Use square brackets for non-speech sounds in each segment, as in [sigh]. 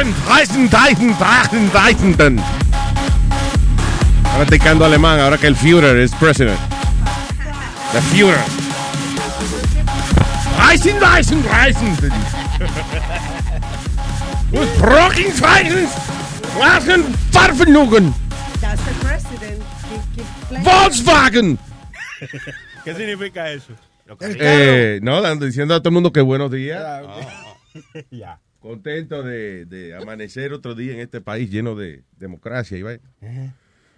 Morgen, Reisen, Drachen, alemán ahora que el Führer es president. The Führer. Reisen, Deisen, Reisen. With [laughs] Brocken Reisen, Wagen, Farfenugen, That's the president. Volkswagen. [laughs] ¿Qué significa eso? Eh, no, dando- diciendo a todo el mundo que buenos días. [laughs] Ya. Contento de, de amanecer otro día en este país lleno de democracia. Y vaya.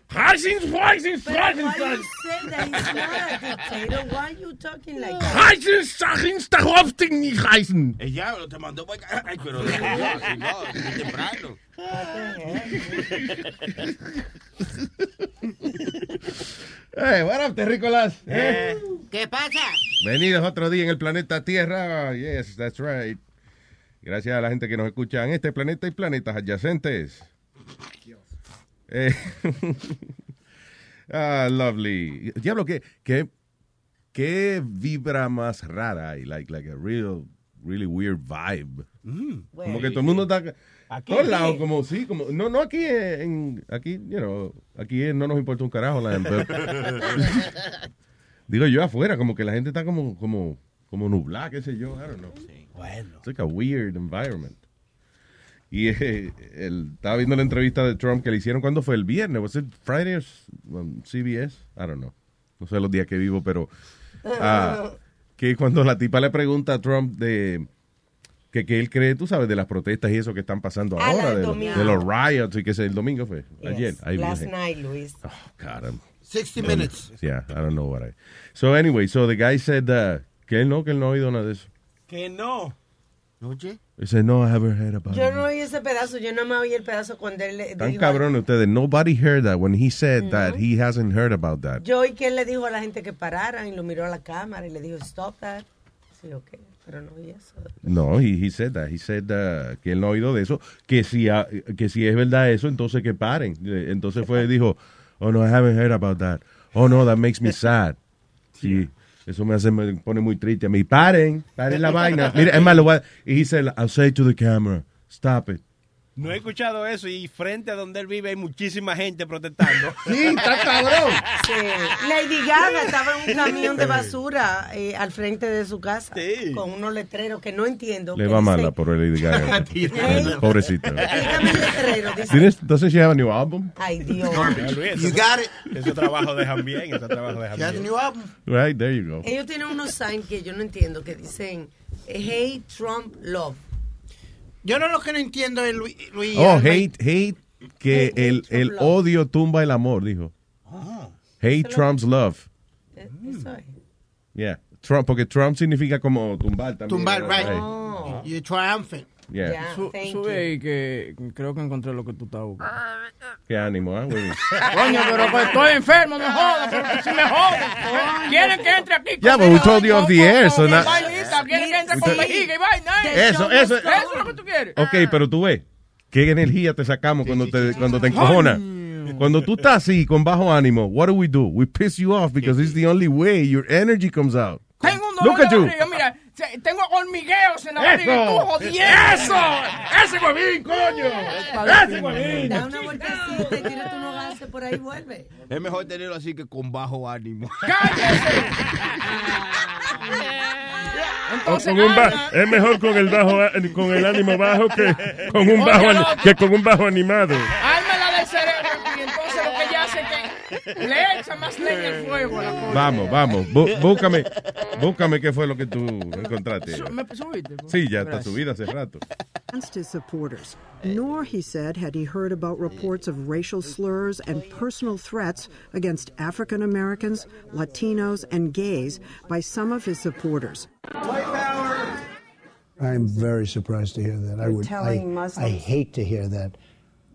Reisen, Reisen, But Reisen, why you Reisen. say that he's not a dictator? Why are you talking like that? Reisen, Sachen, Stachowsting, nicht reisen. El diablo te mandó para acá. Ay, pero de no, [laughs] muy temprano. Hey, [laughs] what up, terrícolas? Eh. ¿Qué pasa? Venidos otro día en el planeta Tierra. Yes, that's right. Gracias a la gente que nos escucha en este planeta y planetas adyacentes. Eh, [laughs] ah, lovely. Diablo, ¿qué, qué, qué vibra más rara hay? Like, like a real, really weird vibe. Como que todo el mundo está... Aquí. todos lados, como sí, como... No, no aquí en... Aquí, you know, aquí no nos importa un carajo la gente. [laughs] Digo yo afuera, como que la gente está como, como, como nublada, qué sé yo, I don't know. Bueno. It's like a weird environment. Y eh, el- estaba viendo la entrevista de Trump que le hicieron cuando fue el viernes, was it Friday or s- um, CBS? I don't know. No sé los días que vivo, pero ah, [laughs] que cuando la tipa le pregunta a Trump de que, que él cree, tú sabes, de las protestas y eso que están pasando Ah, ahora, de, los- domingo. de los riots y que el domingo fue, Yes. ayer. Ay, Last night, Luis. Oh, God, I'm- 60 minutes. yeah, I don't know what I... So anyway, so the guy said uh, que él no, que él no ha oído nada de eso. Que no. Oye. He said, no, I haven't heard about Yo it. no oí ese pedazo, yo no me oí el pedazo cuando él le Tan dijo. cabrón ustedes. Nobody heard that. When he said that, he hasn't heard about that. Yo oí que él le dijo a la gente que pararan y lo miró a la cámara y le dijo, stop that. Sí, ok, pero no oí eso. No, he, he said that. He said uh, que él no ha oído de eso. Que si, ha- que si es verdad eso, entonces que paren. Entonces fue, dijo, oh no, I haven't heard about that. Oh no, that makes me sad. [laughs] Sí, eso me hace, me pone muy triste a mí. Paren, paren la vaina. Mira, es más, lo voy a- y said, I'll say to the camera, stop it. No he escuchado eso y frente a donde él vive hay muchísima gente protestando. [laughs] Sí, está cabrón. Sí. Lady Gaga estaba en un camión de basura eh, al frente de su casa Sí. con unos letreros que no entiendo. Le va dicen- mala por el Lady Gaga. [laughs] Ey, Pobrecito. Dígame el letrero. dice- ¿Tienes, entonces, she have a new album? Ay, Dios. You got it. Ese trabajo dejan bien, ese trabajo dejan You got bien. new album. Right, there you go. Ellos tienen unos signs que yo no entiendo que dicen Hey Trump Love. Yo no lo que no entiendo es Luis. Luis Oh, hate, hate, que Hate, el, hate el odio tumba el amor, dijo. Hate Trump's love. Eh, Eso es. Yeah. Trump, porque Trump significa como tumbar también. Tumbar, right. Oh. You're triumphant. Yeah. Ya, Su- thank sube you. ahí que creo que encontré lo que tú estás buscando. Qué ánimo, ¿eh? güey? [laughs] Coño, pero que estoy enfermo, no jodas, pero que si me jodan. Quieren que entre aquí Yeah, but we told you off the air, so now- Vainita, quieren que entre con vejiga y vaina. ¿eh? Eso, eso- Eso es lo que tú quieres. Ok, pero tú ves, qué energía te sacamos cuando te, cuando te encojonas. Cuando tú estás así, con bajo ánimo, what do we do? We piss you off because it's the only way your energy comes out. Tengo un Look dolor at de you. barriga, mira, tengo hormigueos en la barriga tú ¡Eso! jodiendo. ¡Eso! ¡Ese huevín, coño! ¡Ese huevín! Da una vueltecita y tírate por ahí vuelve. Es mejor tenerlo así que con bajo ánimo. ¡Cállese! Entonces, con un es mejor con el bajo con el ánimo bajo que con un bajo que con un bajo animado. Ármela del cerebro y entonces lo que ella hace es que Le echa más leña al fuego a la cosa. Vamos, vamos. bú- búscame, búscame qué fue lo que tú encontraste. ¿Me subiste? Sí, ya está subida hace rato. against his supporters. Nor, he said, had he heard about reports of racial slurs and personal threats against African Americans, Latinos, and gays by some of his supporters. I'm very surprised to hear that. I You're would. telling I, Muslims- I hate to hear that.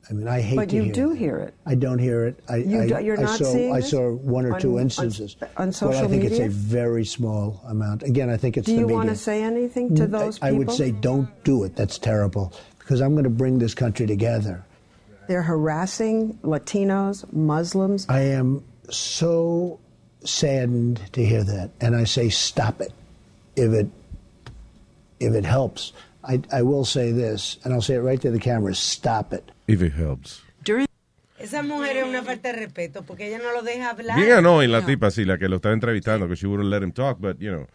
I mean, I hate But to you hear. do that. hear it. I don't hear it. I, You I, do- you're I not saw, I saw one or on- two on- instances. on but I social think it's a very small amount. Again, I think it's Do the media. Do you media. want to say anything to those I, people? I would say, don't do it. That's terrible. Because I'm going to bring this country together. they're harassing Latinos, Muslims. I am so saddened to hear that, and I say, stop it. If it if it helps, I, I will say this, and I'll say it right to the camera: stop it. If it helps. Esa mujer es una falta de respeto porque ella no lo deja hablar. Bien annoying la tipa, sí, la que lo estaba entrevistando, que she wouldn't let him talk, but, you know,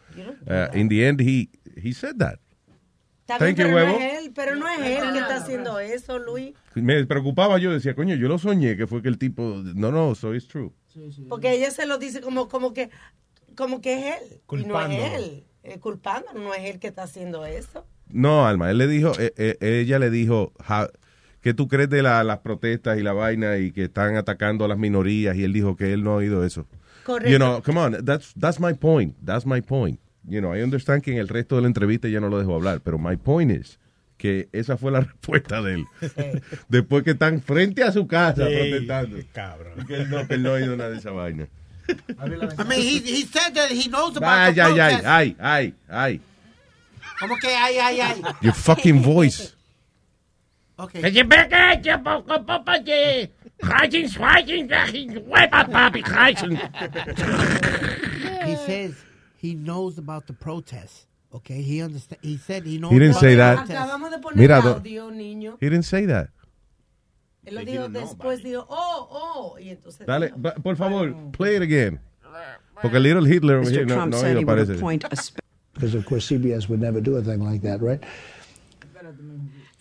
uh, in the end, he, he said that. Está Thank you, pero no es él, pero no es él que está haciendo eso, Luis. Me preocupaba yo, decía, coño, yo lo soñé, que fue que el tipo, no, no, so it's true. Porque ella se lo dice como, como que como que es él. Y no es Culpándolo. él. Eh, culpándolo, no es él que está haciendo eso. No, Alma, él le dijo, eh, eh, ella le dijo, "Ja- ¿qué tú crees de la- las protestas y la vaina y que están atacando a las minorías? Y él dijo que él no ha oído eso. Correcto. You know, come on, that's, that's my point, that's my point. You know, I understand que en el resto de la entrevista ya no lo dejó hablar, pero my point is que esa fue la [laughs] respuesta de él. Después que están frente a su casa Sí, protestando. Que él no, que él no ha oído nada de esa vaina. I mean, he, he said that he knows about Ay, the ay, ay, ay, ay, ay. ¿Cómo que ay, ay, ay? Your fucking voice. Okay. [laughs] He says he knows about the protest. Okay, he understand. He said he knows. He didn't say that. protest. Acabamos de poner Mira, audio, niño. He didn't say that. Él lo dijo después, dijo, oh, oh. Y entonces Dale, dijo, por favor, play it again. Porque Little Hitler Mr. here no, Trump no said ha he oído, would appoint a because of course CBS would never do a thing like that, right?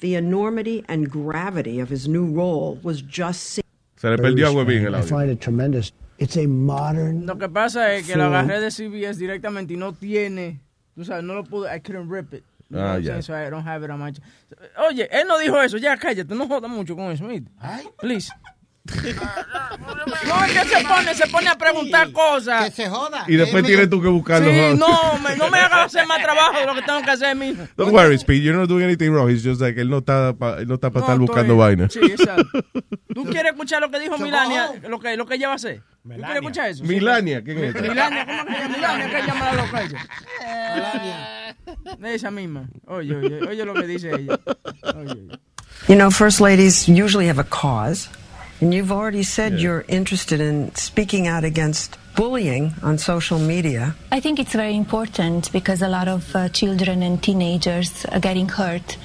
The enormity and gravity of his new role was just seen. Se le perdió agua bien el I audio. find it tremendous. It's a modern. Lo que pasa es que lo form- agarré de CBS directamente y no tiene, tú sabes, no lo pude, I couldn't rip it. You know Ah, what I'm ya. saying? So I don't have it on my... Oye, él no dijo eso, ya cállate, no jodas mucho con eso, ¿oíste? Please. No, es que se pone, se pone a preguntar cosas. Que se joda. Y después tienes tú que buscarlo. Sí, ¿no? no, me, no me hagas hacer más trabajo de lo que tengo que hacer mismo. Don't worry, Speed. You're not doing anything wrong. It's just like él no está para no está pa No, estar estoy- buscando vaina. Sí, exacto. ¿Tú quieres escuchar lo que dijo Milania? Lo que, lo que ella va a hacer. ¿Tú quieres escuchar eso? Milania, ¿quién es esa? Milania, ¿cómo que se llama? Milania, que llama la loca ella. De esa misma. Oye, oye, oye lo que dice ella. Oye, oye. You know, first ladies usually have a cause, and you've already said you're interested in speaking out against bullying on social media. I think it's very important because a lot of uh, children and teenagers are getting hurt,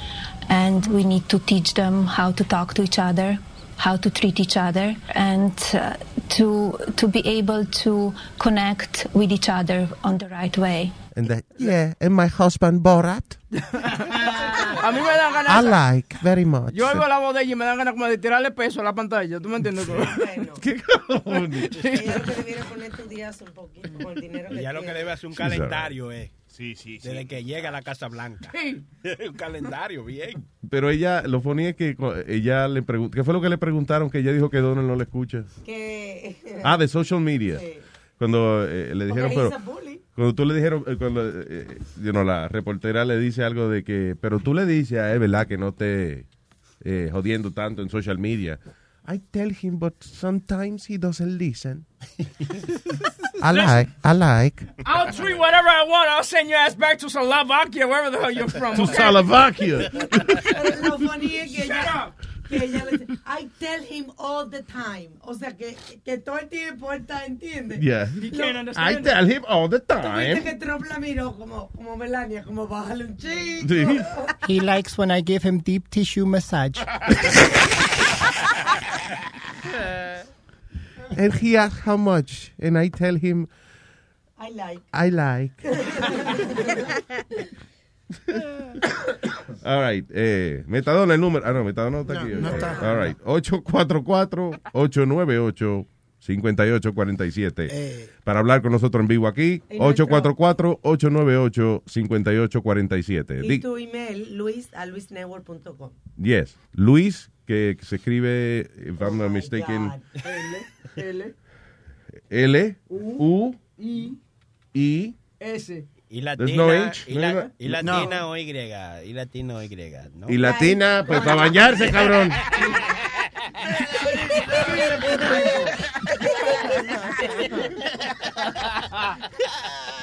and we need to teach them how to talk to each other, how to treat each other, and uh, to to be able to connect with each other on the right way. And that, yeah, and my husband Borat, [laughs] A mí me dan I ganas. like very much. Yo oigo la voz de ella y me dan ganas como de tirarle peso a la pantalla. ¿Tú me entiendes? [laughs] ¿Qué Ella lo que debiera poner tu día un poquito con el dinero que Ella lo que debe hacer un Sí, calendario, eh. Sí, sí, sí. Desde que llega a la Casa Blanca. [laughs] un calendario, bien. Pero ella, lo ponía que co- ella le preguntó, ¿qué fue lo que le preguntaron? Que ella dijo que Donald no le escucha. Que... Ah, de social media. Cuando eh, le dijeron, Porque pero. Cuando tú le dijeron, eh, cuando eh, you know, la reportera le dice algo de que, pero tú le dices a él, ¿verdad? Que no te eh, jodiendo tanto en social media. I tell him, but sometimes he doesn't listen. I like, I like. I'll treat whatever I want. I'll send your ass back to Slovakia, wherever the hell you're from. To okay? Slovakia. Pero lo funny es que ella, que ella le dice, I tell him all the time. O sea, que, que todo el tiempo él está, ¿entiendes? Yeah. He can't I tell him all the Tuviste time. que Trump la miró como, como Melania, como bájale un chico. Sí. He likes when I give him deep tissue massage. [laughs] And he asks how much, and I tell him I like. I like. [laughs] All right. Eh, metadona el número. Ah, no, metadona no está aquí. no está. All right. 844-898-5677. 5847. Eh. Para hablar con nosotros en vivo aquí, Y nuestro- 844-898-5847. Y tu email, luis a luisnetwork.com. Yes. Luis, que se escribe, if I'm not mistaken, L, L, L, U, U, I, I, S. Y latina, no H, y, no la- hay na- y latina o Y, y latina o Y, ¿no? y latina, pues para bañarse, cabrón.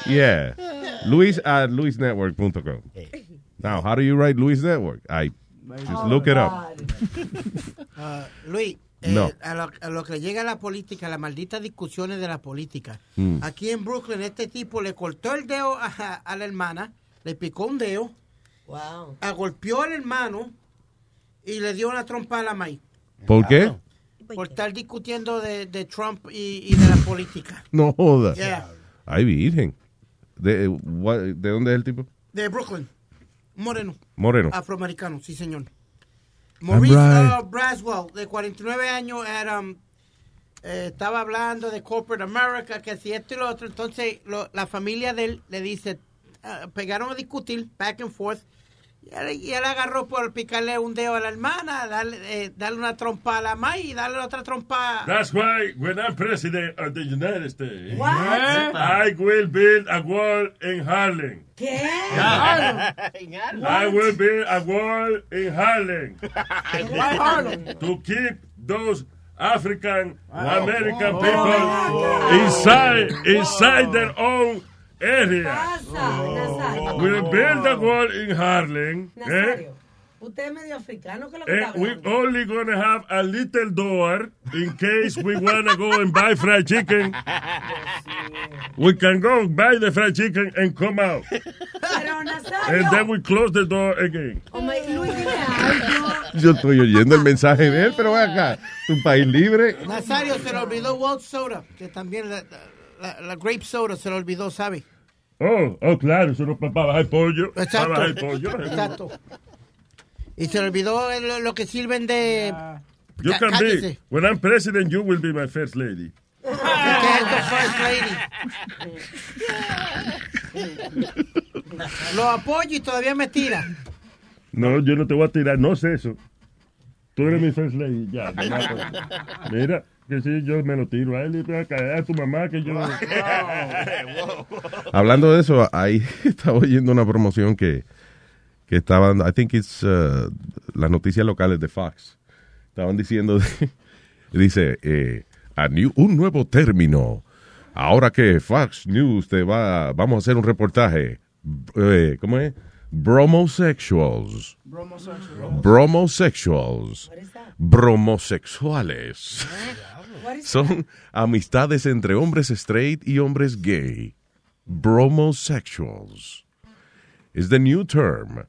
Yeah. Luis at luisnetwork.com. Now, how do you write Luis Network? I just look it up. Ah, Luis, eh, No. a, lo, a lo que llega a la política, las malditas discusiones de la política. Mm. Aquí en Brooklyn, este tipo le cortó el dedo a, a la hermana, le picó un dedo, Wow. agolpeó al hermano y le dio una trompa a la maíz. ¿Por qué? Por estar discutiendo de, de Trump y, y de la política. [laughs] No jodas. Yeah. Ay, virgen. ¿De, what- ¿De dónde es el tipo? De Brooklyn. Moreno. Moreno. Afroamericano, sí, señor. Maurice right. uh, Braswell, de 49 años, era, um, eh, estaba hablando de corporate America, que si esto y lo otro. Entonces, lo- la familia de él le dice, ah, pegaron a discutir, back and forth. Y él, agarró por picarle un dedo a la hermana, darle, eh, darle una trompa a la maíz y darle otra trompa. That's why when I'm president of the United States, What? I will build a wall in Harlem. ¿Qué? [laughs] I will build a wall in Harlem. [laughs] Why Harlem? to keep those African. American Oh. people Oh. inside inside their own area. Nazario. We'll build a wall in Harlem. Eh? Nazario, usted es medio africano, ¿qué lo que And está we only gonna have a little door in case we wanna go and buy fried chicken. We can go buy the fried chicken and come out. Pero Nazario, And then we close the door again. Luis. Yo estoy oyendo el mensaje de él, pero acá. Tu país libre. Nazario se le olvidó World Soda, que también la, la- la grape soda se le olvidó, ¿sabe? Oh, oh, claro, eso no para bajar pollo. Para Exacto. bajar pollo. [laughs] Exacto. Y se le olvidó lo, lo que sirven de... You can be, when I'm president, you will be my first lady. ¿Qué es esto, First Lady? [laughs] Lo apoyo y todavía me tira. No, yo no te voy a tirar, no sé eso. Tú eres mi first lady, ya. me. [laughs] Mira, que si yo me lo tiro a él y voy a caer a tu mamá que yo... Hablando de eso, ahí [laughs] estaba oyendo una promoción que, que estaban, I think it's uh, las noticias locales de Fox. Estaban diciendo, [laughs] dice, eh, a new- un nuevo término. Ahora que Fox News te va, vamos a hacer un reportaje. Eh, ¿Cómo es? Bromosexuals. Bromosexuals. Bromosexuales. Son amistades entre hombres straight y hombres gay. Bromosexuals. Is the new term.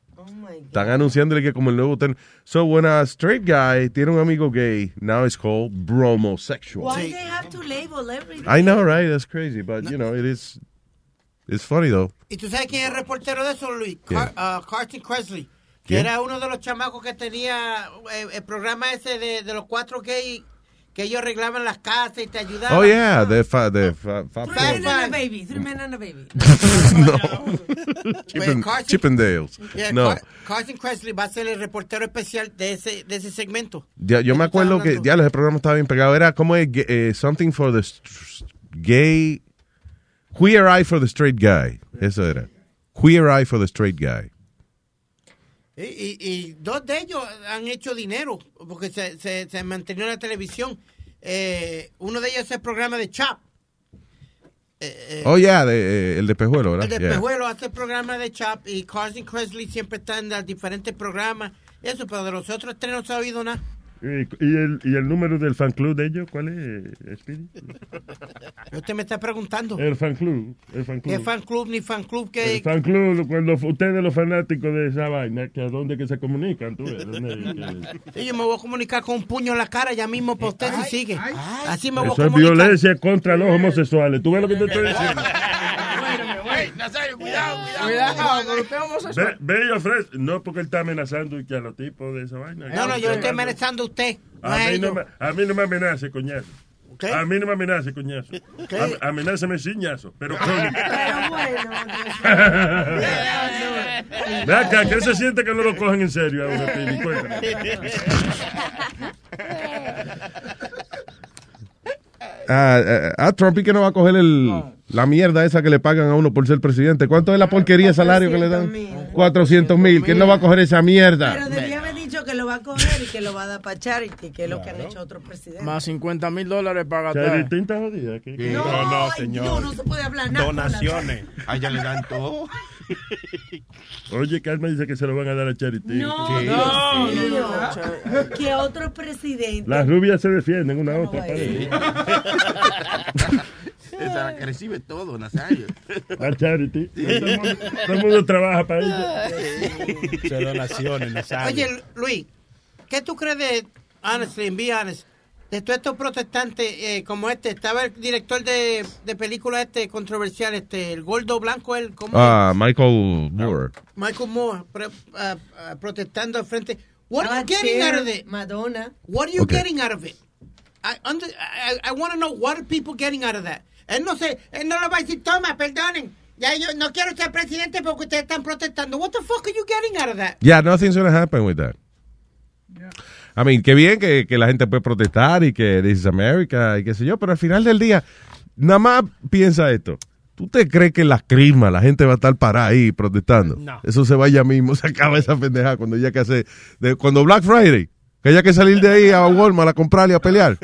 Están anunciándole que como el nuevo término. So when a straight guy tiene un amigo gay, now it's called bromosexual. Why they have to label everything? I know, right? That's crazy, but you know, it is. It's funny though. ¿Y tú sabes quién es el reportero de eso, Luis? Car- uh, Carson Cresley. Que ¿Quién? era uno de los chamacos que tenía eh, el programa ese de, de los cuatro gays que ellos arreglaban las casas y te ayudaban. Oh yeah, the fa, the fa, fa- Three men and a baby. Three men and a baby. [laughs] no. Chippen, Carson- Chippendales. Yeah, No. Car- Carson Cresley va a ser el reportero especial de ese, de ese segmento. Ya, yo me acuerdo que ya el programa estaba bien pegado. Era como eh, something for the gay. Queer eye for the straight guy. Eso era. Queer eye for the straight guy. Y, y- y dos de ellos han hecho dinero porque se, se, se mantenió en la televisión. Eh, uno de ellos es el programa de Chap. Eh, eh, Oh, yeah, de, eh, el de Pejuelo, ¿verdad? El de Yeah. Pejuelo hace el programa de Chap y Carson Cresley siempre está en los diferentes programas. Eso, pero de los otros tres no se ha oído nada. ¿Y, y el, ¿Y el número del fan club de ellos? ¿Cuál es, Speedy? Usted me está preguntando. El fan club. El fan club. ¿Qué fan club ni fan club que El fan club, cuando ustedes los fanáticos de esa vaina, que a dónde que se comunican, tú ves, ¿Dónde- que- [laughs] Sí, yo me voy a comunicar con un puño en la cara ya mismo para usted si sigue. Así me voy a Eso es comunicar. violencia contra los homosexuales. ¿Tú ves lo que te estoy diciendo? [laughs] Nazario, cuidado, cuidado. Cuidado, pero usted homosexual. No, porque él está amenazando y que a los tipos de esa vaina. No, no, yo le estoy amenazando a usted. A a mí no, a mí no me amenace, coñazo. Ok, A mí no me amenace, coñazo. ¿Qué? Am- Amenázame ciñazo, pero coño. [laughs] Pero bueno, Ve acá, ¿qué se siente que no lo cogen en serio a Speedy? Cuéntame. Ah, ah, ah, Trump y que no va a coger el, la mierda esa que le pagan a uno por ser presidente. ¿Cuánto es la porquería de salario que le dan? 400 mil. ¿Quién no va a coger esa mierda? Pero debía haber dicho que lo va a coger y que lo va a dar para Charity, que es lo que han hecho otros presidentes. Más 50 mil dólares para gastar. Charity está jodida. No, no, ay, señor. no, no se puede hablar nada. Donaciones. [laughs] A ella le dan todo. [laughs] Oye, Carmen dice que se lo van a dar a Charity. No, Sí. Dios mío. Que otros presidentes. Las rubias se defienden una a otra. [laughs] Esa es la que recibe todo, Nazario. La Charity. Todo el mundo, todo el mundo trabaja para ella. Se donaciones, Nazario. Oye, Luis, ¿qué tú crees de, honestly, be honest, de todos estos protestantes eh, como este? Estaba el director de, de película este controversial, este, el gordo blanco, el, ¿cómo Ah, Michael Moore. Michael Moore, pre- ah, ah, protestando al frente. What are you getting out of it? Madonna. What are you Okay. getting out of it? I, under, I, I want to know what are people getting out of that. Él no sé, él no lo va a decir, toma, perdonen. Ya yo no quiero ser presidente porque ustedes están protestando. What the fuck are you getting out of that? Yeah, nothing's gonna happen with that. I mean, qué bien que, que la gente puede protestar y que this is America y qué sé yo, pero al final del día, nada más piensa esto. ¿Tú te crees que en las crismas la gente va a estar parada ahí protestando? No. Eso se va ya mismo, [laughs] se acaba esa pendeja cuando ya que hace, de, cuando Black Friday, que haya que salir de ahí a Walmart a comprar y a pelear.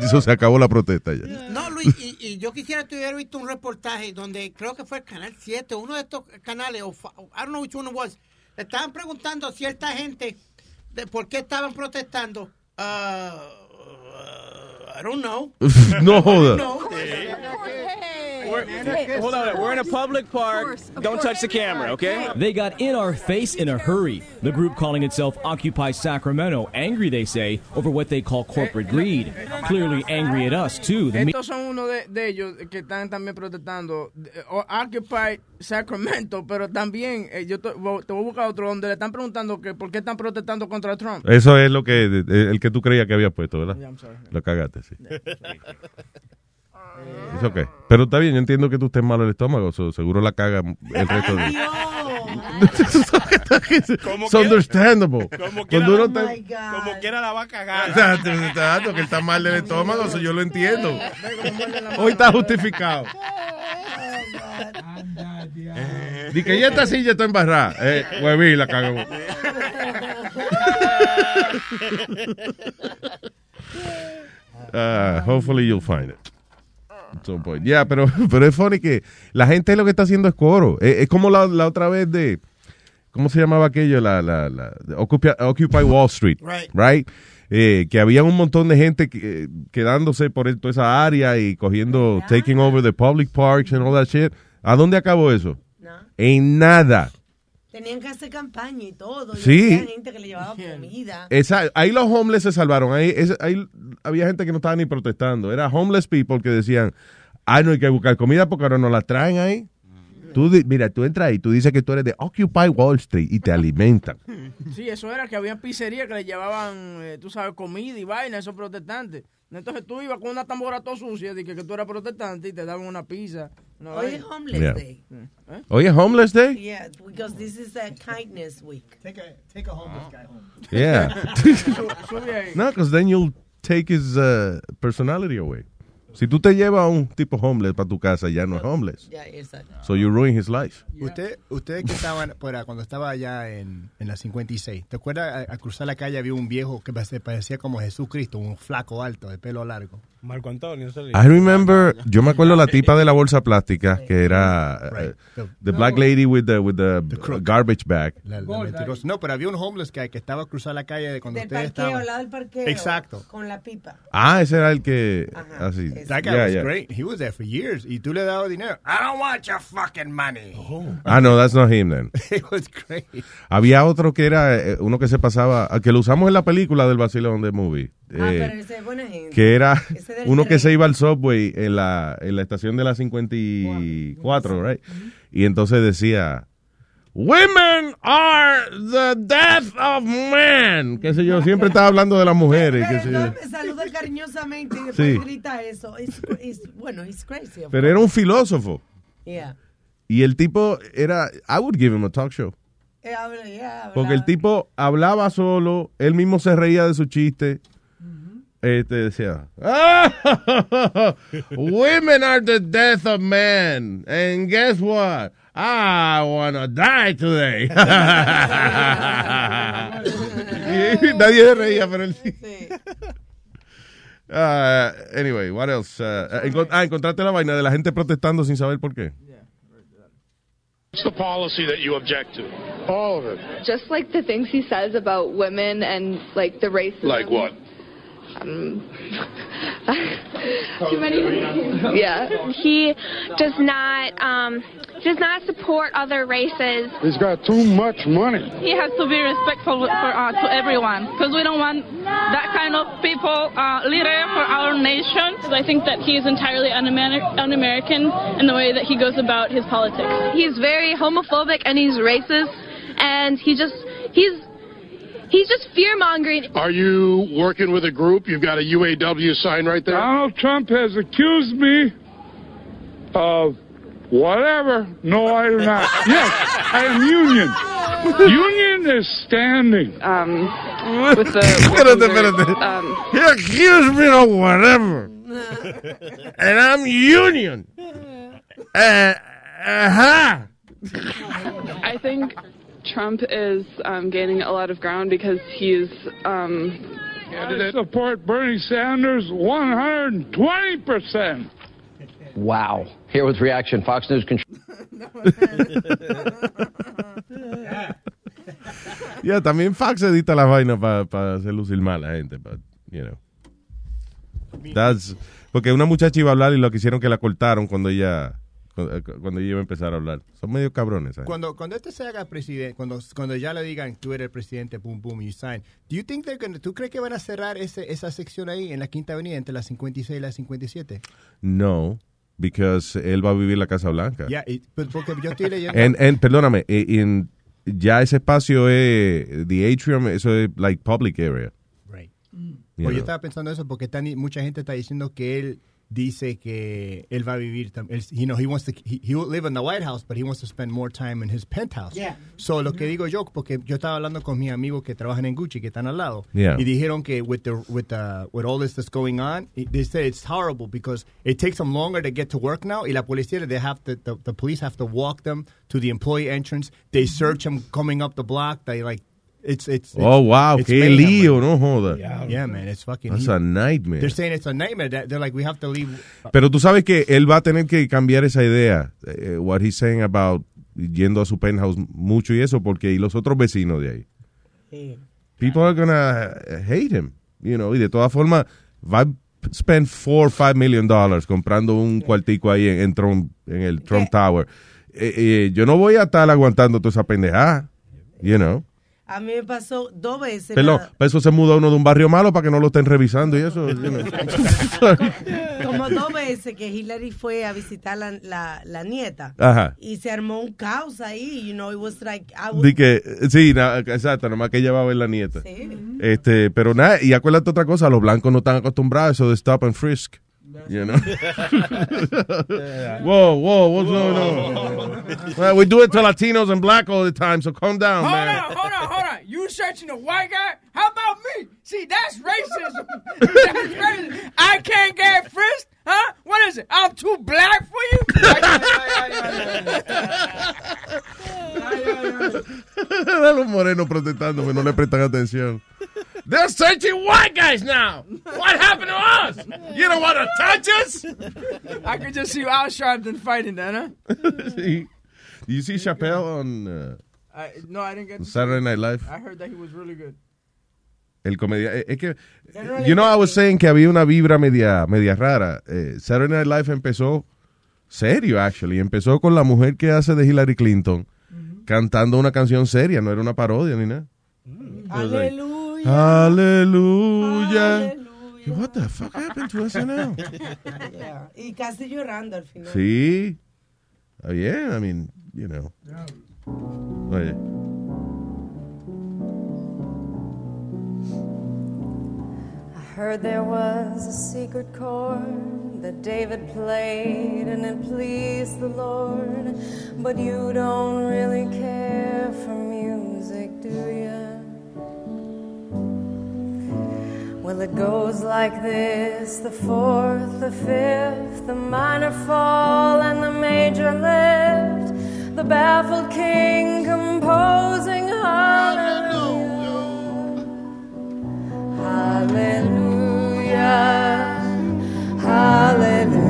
Eso se acabó la protesta ya. No, Luis, y, y yo quisiera que hubiera visto un reportaje donde creo que fue el Canal 7, uno de estos canales, o I don't know which one it was, le estaban preguntando a cierta gente de por qué estaban protestando. Uh, uh, I don't know. [laughs] no joda. Hold on, we're in a public park. Don't touch the camera, okay? They got in our face in a hurry. The group calling itself Occupy Sacramento, angry, they say, over what they call corporate greed. Clearly angry at us, too. The Estos son uno de, de ellos que están también protestando. eh, o- Occupy Sacramento, pero también eh, yo te, te voy a buscar otro donde le están preguntando que por qué están protestando contra Trump. Eso es lo que, el que tú creías que había puesto, ¿verdad? Yeah, I'm sorry. Lo cagaste, sí. Es. Pero está bien, yo entiendo que tú estés malo el estómago, so- seguro la caga el resto de... It's understandable. Como quiera, uno la, está- como quiera la va a cagar. Exacto, exacto, que está mal del estómago, eso yo lo entiendo. Hoy está justificado. [laughs] Dice que ya esta silla está embarrada. Eh, hueví, la cagó. [laughs] Ah, hopefully you'll find it. At some point. Yeah, pero, [laughs] pero es funny que la gente lo que está haciendo es coro. Es, es como la, la otra vez de. ¿Cómo se llamaba aquello? La, la, la de Occupy, Occupy Wall Street. [laughs] Right. Right? Eh, que había un montón de gente que- eh, quedándose por toda esa área y cogiendo, taking over the public parks and all that shit. ¿A dónde acabó eso? En nada. Tenían que hacer campaña y todo. y Sí. había gente que le llevaba comida. Esa, ahí los homeless se salvaron. Ahí, es- ahí había gente que no estaba ni protestando. Era homeless people que decían, ay, no hay que buscar comida porque ahora no la traen ahí. Tú, di- mira, tú entras ahí, tú dices que tú eres de Occupy Wall Street y te alimentan. [laughs] Sí, eso era que había pizzerías que le llevaban, eh, tú sabes, comida y vaina a esos protestantes. Entonces tú ibas con una tambora toda sucia, de que, que tú eras protestante y te daban una pizza. Una Hoy vaina. es Homeless Yeah. Day. ¿Eh? Oye, Homeless Day? Yeah, because this is a kindness week. Take a, take a homeless guy home. Yeah. [laughs] No, because then you'll take his uh, personality away. Si tú te llevas a un tipo homeless para tu casa, ya no es homeless. Ya, exacto. So you ruin his life. Usted, ustedes que estaban, [laughs] fuera, cuando estaba allá en, en la 56, ¿te acuerdas? A, a cruzar la calle había un viejo que parecía como Jesucristo, un flaco alto, de pelo largo. Marco Antonio. le- I remember, yo me acuerdo la tipa de la bolsa plástica que era uh, the black lady with the with the, garbage bag. La- la. No, pero había un homeless guy que estaba a cruzar la calle de cuando Del ustedes parqueo, estaban. al lado del parqueo. Exacto. Con la pipa. Ah, ese era el que así. That guy Yeah, was yeah. great. He was there for years. Y tú le dabas dinero. I don't want your fucking money. Ah, no, that's not him then. [laughs] It was great. Había otro que era eh, uno que se pasaba, ah, que lo usamos en la película del Vacilón de Movie. Ah, eh, pero ese es buena gente. que era Ese [laughs] uno que se iba al subway en la, en la estación de la 54, right? Y entonces decía, Women are the death of man. Qué sé yo, siempre estaba hablando de las mujeres. qué sé yo. Saluda cariñosamente y después Sí. grita eso. It's, it's- bueno, it's crazy. Pero era un filósofo. Yeah. Y el tipo era, I would give him a talk show. Eh, yeah, Porque el tipo hablaba solo, él mismo se reía de su chiste. Este decía, "Ah, [laughs] women are the death of man. And guess what? I wanna die today. [laughs] y nadie se reía, pero él sí. Ah, anyway, what else? Ah, encont- ah, encontraste la vaina de la gente protestando sin saber por qué. What's the policy that you object to? All of it. Just like the things he says about women and like the racism. Like what? Um, [laughs] too many. Yeah. He does not um, does not support other races. He's got too much money. He has to be respectful for, uh, to everyone because we don't want that kind of people uh, leader for our nation. I think that he is entirely un-Amer- un-American in the way that he goes about his politics. He's very homophobic and he's racist, and he just he's he's just fear mongering. Are you working with a group? You've got a UAW sign right there. Donald Trump has accused me of whatever. No, I do not. [laughs] Yes, I am union. Union is standing. Um, with the. [laughs] Espérate, espérate. He accused me of whatever. [laughs] and I'm union. Uh, uh-huh. I think Trump is um, gaining a lot of ground because he's. Um, I support Bernie Sanders 120%. Wow. Here with reaction, Fox News control. [laughs] Ya, también Fox edita las vainas para hacer lucir mal a la gente, but, you know. That's- porque una muchacha iba a hablar y lo que hicieron que la cortaron cuando ella cuando, cuando ella iba a empezar a hablar. Son medio cabrones. ¿sabes? Cuando, cuando este se haga presidente, cuando, cuando ya le digan tú eres el presidente, boom, boom, you sign, do you think they're gonna, ¿tú crees que van a cerrar ese, esa sección ahí en la Quinta Avenida entre la 56 y la 57? No, because él va a vivir en la Casa Blanca. Ya, y- pues, porque yo estoy leyendo. En, en- perdóname, eh, en- ya ese espacio es, the atrium, eso es like public area. Right. You Pues yo estaba pensando eso porque están- mucha gente está diciendo que él dice que él va a vivir, tam- you know, he wants to, he, he will live in the White House, but he wants to spend more time in his penthouse. Yeah. So lo que digo yo, porque yo estaba hablando con mis amigos que trabajan en Gucci, que están al lado, Yeah. y dijeron que with the, with the, with all this that's going on, they said it's horrible because it takes them longer to get to work now, y la policía, they have to, the, the police have to walk them to the employee entrance, they search them coming up the block, they like, it's, it's, it's Oh, wow, it's qué mayhem, lío, man. no joda. Yeah, man, it's fucking. That's a nightmare. They're saying it's a nightmare. That they're like, we have to leave. Pero tú sabes que él va a tener que cambiar esa idea, eh, what he's saying about yendo a su penthouse mucho y eso, porque y los otros vecinos de ahí. People are gonna hate him, you know, y de todas formas va a spend 4 or 5 million dollars comprando un cuartico ahí en, en Trump, en el Trump Tower. Eh, eh, yo no voy a estar aguantando toda esa pendejada, you know. A mí me pasó dos veces. Perdón, nada- para eso se muda uno de un barrio malo para que no lo estén revisando y eso. [laughs] como dos veces que Hillary fue a visitar la, la, la nieta. Ajá. Y se armó un caos ahí, you know, it was like, I que, sí, na- exacto, nomás que ella va a ver la nieta. Sí. Este, pero nada, y acuérdate otra cosa, los blancos no están acostumbrados a eso de stop and frisk. You know? [laughs] whoa, whoa, what's going on? [laughs] Well, we do it to Latinos and black all the time, so calm down, Hold man. on, hold on, hold on. You searching a white guy? How about me? See, that's racism. [laughs] that's racism. I can't get frisked, huh? What is it? I'm too black for you? A los morenos protestando que no le prestan atención. They're searching white guys now. What happened to us? You don't want to touch us? I could just see Al Sharpton fighting that, huh? [laughs] Do you see Chappelle on uh, I, no, I didn't get Saturday. Night Live? I heard that he was really good. El comedia es que you know I was saying que había una vibra media media rara. Eh, Saturday Night Live empezó serio actually, empezó con la mujer que hace de Hillary Clinton cantando una canción seria, no era una parodia ni nada. Aleluya. Aleluya. What the fuck happened to SNL? [laughs] Yeah. Y casi llorando al final. Sí. Oh, Está bien, I mean, you know. Oye. I heard there was a secret chord that David played and it pleased the Lord. But you don't really care for music, do you? Well, it goes like this the fourth, the fifth, the minor fall, and the major lift. The baffled king composing hallelujah. Hallelujah. Hallelujah.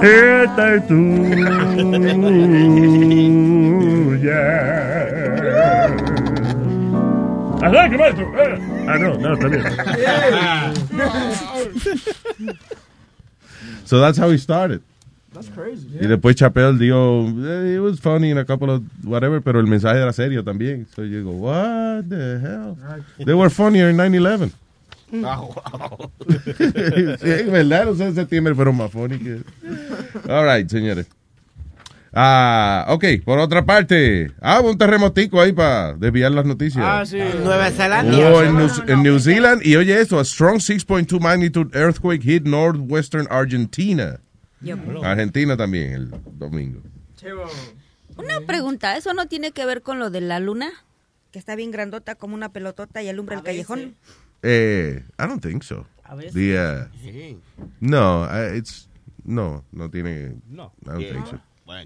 Esta es tuya. Arranque, maestro. Eh. Ah, no, no, está bien. So that's how he started. That's crazy. Y después Chappelle dijo, eh, it was funny in a couple of whatever, pero el mensaje era serio también. So you go, what the hell? They were funnier in 9-11. [laughs] sí, en verdad, los 6 de septiembre fueron más funny que... All right, señores. Ah, ok, por otra parte. Ah, un terremotico ahí para desviar las noticias. Ah, sí. Nueva Zelanda. Hubo en, New, en New Zealand, y oye esto, a strong 6.2 magnitude earthquake hit northwestern Argentina. Argentina también el domingo. Una pregunta, ¿eso no tiene que ver con lo de la luna? Que está bien grandota como una pelotota y alumbra el callejón. Eh, I don't think so. A veces. The, uh, no, uh, it's no, no tiene. No. I don't think so.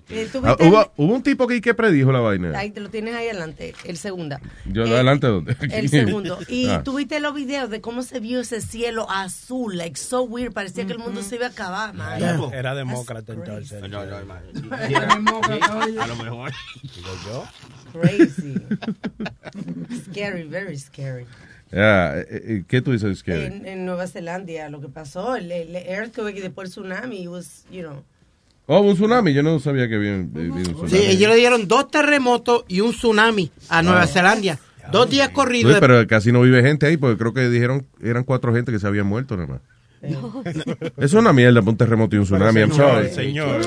Eh, ¿tú Ah, hubo, hubo un tipo que, que predijo la vaina. Ahí te lo tienes ahí adelante, el segundo. Yo Eh, adelante dónde? [laughs] El segundo. Y Ah. tuviste los videos de cómo se vio ese cielo azul, like so weird, parecía que el mundo se iba a acabar, man. Era, era demócrata entonces. No, no, Era demócrata. A lo mejor. Digo yo. Crazy. scary, very scary. Ah, eh, eh, ¿Qué tú dices que En, en Nueva Zelanda, lo que pasó, el, el earthquake y después el tsunami, was, you know. Oh, un tsunami. Yo no sabía que había, había un tsunami. Sí, ellos le dieron dos terremotos y un tsunami a Nueva Zelanda. Dos días corridos. Pero casi no vive gente ahí porque creo que dijeron eran cuatro gente que se habían muerto nada más. Es una mierda para un terremoto y un tsunami. I'm sorry. Señor.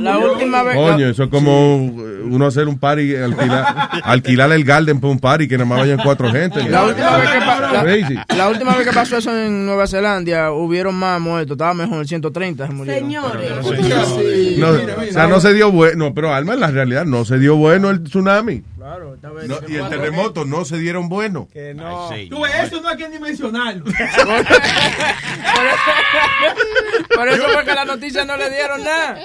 La última vez. Coño, eso es como eh, uno hacer un party, alquilar, alquilar el garden para un party que nada más vayan cuatro gente. La última, vez que pa- la- Crazy. la última vez que pasó eso en Nueva Zelanda, hubieron más muertos. Estaba mejor, 130 se murieron. Señores. No, o sea, no se dio bueno, pero Alma, en la realidad no se dio bueno el tsunami. Claro, está bien. No, y el terremoto no se dieron bueno. Que no. Tú ves, eso no hay que ni mencionarlo. [laughs] Por eso fue que la noticia no le dieron nada.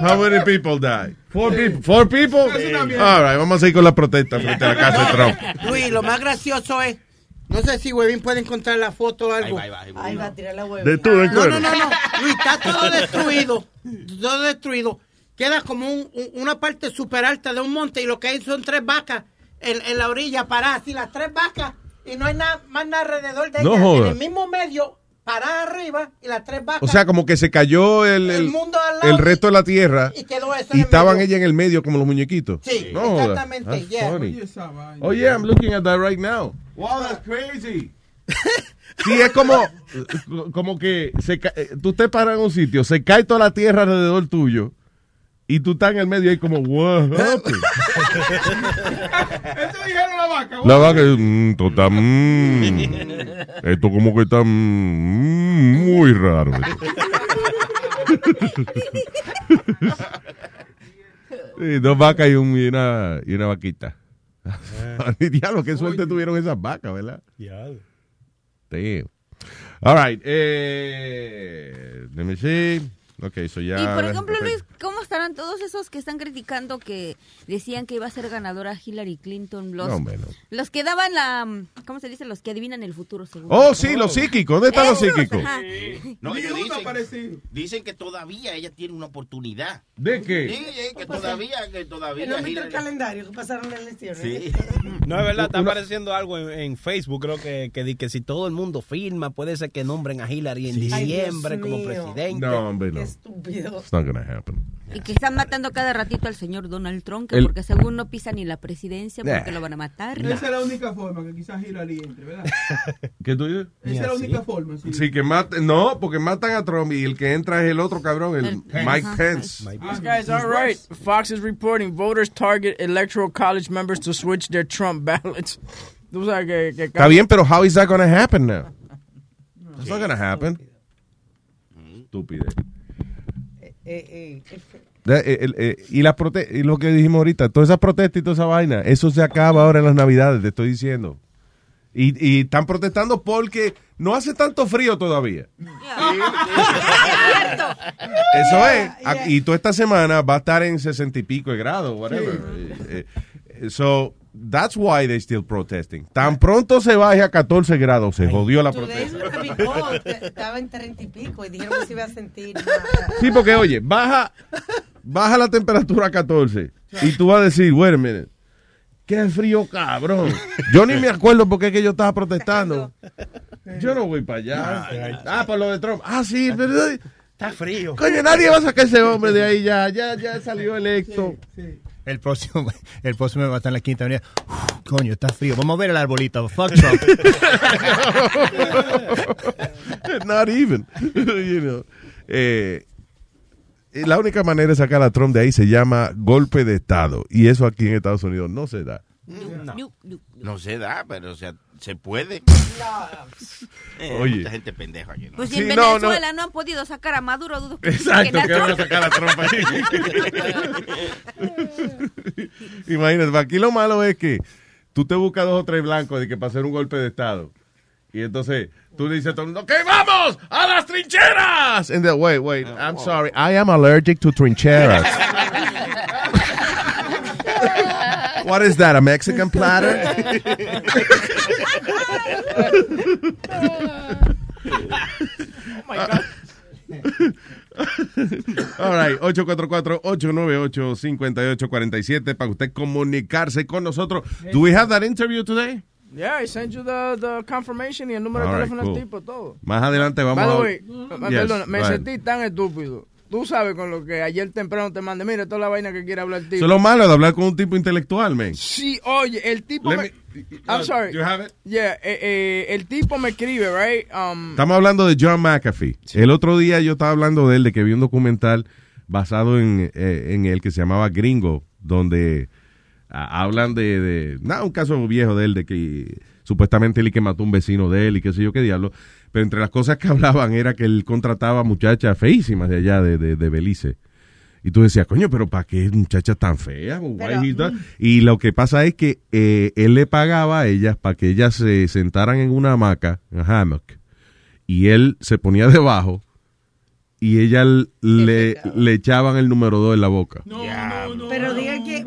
How many people died? Four people. Four people? All right, vamos a seguir con la protesta frente a la casa de Trump. Luis, lo más gracioso es. No sé si Webin puede encontrar la foto o algo. Ahí va a tirar la hueva. De tú, de No, no, no, no. Luis, está todo destruido. Todo destruido. Queda como un- un- una parte súper alta de un monte y lo que hay son tres vacas en, en la orilla paradas. Así las tres vacas y no hay nada más nada alrededor de No ellas. En el mismo medio, paradas arriba y las tres vacas. O sea, como que se cayó el, El el, mundo al lado el resto de la tierra y quedó eso en y el estaban medio. ellas en el medio como los muñequitos. Sí, No exactamente, That's yeah. funny. Oh, yeah, I'm looking at that right now. Wow, that's crazy. [laughs] Sí, es como, como que se eh, tú te paras en un sitio, se cae toda la tierra alrededor tuyo y tú estás en el medio ahí como, what happened? Eso dijeron la vaca. La vaca, mm, esto está, mm, esto como que está mm, muy raro. Sí, dos vacas y, un- y una, y una vaquita. [laughs] Diablo, qué suerte tuvieron esas vacas, ¿verdad? Diablo. Damn. All right. Eh, let me see. Ok, so ya. Y por ejemplo, Luis, ¿cómo estarán todos esos que están criticando que decían que iba a ser ganadora Hillary Clinton? Los, No, los que daban la. ¿Cómo se dice? Los que adivinan el futuro, según. Oh, sí, los psíquicos. ¿Dónde están los psíquicos? ajá. No, ellos dicen, dicen que todavía ella tiene una oportunidad. ¿De qué? Sí, sí, que todavía, que todavía. Que no viste el Hillary- calendario que pasaron las elecciones. Sí. No, es verdad, está apareciendo algo en, en Facebook, creo que, que, di que si todo el mundo firma, puede ser que nombren a Hillary en diciembre como presidente. No, hombre, no. Estúpido. It's not gonna happen. Y Que están matando cada ratito al señor Donald Trump, que El- porque según no pisa ni la presidencia, porque Nah. lo van a matar. Esa es la única forma que quizás Hillary entre, ¿verdad? [laughs] ¿Qué tú dices? Esa es la única forma, sí. Sí, que maten, no, porque matan a Trump y el que entra es el otro cabrón, el, Mike Ajá. Pence. This guy's all right. Fox is reporting voters target electoral college members to switch their Trump ballots. [laughs] Tú sabes que, que Está bien, pero how is that gonna happen now? It's not gonna happen. Estúpido. Eh, eh, eh, y, las prote- y lo que dijimos ahorita, todas esas protestas y toda esa vaina, eso se acaba ahora en las navidades, te estoy diciendo. Y, y están protestando porque no hace tanto frío todavía. [laughs] Eso es. Y toda esta semana va a estar en sesenta y pico de grados, whatever. Eh, eh, so, that's why they still protesting. Tan pronto se baje a 14 grados, se jodió la protesta. Estaba en 30 y pico y dijeron que se iba a sentir. Sí, porque oye, baja, baja la temperatura a 14 y tú vas a decir, wait a minute, qué frío cabrón. Yo ni me acuerdo por qué que yo estaba protestando. Yo no voy para allá. Ah, por lo de Trump. Ah, sí, pero... Está frío. Coño, nadie va a sacar ese hombre de ahí ya. Ya, ya salió electo. El próximo, [laughs] el próximo va a estar en la quinta avenida. Uf, coño, está frío. Vamos a ver el arbolito. Fuck Trump. [laughs] Not even. [laughs] you know. Eh, la única manera de sacar a Trump de ahí se llama golpe de Estado. Y eso aquí en Estados Unidos no se da. No, no se da, pero o sea, se puede. Eh, Oye. Mucha gente pendeja aquí, ¿no? Pues si Sí, en no, Venezuela no, han podido sacar a Maduro, dudo que Exacto, que van a sacar a Trump ahí. [laughs] Imagínate, aquí lo malo es que tú te buscas dos o tres blancos de que para hacer un golpe de Estado. Y entonces tú le dices a todo el mundo, ¡que vamos a las trincheras! And then, wait, wait, I'm sorry, I am allergic to trincheras. [laughs] What is that, a Mexican platter? [laughs] [laughs] All right, 844-898-5847 para usted comunicarse con nosotros. Do we have that interview today? Yeah, I sent you the, the confirmation y el número All de right, teléfono cool. del tipo, todo. Más adelante vamos By the a... way, Yes, perdona, me go ahead. sentí tan estúpido. Tú sabes con lo que ayer temprano te mandé. Mira, toda la vaina que quiere hablar el tipo. Eso es lo malo de hablar con un tipo intelectual, man. Sí, oye, el tipo me... me- I'm uh, sorry. you have it? Yeah, eh, eh, el tipo me escribe, right? Um, Estamos hablando de John McAfee. El otro día yo estaba hablando de él, de que vi un documental basado en, eh, en él que se llamaba Gringo, donde ah, hablan de, de nada, un caso viejo de él, de que supuestamente él y que mató un vecino de él y qué sé yo qué diablo. Pero entre las cosas que [laughs] hablaban era que él contrataba muchachas feísimas de allá, de, de, de Belice. Y tú decías, coño, pero ¿para qué muchacha tan fea? Pero, does- Y lo que pasa es que eh, él le pagaba a ellas para que ellas se sentaran en una hamaca, en hammock, y él se ponía [laughs] debajo y ella l- le, le echaban el número 2 en la boca. Que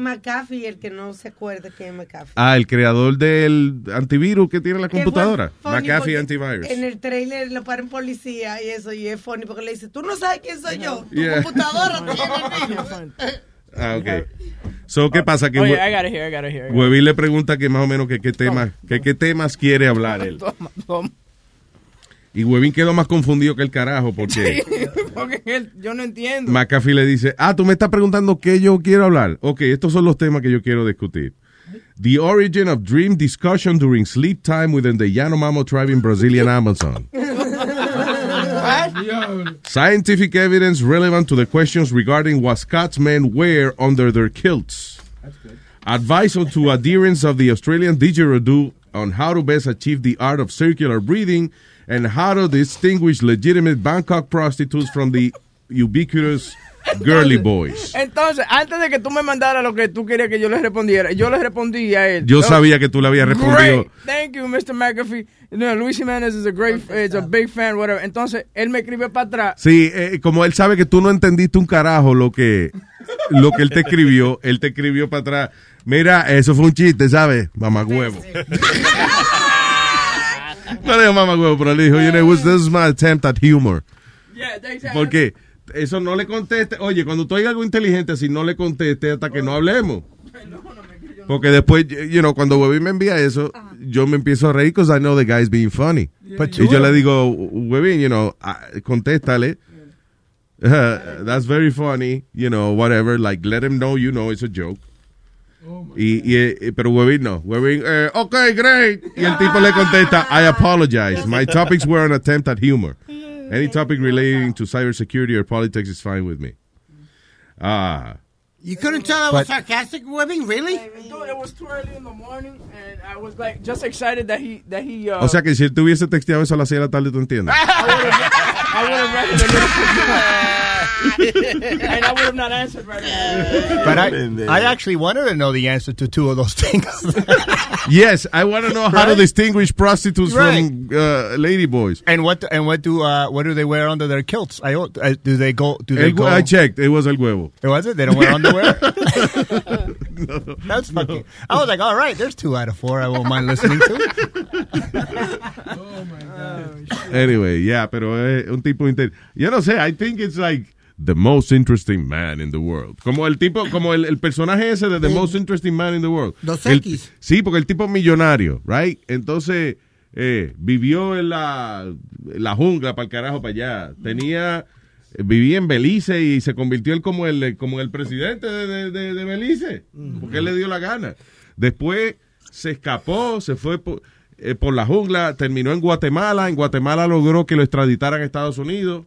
McAfee, el que no se acuerda que es McAfee. Ah, el creador del antivirus que tiene la computadora. McAfee Antivirus. En el trailer lo paran policía y eso, y es funny porque le dice, tú no sabes quién soy yo, tu Yeah. computadora tiene [laughs] el virus. Ah, ok. So, ¿qué pasa? Que Oye, Hue- I got it here, I got it here. I got it. Huevín le pregunta que más o menos que qué temas, que qué temas quiere hablar él. [laughs] Toma, toma. Y Huevín quedó más confundido que el carajo porque [laughs] Porque él- yo no entiendo. McAfee le dice, ah, tú me estás preguntando qué yo quiero hablar. Ok, estos son los temas que yo quiero discutir. The origin of dream discussion during sleep time within the Yanomamo tribe in Brazilian [laughs] Amazon. Scientific evidence relevant to the questions regarding what Scotsmen wear under their kilts. Advice on to adherents of the Australian didgeridoo on how to best achieve the art of circular breathing and how to distinguish legitimate Bangkok prostitutes from the ubiquitous girly boys. Entonces, antes de que tú me mandaras lo que tú querías que yo le respondiera, yo le respondí a él. Yo sabía que tú le habías respondido. Great. Thank you, Mr. McAfee. Know, Luis Jiménez is a great, is a big fan, whatever. Entonces, él me escribe para atrás. Sí, eh, como él sabe que tú no entendiste un carajo lo que, lo que él te escribió, él te escribió para atrás. Mira, eso fue un chiste, ¿sabes? Mamá huevo. No le dijo mamá huevo, pero le dijo, you know, this is my attempt at humor. Porque eso no le conteste. Oye, cuando tú oigas algo inteligente, si no le conteste hasta que no hablemos. Porque después, you know, cuando Webby me envía eso, yo me empiezo a reír because I know the guy's being funny. But y yo le digo, Webby, you know, ah, contéstale. Uh, [laughs] that's very funny, you know, whatever. Like, let him know you know it's a joke. Y, y, eh, pero Webin no. Webin, eh, ok, great. Y el tipo le contesta, I apologize. My topics were an attempt at humor. Any topic relating to cybersecurity or politics is fine with me. Ah. You couldn't tell I was sarcastic, Webbing? Really? Dude, it was too early in the morning, and I was like just excited that he that he. Uh, O sea que si él te hubiese texteado eso a las 6 de la tarde, ¿tú entiendes? I would have read it, and I would have not answered right away. [laughs] But I, I actually wanted to know the answer to two of those things. [laughs] yes, I want to know how to distinguish prostitutes Right. from uh, lady boys. and what and what do uh, what do they wear under their kilts? I don't- uh, do they go? Do they El- go? I checked. It was el huevo. It was it? They don't wear underwear. [laughs] That's fucking. I was like, all right, there's two out of four. I won't mind listening to. Anyway, yeah, pero es un tipo inter... Yo no sé, I think it's like the most interesting man in the world. Como el tipo, como el, el personaje ese de the most interesting man in the world. Dos El- X. sí, porque el tipo es millonario, right? Entonces, eh, vivió en la, en la jungla para el carajo para allá. Tenía... Vivía en Belice y se convirtió él como el, como el presidente de, de- de- Belice, porque él le dio la gana. Después se escapó, se fue por, eh, por la jungla, terminó en Guatemala. En Guatemala logró que lo extraditaran a Estados Unidos.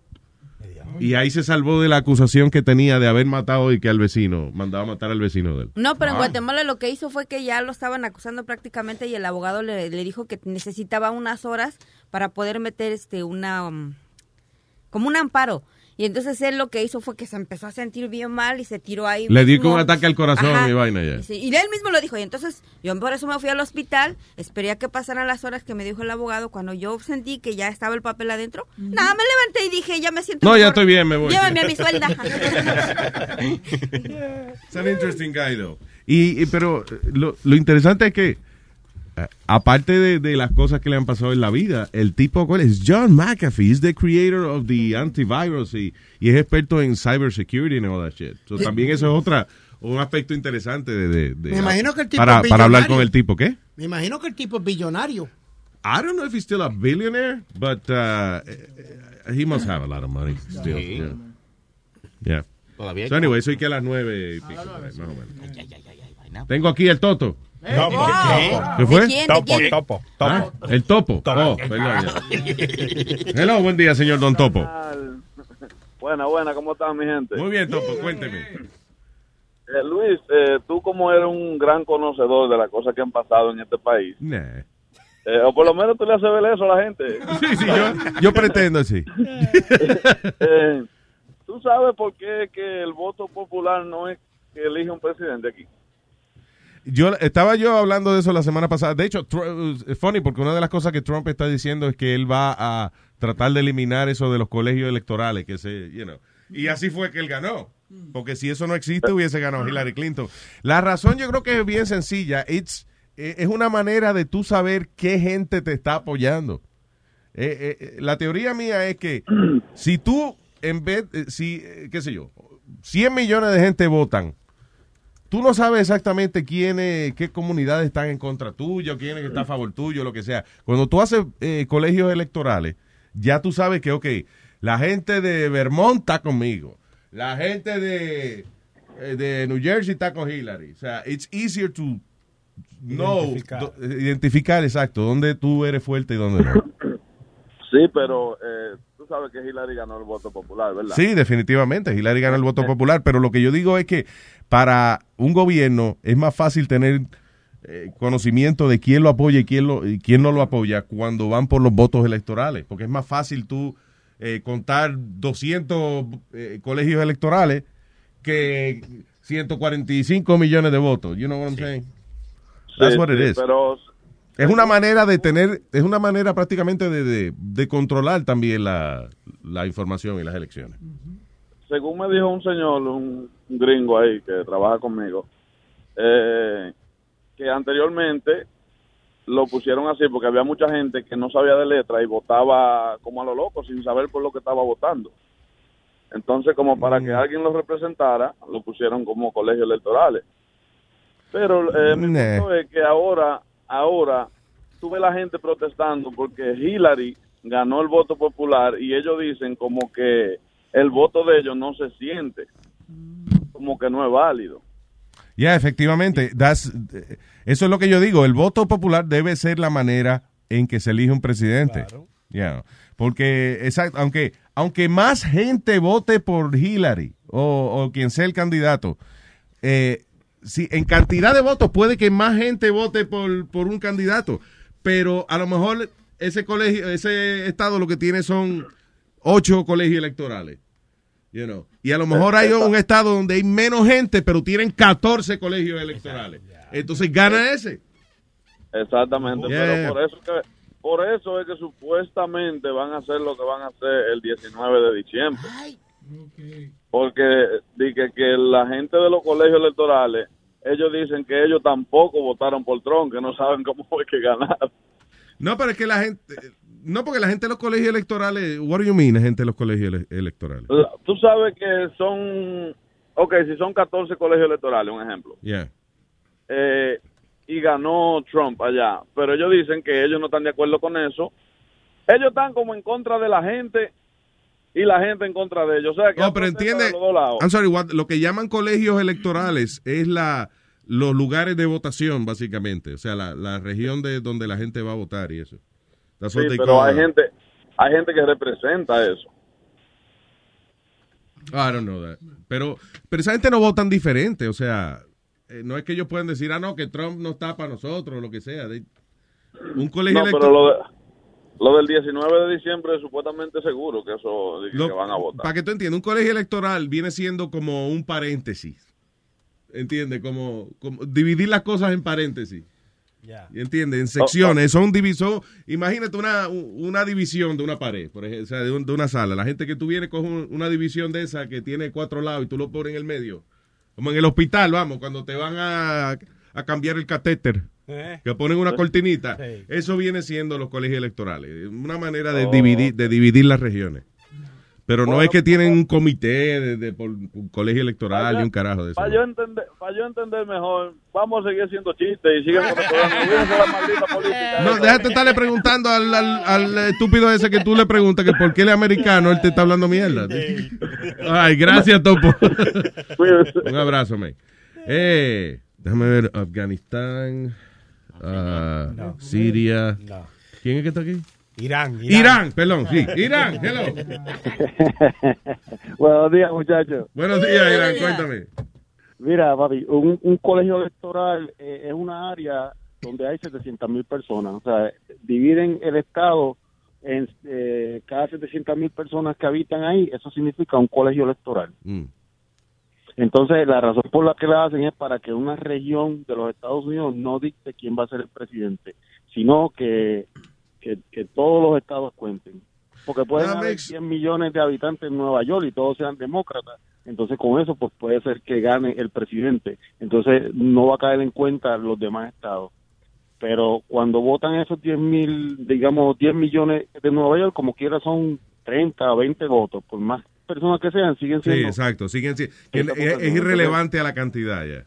Y ahí se salvó de la acusación que tenía de haber matado y que al vecino, mandaba matar al vecino de él. No, pero en Ah. Guatemala lo que hizo fue que ya lo estaban acusando prácticamente y el abogado le, le dijo que necesitaba unas horas para poder meter este una um, como un amparo. Y entonces él lo que hizo fue que se empezó a sentir bien mal y se tiró ahí. Le dio con un ataque al corazón Ajá. y vaina ya. Sí, y él mismo lo dijo. Y entonces yo por eso me fui al hospital, esperé a que pasaran las horas que me dijo el abogado. Cuando yo sentí que ya estaba el papel adentro, nada, me levanté y dije, ya me siento No, ya estoy bien, me voy. Llévame a mi suelda. [laughs] [laughs] Es un interesting guy, though. Y, y- pero eh, lo, lo interesante es que, aparte de, de las cosas que le han pasado en la vida, el tipo, ¿cuál es? John McAfee, is the creator of the antivirus y, y es experto en cybersecurity and all that shit. So, también eso es otra, un aspecto interesante de, de- de- Me imagino que el tipo para, es para hablar billonario. con el tipo, ¿qué? Me imagino que el tipo es billonario. I don't know if he's still a billionaire, but uh, he must have a lot of money still. Sí. Yeah. Yeah. Todavía hay So anyway, soy que a las nueve y pico, por ahí, más o menos. Tengo aquí el Toto. Topo. ¿Qué? ¿Qué fue? ¿De quién? ¿De Topo, topo, topo. Ah, el topo. Oh, [laughs] perdón, ya. Hello, buen día, señor Don Topo. Buena, buena, ¿cómo están mi gente? Muy bien, Topo, cuénteme. Eh, Luis, eh, tú como eres un gran conocedor de las cosas que han pasado en este país, Nah. eh, o por lo menos tú le haces ver eso a la gente. [laughs] Sí, sí, yo, yo pretendo, sí. [laughs] Eh, ¿Tú sabes por qué que el voto popular no es que elige un presidente aquí? Yo estaba yo hablando de eso la semana pasada. De hecho, es funny porque una de las cosas que Trump está diciendo es que él va a tratar de eliminar eso de los colegios electorales, que se. Y así fue que él ganó. Porque si eso no existe, hubiese ganado Hillary Clinton. La razón yo creo que es bien sencilla. It's, eh, es una manera de tú saber qué gente te está apoyando. Eh, eh, la teoría mía es que si tú, en vez, si, qué sé yo, 100 millones de gente votan, tú no sabes exactamente quiénes, qué comunidades están en contra tuyo, quiénes están a favor tuyo, lo que sea. Cuando tú haces eh, colegios electorales, ya tú sabes que, ok, la gente de Vermont está conmigo, la gente de, eh, de New Jersey está con Hillary. O sea, it's easier to know, Identificar. do- eh, identificar exacto, dónde tú eres fuerte y dónde no. Sí, pero eh, tú sabes que Hillary ganó el voto popular, ¿verdad? Sí, definitivamente. Hillary gana el voto popular, pero lo que yo digo es que para un gobierno es más fácil tener eh, conocimiento de quién lo apoya y quién, lo, y quién no lo apoya cuando van por los votos electorales, porque es más fácil tú eh, contar 200 eh, colegios electorales que 145 millones de votos. You know what I'm saying? That's Sí, what it sí, is. Pero Es una manera de tener, es una manera prácticamente de, de, de controlar también la, la información y las elecciones. Según me dijo un señor, un, un gringo ahí que trabaja conmigo, eh, que anteriormente lo pusieron así porque había mucha gente que no sabía de letra y votaba como a lo loco sin saber por lo que estaba votando. Entonces, como para que alguien lo representara, lo pusieron como colegios electorales. Pero eh, mi punto es que ahora, ahora, tú ves la gente protestando porque Hillary ganó el voto popular y ellos dicen como que el voto de ellos no se siente como que no es válido. Ya, efectivamente, that's- eso es lo que yo digo. El voto popular debe ser la manera en que se elige un presidente. Ya, porque, exacto, aunque, aunque más gente vote por Hillary o, o quien sea el candidato, eh, si en cantidad de votos puede que más gente vote por, por un candidato, pero a lo mejor ese colegio, ese estado lo que tiene son ocho colegios electorales. You know. Y a lo mejor hay un estado donde hay menos gente, pero tienen 14 colegios electorales. Entonces gana ese. Exactamente, Yeah. pero por eso que por eso es que supuestamente van a hacer lo que van a hacer el 19 de diciembre. Porque di que, que la gente de los colegios electorales, ellos dicen que ellos tampoco votaron por Trump, que no saben cómo fue que ganaron. No, pero es que la gente. No, porque la gente de los colegios electorales. What do you mean, gente de los colegios ele- electorales? Tú sabes que son, ok, si son 14 colegios electorales, un ejemplo, Yeah. eh, y ganó Trump allá, pero ellos dicen que ellos no están de acuerdo con eso. Ellos están como en contra de la gente y la gente en contra de ellos. O sea, que No, pero entiende. de los dos lados. I'm sorry, what- lo que llaman colegios electorales es la los lugares de votación, básicamente. O sea, la, la región de donde la gente va a votar y eso. That's Sí, they pero call hay gente, hay gente que representa eso. I don't know that. Pero, pero esa gente no votan diferente. O sea, eh, no es que ellos puedan decir, ah, no, que Trump no está para nosotros o lo que sea. They- un colegio No, pero electoral. lo, de- lo del 19 de diciembre es supuestamente seguro que eso Lo- que van a votar. Para que tú entiendas, un colegio electoral viene siendo como un paréntesis. ¿Entiendes? Como, como dividir las cosas en paréntesis. ¿Y ¿Entiendes? En secciones. Son divisor. Imagínate una, una división de una pared, por ejemplo, o sea, de, un- de una sala. La gente que tú vienes coge un- una división de esa que tiene cuatro lados y tú lo pones en el medio. Como en el hospital, vamos, cuando te van a, a cambiar el catéter. Que ponen una cortinita. Eso viene siendo los colegios electorales. Una manera de, Oh. dividir, de dividir las regiones. Pero no Bueno, es que tienen un comité de, de- por un colegio electoral y un carajo de eso. Para yo, entender, para yo entender mejor, vamos a seguir haciendo chistes y sigan con el la maldita política. No, déjate estarle preguntando al, al- al estúpido ese que tú le preguntas que por qué es americano, él te está hablando mierda. Ay, gracias, Topo. Un abrazo, man. Eh, déjame ver, Afganistán, No. Siria. No. ¿Quién es que está aquí? Irán. Irán, perdón, sí. Irán, hello. [laughs] Buenos días, muchachos. Buenos días, Irán, cuéntame. Mira, papi, un, un colegio electoral eh, es una área donde hay 700 mil personas. O sea, dividen el Estado en eh, cada 700 mil personas que habitan ahí, eso significa un colegio electoral. Mm. Entonces, la razón por la que la hacen es para que una región de los Estados Unidos no dicte quién va a ser el presidente, sino que, que, que todos los estados cuenten. Porque pueden That haber makes- 100 millones de habitantes en Nueva York y todos sean demócratas. Entonces, con eso, pues puede ser que gane el presidente. Entonces, no va a caer en cuenta los demás estados. Pero cuando votan esos 10 mil, digamos, 10 millones de Nueva York, como quiera son 30 o 20 votos. Por más personas que sean, siguen Sí, siendo exacto. Siguen, si- que Esa es, es irrelevante a la cantidad ya.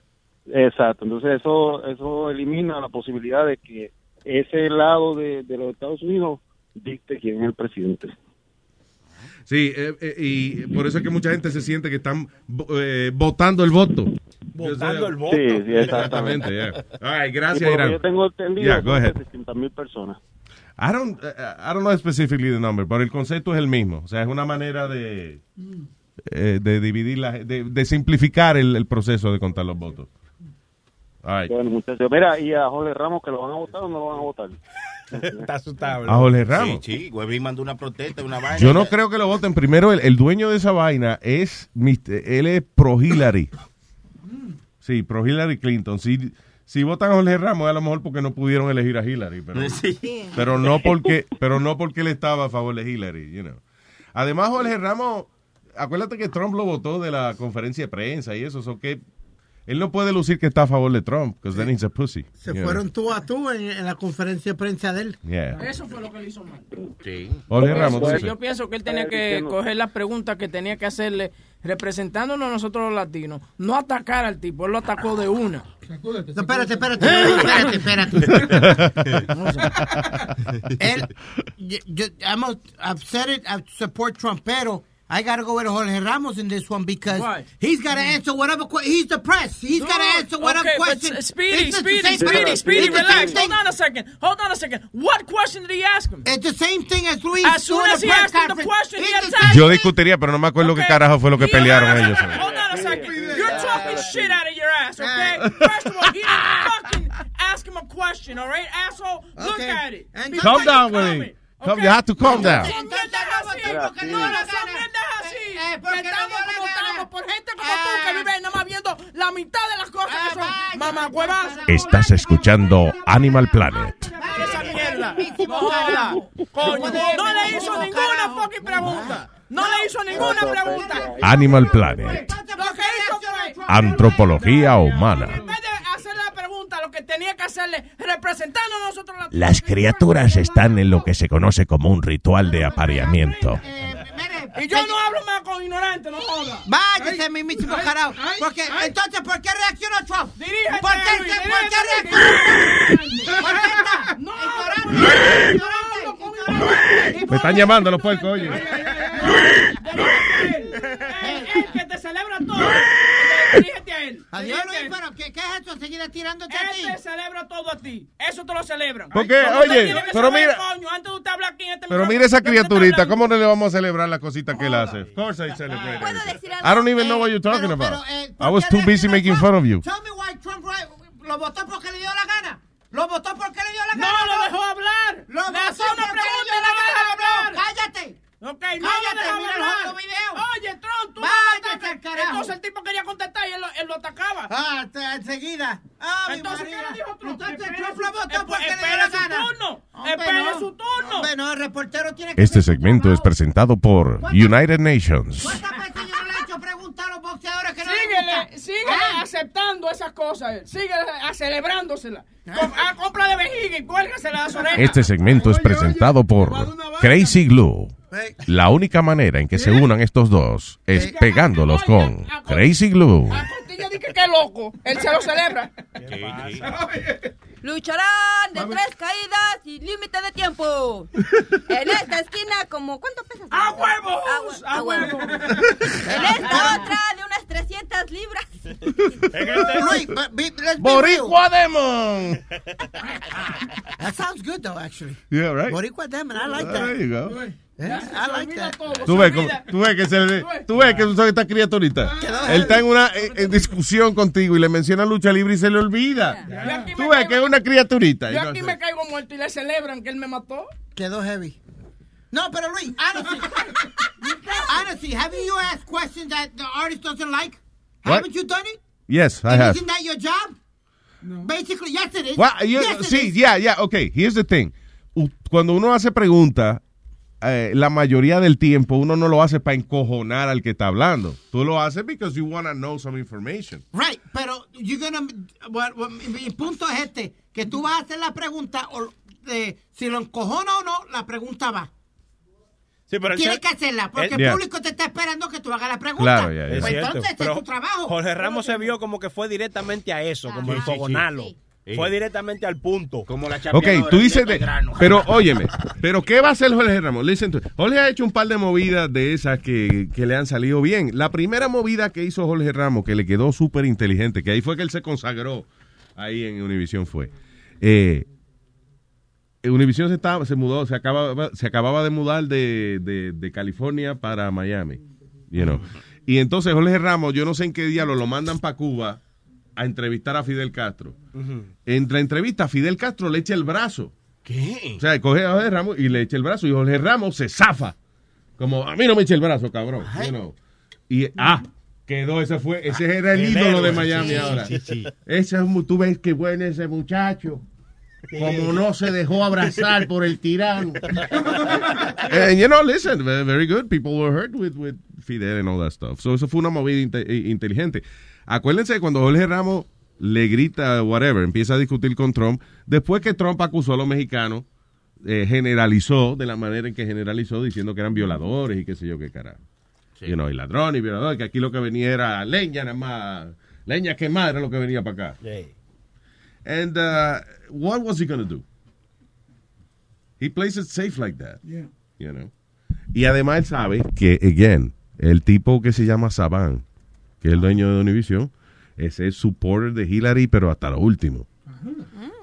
Exacto, entonces eso eso elimina la posibilidad de que ese lado de, de los Estados Unidos dicte quién es el presidente. Sí, eh, eh, y por eso es que mucha gente se siente que están eh, votando el voto. Votando el voto. Sí, sí, exactamente. yeah. Ay, Y gracias, Irán. yo tengo entendido, Yeah, go son ahead. 700 mil personas. I don't, uh, I don't know specifically the number, pero el concepto es el mismo. O sea, es una manera de, eh, de dividir, la, de, de simplificar el, el proceso de contar los votos. All right. Bueno, muchachos, mira, y a Jorge Ramos, que lo van a votar o no lo van a votar. [laughs] Está asustado. A Jorge Ramos. Sí, sí, Webin mandó una protesta, una vaina. Yo no creo que lo voten. Primero, el, el dueño de esa vaina es, él es pro Hillary. Sí, pro Hillary Clinton. Si, si votan a Jorge Ramos, es a lo mejor porque no pudieron elegir a Hillary. Pero, [laughs] Sí. pero no porque pero no porque él estaba a favor de Hillary. You know. Además, Jorge Ramos, acuérdate que Trump lo votó de la conferencia de prensa y eso. so que él no puede lucir que está a favor de Trump, because then he's a pussy. Se know. fueron tú a tú en, en la conferencia de prensa de él. Yeah. Eso fue lo que le hizo mal. Sí. Eso, Ramos, tú yo pienso que él tenía que coger las preguntas que tenía que hacerle representándonos a nosotros los latinos. No atacar al tipo, él lo atacó de una. No, espérate, espérate, espérate, espérate. [laughs] Él, yo, yo- I'm a- I've said it, I support Trump, pero I gotta go with Jorge Ramos in this one because he's gotta answer whatever. Que- he's the press. He's No, gotta answer whatever okay, but, question. uh, Speedy, It's the Speedy, same- Speedy, Speedy, it's relax. thing. Hold on a second. Hold on a second. What question did he ask him? It's the same thing as Luis. As soon doing as the he press asked him the conference. question, he It's the attacked Yo discutiría, pero no me acuerdo qué carajo fue lo que pelearon ellos. Hold on a second. You're talking shit out of your ass, okay? First of all, he didn't fucking ask him a question, all right, asshole? Look Okay. at it. And Calm down, comment, Willie. You have to calm down. Son mierdas así, porque no, no son mierdas así. que estamos como estamos por gente como tú que vive nada más viendo la mitad de las cosas que son mamacuevas. Estás escuchando Animal Planet. Esa mierda. No joda. Coño, no le hizo ninguna fucking pregunta. No le hizo ninguna pregunta. Animal Planet. Antropología humana. Que tenía que hacerle representando a nosotros la Las criaturas están en lo que se conoce como un ritual de apareamiento. Y yo no hablo más con ignorantes, no joda. Váyase, mi mismo carajo. Porque, entonces, ¿por qué reaccionó Trump? Dirígete, ¿Por qué, Luis, ¿por qué reaccionó? ¿Por qué está? No, Me están llamando los puercos, oye. El que te celebra todo. Dirígete a él. Adiós, Luis, pero ¿qué, qué es esto? ¿Seguir tirándote a ti? Él te celebra todo a ti. Eso te lo celebran. Porque, oye, pero mira- coño, antes de usted hablar aquí en este Pero mira esa ¿de qué usted está criaturita? ¿cómo no le vamos a celebrar las cositas que él hace? Of course I celebrate it. I don't even know what you're talking about. I was too busy making fun of you. Tell me why Trump lo votó porque le dio la gana. Lo votó porque le dio la No, gana. lo dejó hablar. Lo votó porque le dio la no gana. hablar. Cállate. Ok, no Cállate, lo dejaba mira el hablar. video. Oye, Trump, tú Váyate al carajo. Entonces el tipo quería contestar y él lo, él lo atacaba. Ah, enseguida. Ah, Entonces. ¿qué le dijo Trump? Entonces Espere Trump su- lo votó porque le dio espere la su turno. No. su turno. Hombre, no, el reportero tiene que Este su segmento es presentado por United Nations. ¿Cuántas veces yo no le he hecho preguntar a los boxeadores que no le Síguele, Ah. aceptando esas cosas. Síguele a celebrándosela. Com- a compra de vejiga y cuélgasela a las orejas. Este segmento es presentado por Crazy Glue. La única manera en que se unan estos dos es pegándolos con Crazy Glue. Costilla dice que loco. Él se lo celebra. [laughs] Lucharán de tres caídas y límite de tiempo. En esta esquina, como ¿cuánto pesas? ¡A huevos! A, ¡A huevos! En esta otra, de unas 300 libras. [laughs] Be Boricua. Demon. That sounds good though, actually. Yeah, right. Boricua Demon, I like that. There you go. Yeah, I like that. Tú ves, tú ves que se le- tú ves que tú sabes esta criaturita. Él está en una eh, en discusión contigo y le menciona lucha libre y se le olvida. Aquí Tú ves caigo- que es una criaturita. Yo y no aquí sé. me caigo muerto y le celebran que él me mató. Quedó heavy. No, pero Luis, honestly, honestly, haven't you asked questions that the artist doesn't like? What? Haven't you done it? Yes, I And have. Isn't that your job? Basically, yes it is. Well, you- yes, it sí, is. yeah, yeah, okay. Here's the thing. Cuando uno hace preguntas, eh, la mayoría del tiempo uno no lo hace para encojonar al que está hablando. Tú lo haces because you want to know some information. Right, pero you're gonna, what- what- mi punto es este, que tú vas a hacer la pregunta, o, eh, si lo encojona o no, la pregunta va. Sí, pero Tienes que hacerla, porque él- el Yeah. público te está esperando que tú hagas la pregunta. Claro, ya, ya. Es Pues cierto, entonces, pero es tu trabajo. Jorge Ramos se vio como que fue directamente a eso, como enfogonarlo. Sí. Fue directamente al punto. Como la Ok, tú dices, de- pero óyeme, pero ¿qué va a hacer Jorge Ramos? Listen to- Jorge ha hecho un par de movidas de esas que, que le han salido bien. La primera movida que hizo Jorge Ramos, que le quedó súper inteligente, que ahí fue que él se consagró ahí en Univision fue. Eh, Univision se, estaba, se mudó, se acababa, se acababa de mudar de, de- de California para Miami. You know. Y entonces Jorge Ramos, yo no sé en qué día lo, lo mandan para Cuba a entrevistar a Fidel Castro. En la entrevista, Fidel Castro le echa el brazo. ¿Qué? O sea, coge a Jorge Ramos y le echa el brazo y Jorge Ramos se zafa. Como, a mí no me eche el brazo, cabrón. You know. Y, ah, quedó, ese fue, ese era el, ídolo de Miami sí, ahora. sí, sí. Ese es tú ves qué bueno ese muchacho. Como no se dejó abrazar por el tirano. [laughs] And you know, listen, ve- very good. People were hurt with, with Fidel and all that stuff. So eso fue una movida inte- inteligente. Acuérdense cuando Jorge Ramos le grita, whatever, empieza a discutir con Trump, después que Trump acusó a los mexicanos, eh, generalizó de la manera en que generalizó, diciendo que eran violadores y qué sé yo qué carajo. You know, y ladrones y violadores, que aquí lo que venía era leña nada más, leña quemada era lo que venía para acá. And uh, what was he going to do? He plays it safe like that. Yeah. You know? Y además él sabe que, again, el tipo que se llama Saban, que es el dueño de Univision, ese es supporter de Hillary, pero hasta lo último.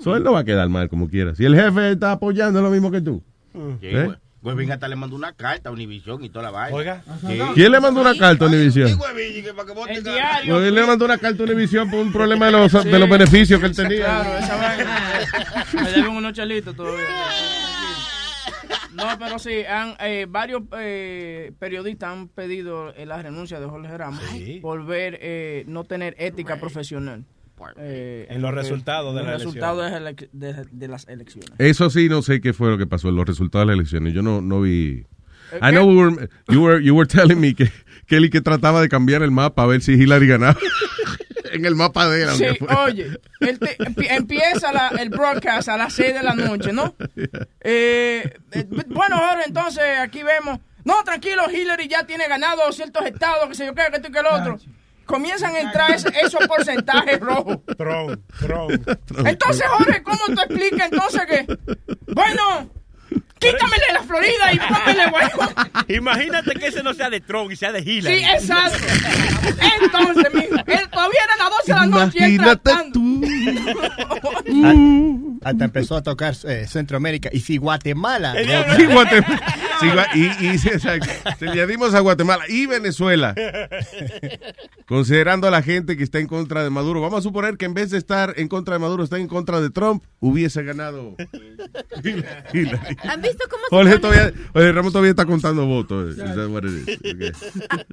So, él no va a quedar mal como quiera. Si el jefe está apoyando lo mismo que tú. Sí, ¿Eh? Güey. Huevín hasta le mandó una carta a Univision y toda la vaina. Oiga. Sí. ¿Quién le mandó una carta a Univision? El Pues él le mandó una carta a Univision por un problema de los, de los beneficios que él tenía. Claro, esa vaina. [laughs] Me deben unos chelitos todavía. No, pero sí, han, eh, varios eh, periodistas han pedido eh, la renuncia de Jorge Ramos por ver eh, no tener ética profesional. Eh, En los resultados de en las los resultados de, elec- de- de las elecciones. Eso sí, no sé qué fue lo que pasó en los resultados de las elecciones. Yo no, no vi. ¿Eh, I know we were- you were, you were telling me que Kelly que trataba de cambiar el mapa a ver si Hillary ganaba. [laughs] en el mapa de él. Sí, oye, el te- empie- empieza la- el broadcast a las 6 de la noche, ¿no? Eh, eh, bueno, ahora entonces aquí vemos. No, tranquilo, Hillary ya tiene ganado ciertos estados, que sé yo qué, que esto y que el otro. Comienzan a entrar es- esos porcentajes rojos. Trump, Trump. Entonces, Jorge, ¿cómo tú explicas entonces que? Bueno, quítamele la Florida y póngale bueno. Imagínate que ese no sea de Trump y sea de Hillary. Sí, exacto. Entonces, mijo, él todavía era las 12 de la noche y Imagínate tratando. Ah, Hasta empezó a tocar eh, Centroamérica. Y si Guatemala. no- Sí, Guatemala. Sí, Gua- y, y. Se le dimos a Guatemala y Venezuela. Considerando a la gente que está en contra de Maduro, vamos a suponer que en vez de estar en contra de Maduro, está en contra de Trump, hubiese ganado. Hillary. ¿Han visto cómo se Jorge pone- todavía, oye, Ramos todavía está contando votos. Is? Okay.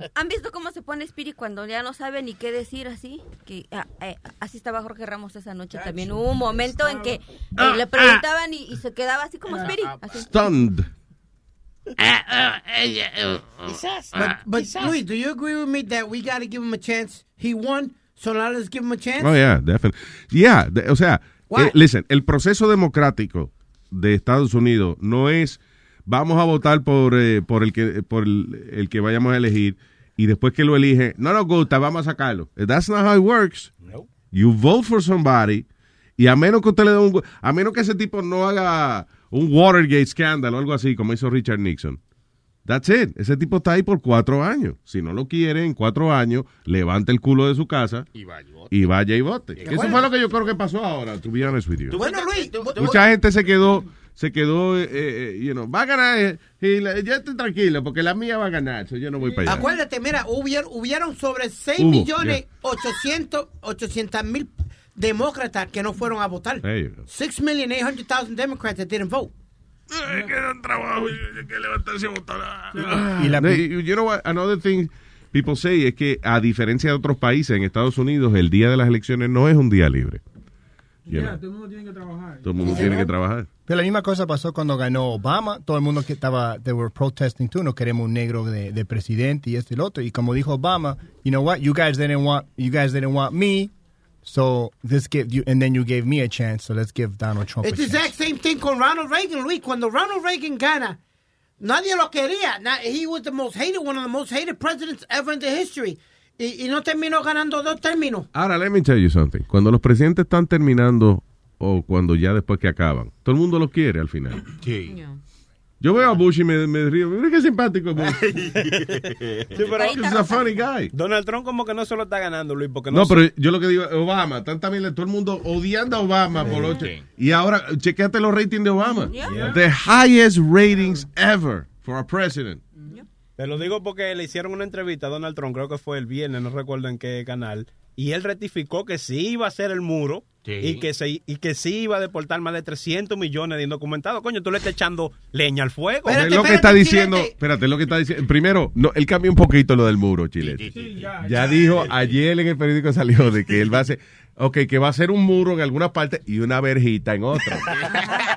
[laughs] ¿Han visto cómo se pone Spirit cuando ya no sabe ni qué decir así? Que ah, eh, así estaba Jorge Ramos esa noche también. Hubo un momento en que eh, Ah, le preguntaban y, y se quedaba así como Spirit. Así. Stunned. But, but Luis, do you agree with me that we got to give him a chance? He won, so now let's give him a chance. Oh, yeah, definitely. Yeah, de- o sea, eh, listen, el proceso democrático de Estados Unidos no es vamos a votar por, eh, por, el, que, por el, el que vayamos a elegir y después que lo elige, no nos gusta, vamos a sacarlo. That's not how it works. You vote for somebody y a menos que usted le dé un, a menos que ese tipo no haga un Watergate scandal o algo así como hizo Richard Nixon. That's it. Ese tipo está ahí por cuatro años. Si no lo quiere, en cuatro años, levante el culo de su casa y vaya y vote. Que Eso fue lo que yo creo que pasó ahora, to be honest with you. Bueno, Luis, Mucha gente se quedó, se quedó, eh, eh, you know, va a ganar, eh, y la- ya estoy tranquilo, porque la mía va a ganar, so yo no voy para allá. Acuérdate, mira, hubieron, hubieron sobre 6 Hubo, millones 800 mil demócratas que no fueron a votar. There you go. 6 million 800,000 Democrats that didn't vote. Quedan trabajo y que levantarse a votar. Y la- you know what, another thing people say es que a diferencia de otros países, en Estados Unidos, el día de las elecciones no es un día libre. Ya, todo el mundo tiene que trabajar. todo el mundo tiene que trabajar. Pero la misma cosa pasó cuando ganó Obama. Todo el mundo que estaba, they were protesting too. No queremos un negro de, de presidente y este y el otro. Y como dijo Obama, you know what? You guys didn't want, you guys didn't want me. So this give you, and then you gave me a chance. So let's give Donald Trump a It's the chance. exact same thing con Ronald Reagan, Luis. Cuando Ronald Reagan gana, nadie lo quería. Na- He was the most hated, one of the most hated presidents ever in the history. Y, y no terminó ganando dos términos. Ahora, let me tell you something. Cuando los presidentes están terminando o cuando ya después que acaban, todo el mundo los quiere al final. Sí. Yo veo a Bush y me, me río. Mira qué simpático Bush. [laughs] Sí, pero He's a funny guy. Donald Trump como que no se lo está ganando, Luis, porque no, No, pero yo lo que digo, Obama, están también todo el mundo odiando a Obama por ocho. Y ahora, chequeate los ratings de Obama. Yeah. The highest ratings ever for a president. Te lo digo porque le hicieron una entrevista a Donald Trump, creo que fue el viernes, no recuerdo en qué canal, y él rectificó que sí iba a hacer el muro y, que se, y que sí iba a deportar más de 300 millones de indocumentados. Coño, tú le estás echando leña al fuego. es lo que está diciendo, espérate, es lo que está diciendo. Primero, no, él cambió un poquito lo del muro, Chile. ya, dijo, ayer en el periódico salió de que él va a hacer, ok, que va a hacer un muro en alguna parte y una verjita en otra.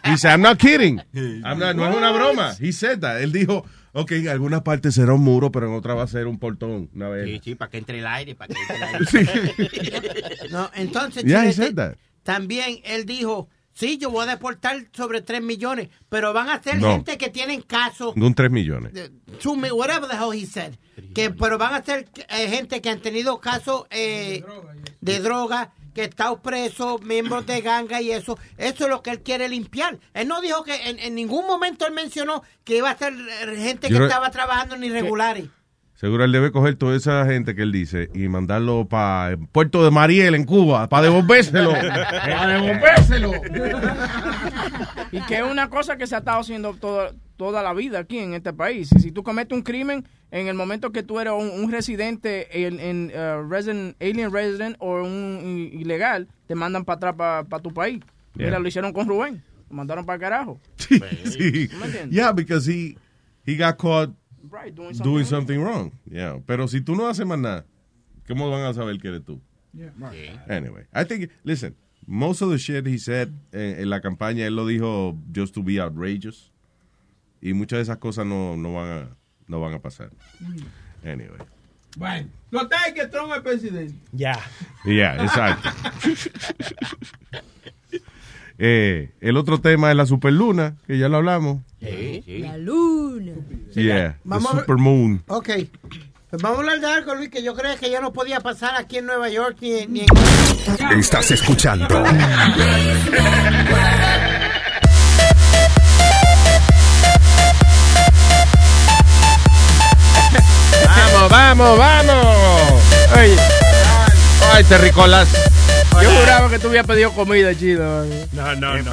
[laughs] Dice, I'm not kidding. I'm not- no es una broma. He said that. Él dijo, ok, en alguna parte será un muro, pero en otra va a ser un portón, una Sí, verja. sí, para que entre el aire, para que entre el [laughs] aire. No, entonces, Yeah, he said that. también él dijo, sí, yo voy a deportar sobre 3 millones, pero van a ser No. gente que tienen casos, De un 3 millones. two whatever the hell he said, que, pero van a ser eh, gente que han tenido casos eh, de droga, que están presos, miembros de ganga y eso, eso es lo que él quiere limpiar. Él no dijo que en, en ningún momento él mencionó que iba a ser gente Yo que no- estaba trabajando en irregulares. Seguro él debe coger toda esa gente que él dice y mandarlo para Puerto de Mariel en Cuba para devolvérselo. [laughs] para devolvérselo. [laughs] Y que es una cosa que se ha estado haciendo toda, toda la vida aquí en este país. Y si tú cometes un crimen, en el momento que tú eres un, un residente en, en, uh, resident, alien resident o un ilegal, te mandan para atrás para tu país. Yeah. Mira, lo hicieron con Rubén. Lo mandaron para el carajo. [laughs] sí. ¿No me entiendes? Yeah, because he, he got caught Right, doing doing something something wrong. Yeah. Pero si tú no haces más nada, ¿cómo van a saber que eres tú? Anyway, I think, listen, most of the shit he said eh, en la campaña, él lo dijo just to be outrageous. Y muchas de esas cosas no, no, van, a, no van a pasar. Anyway. Bueno, lo es que Trump es presidente. Ya. Yeah, exacto. [laughs] Eh, el otro tema es la superluna, que ya lo hablamos. La luna. Yeah, the Vamos ver- supermoon. Ok. Pues vamos a hablar de algo, Luis, que yo creo que ya no podía pasar aquí en Nueva York ni, ni en... Estás escuchando. [laughs] Vamos, vamos, vamos. Oye. Ay, terricolas. Yo juraba que tú habías pedido comida, chido. No, no, no.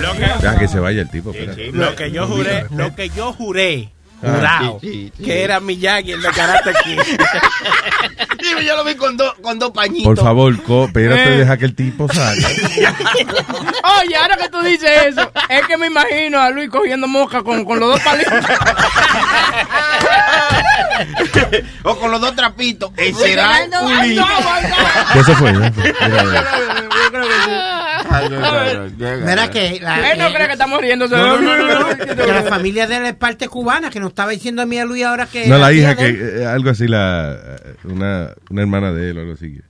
Lo que, Deja que se vaya el tipo. lo que yo juré, lo que yo juré, Ah. que era Miyagi el de Karate Kid. [laughs] Dime, yo lo vi con, dos con dos pañitos. Por favor, co- espérate, Eh. deja que el tipo salga. [laughs] Oye, ahora que tú dices eso, es que me imagino a Luis cogiendo mosca con, con los dos palitos. [laughs] o con los dos trapitos. Será no, un no, ¿Qué se fue? Mira, mira. Yo creo que sí. Mira que... La, Él no eh, cree que estamos riéndose. No, no, no, no, no. Que la familia de es parte cubana, que nos estaba diciendo a mí a Luis ahora que... No, la hija que, eh, algo así, la, eh, una, una hermana de él o algo así.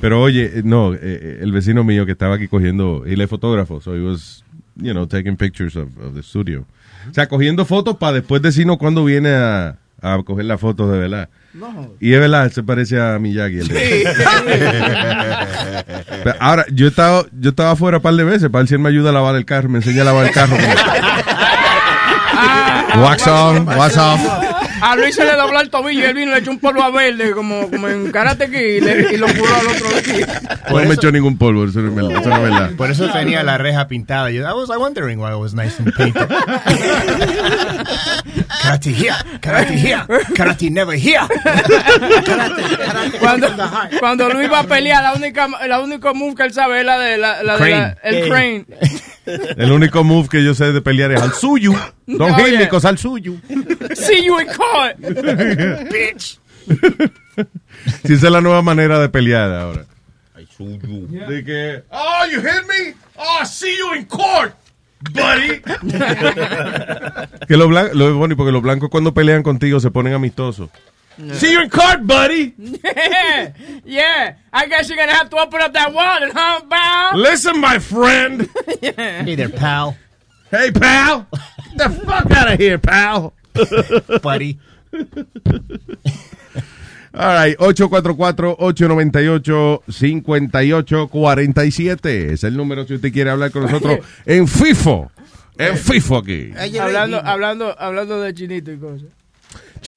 Pero oye, no, eh, el vecino mío que estaba aquí cogiendo, él es fotógrafo, so he was, you know, taking pictures of, of the studio. O sea, cogiendo fotos para después decirnos cuándo viene a, a coger las fotos de verdad. No. Y es verdad, se parece a Miyagi. Pero Ahora, yo estaba, yo estaba afuera un par de veces para ver si él me ayuda a lavar el carro, me enseña a lavar el carro. wax on, wax off. A Luis se le dobló el tobillo y él vino y le echó un polvo a verde como, como en Karate Kid y, le- y lo curó al otro día. No me echó ningún polvo, eso no es verdad. Eso no es verdad. Por eso tenía la reja pintada. Yo, I was wondering why it was nice and painted. karate here, karate here, karate never here. Cuando, cuando Luis va a pelear, la única, la única move que él sabe es la de la, la de la- el crane. El único move que yo sé de pelear es al suyo. [laughs] Don Oh, Henry, yeah. cosa al suyo. See you in court. Bitch. [laughs] Si esa es la nueva manera de pelear ahora. De que, oh, you hit me? Oh, see you in court, buddy. [laughs] que lo blanco, lo bueno, porque los blancos cuando pelean contigo se ponen amistosos. See you in court, buddy. Yeah, [laughs] yeah. I guess you're gonna have to open up that wallet, huh, Bow? Listen, my friend. [laughs] Hey there, pal. Hey, pal. Get the fuck out of here, pal. [laughs] Buddy. All right, 844-898-5847 es el número si usted quiere hablar con nosotros en FIFO. En FIFO aquí. Hablando, hablando, hablando de chinito y cosas.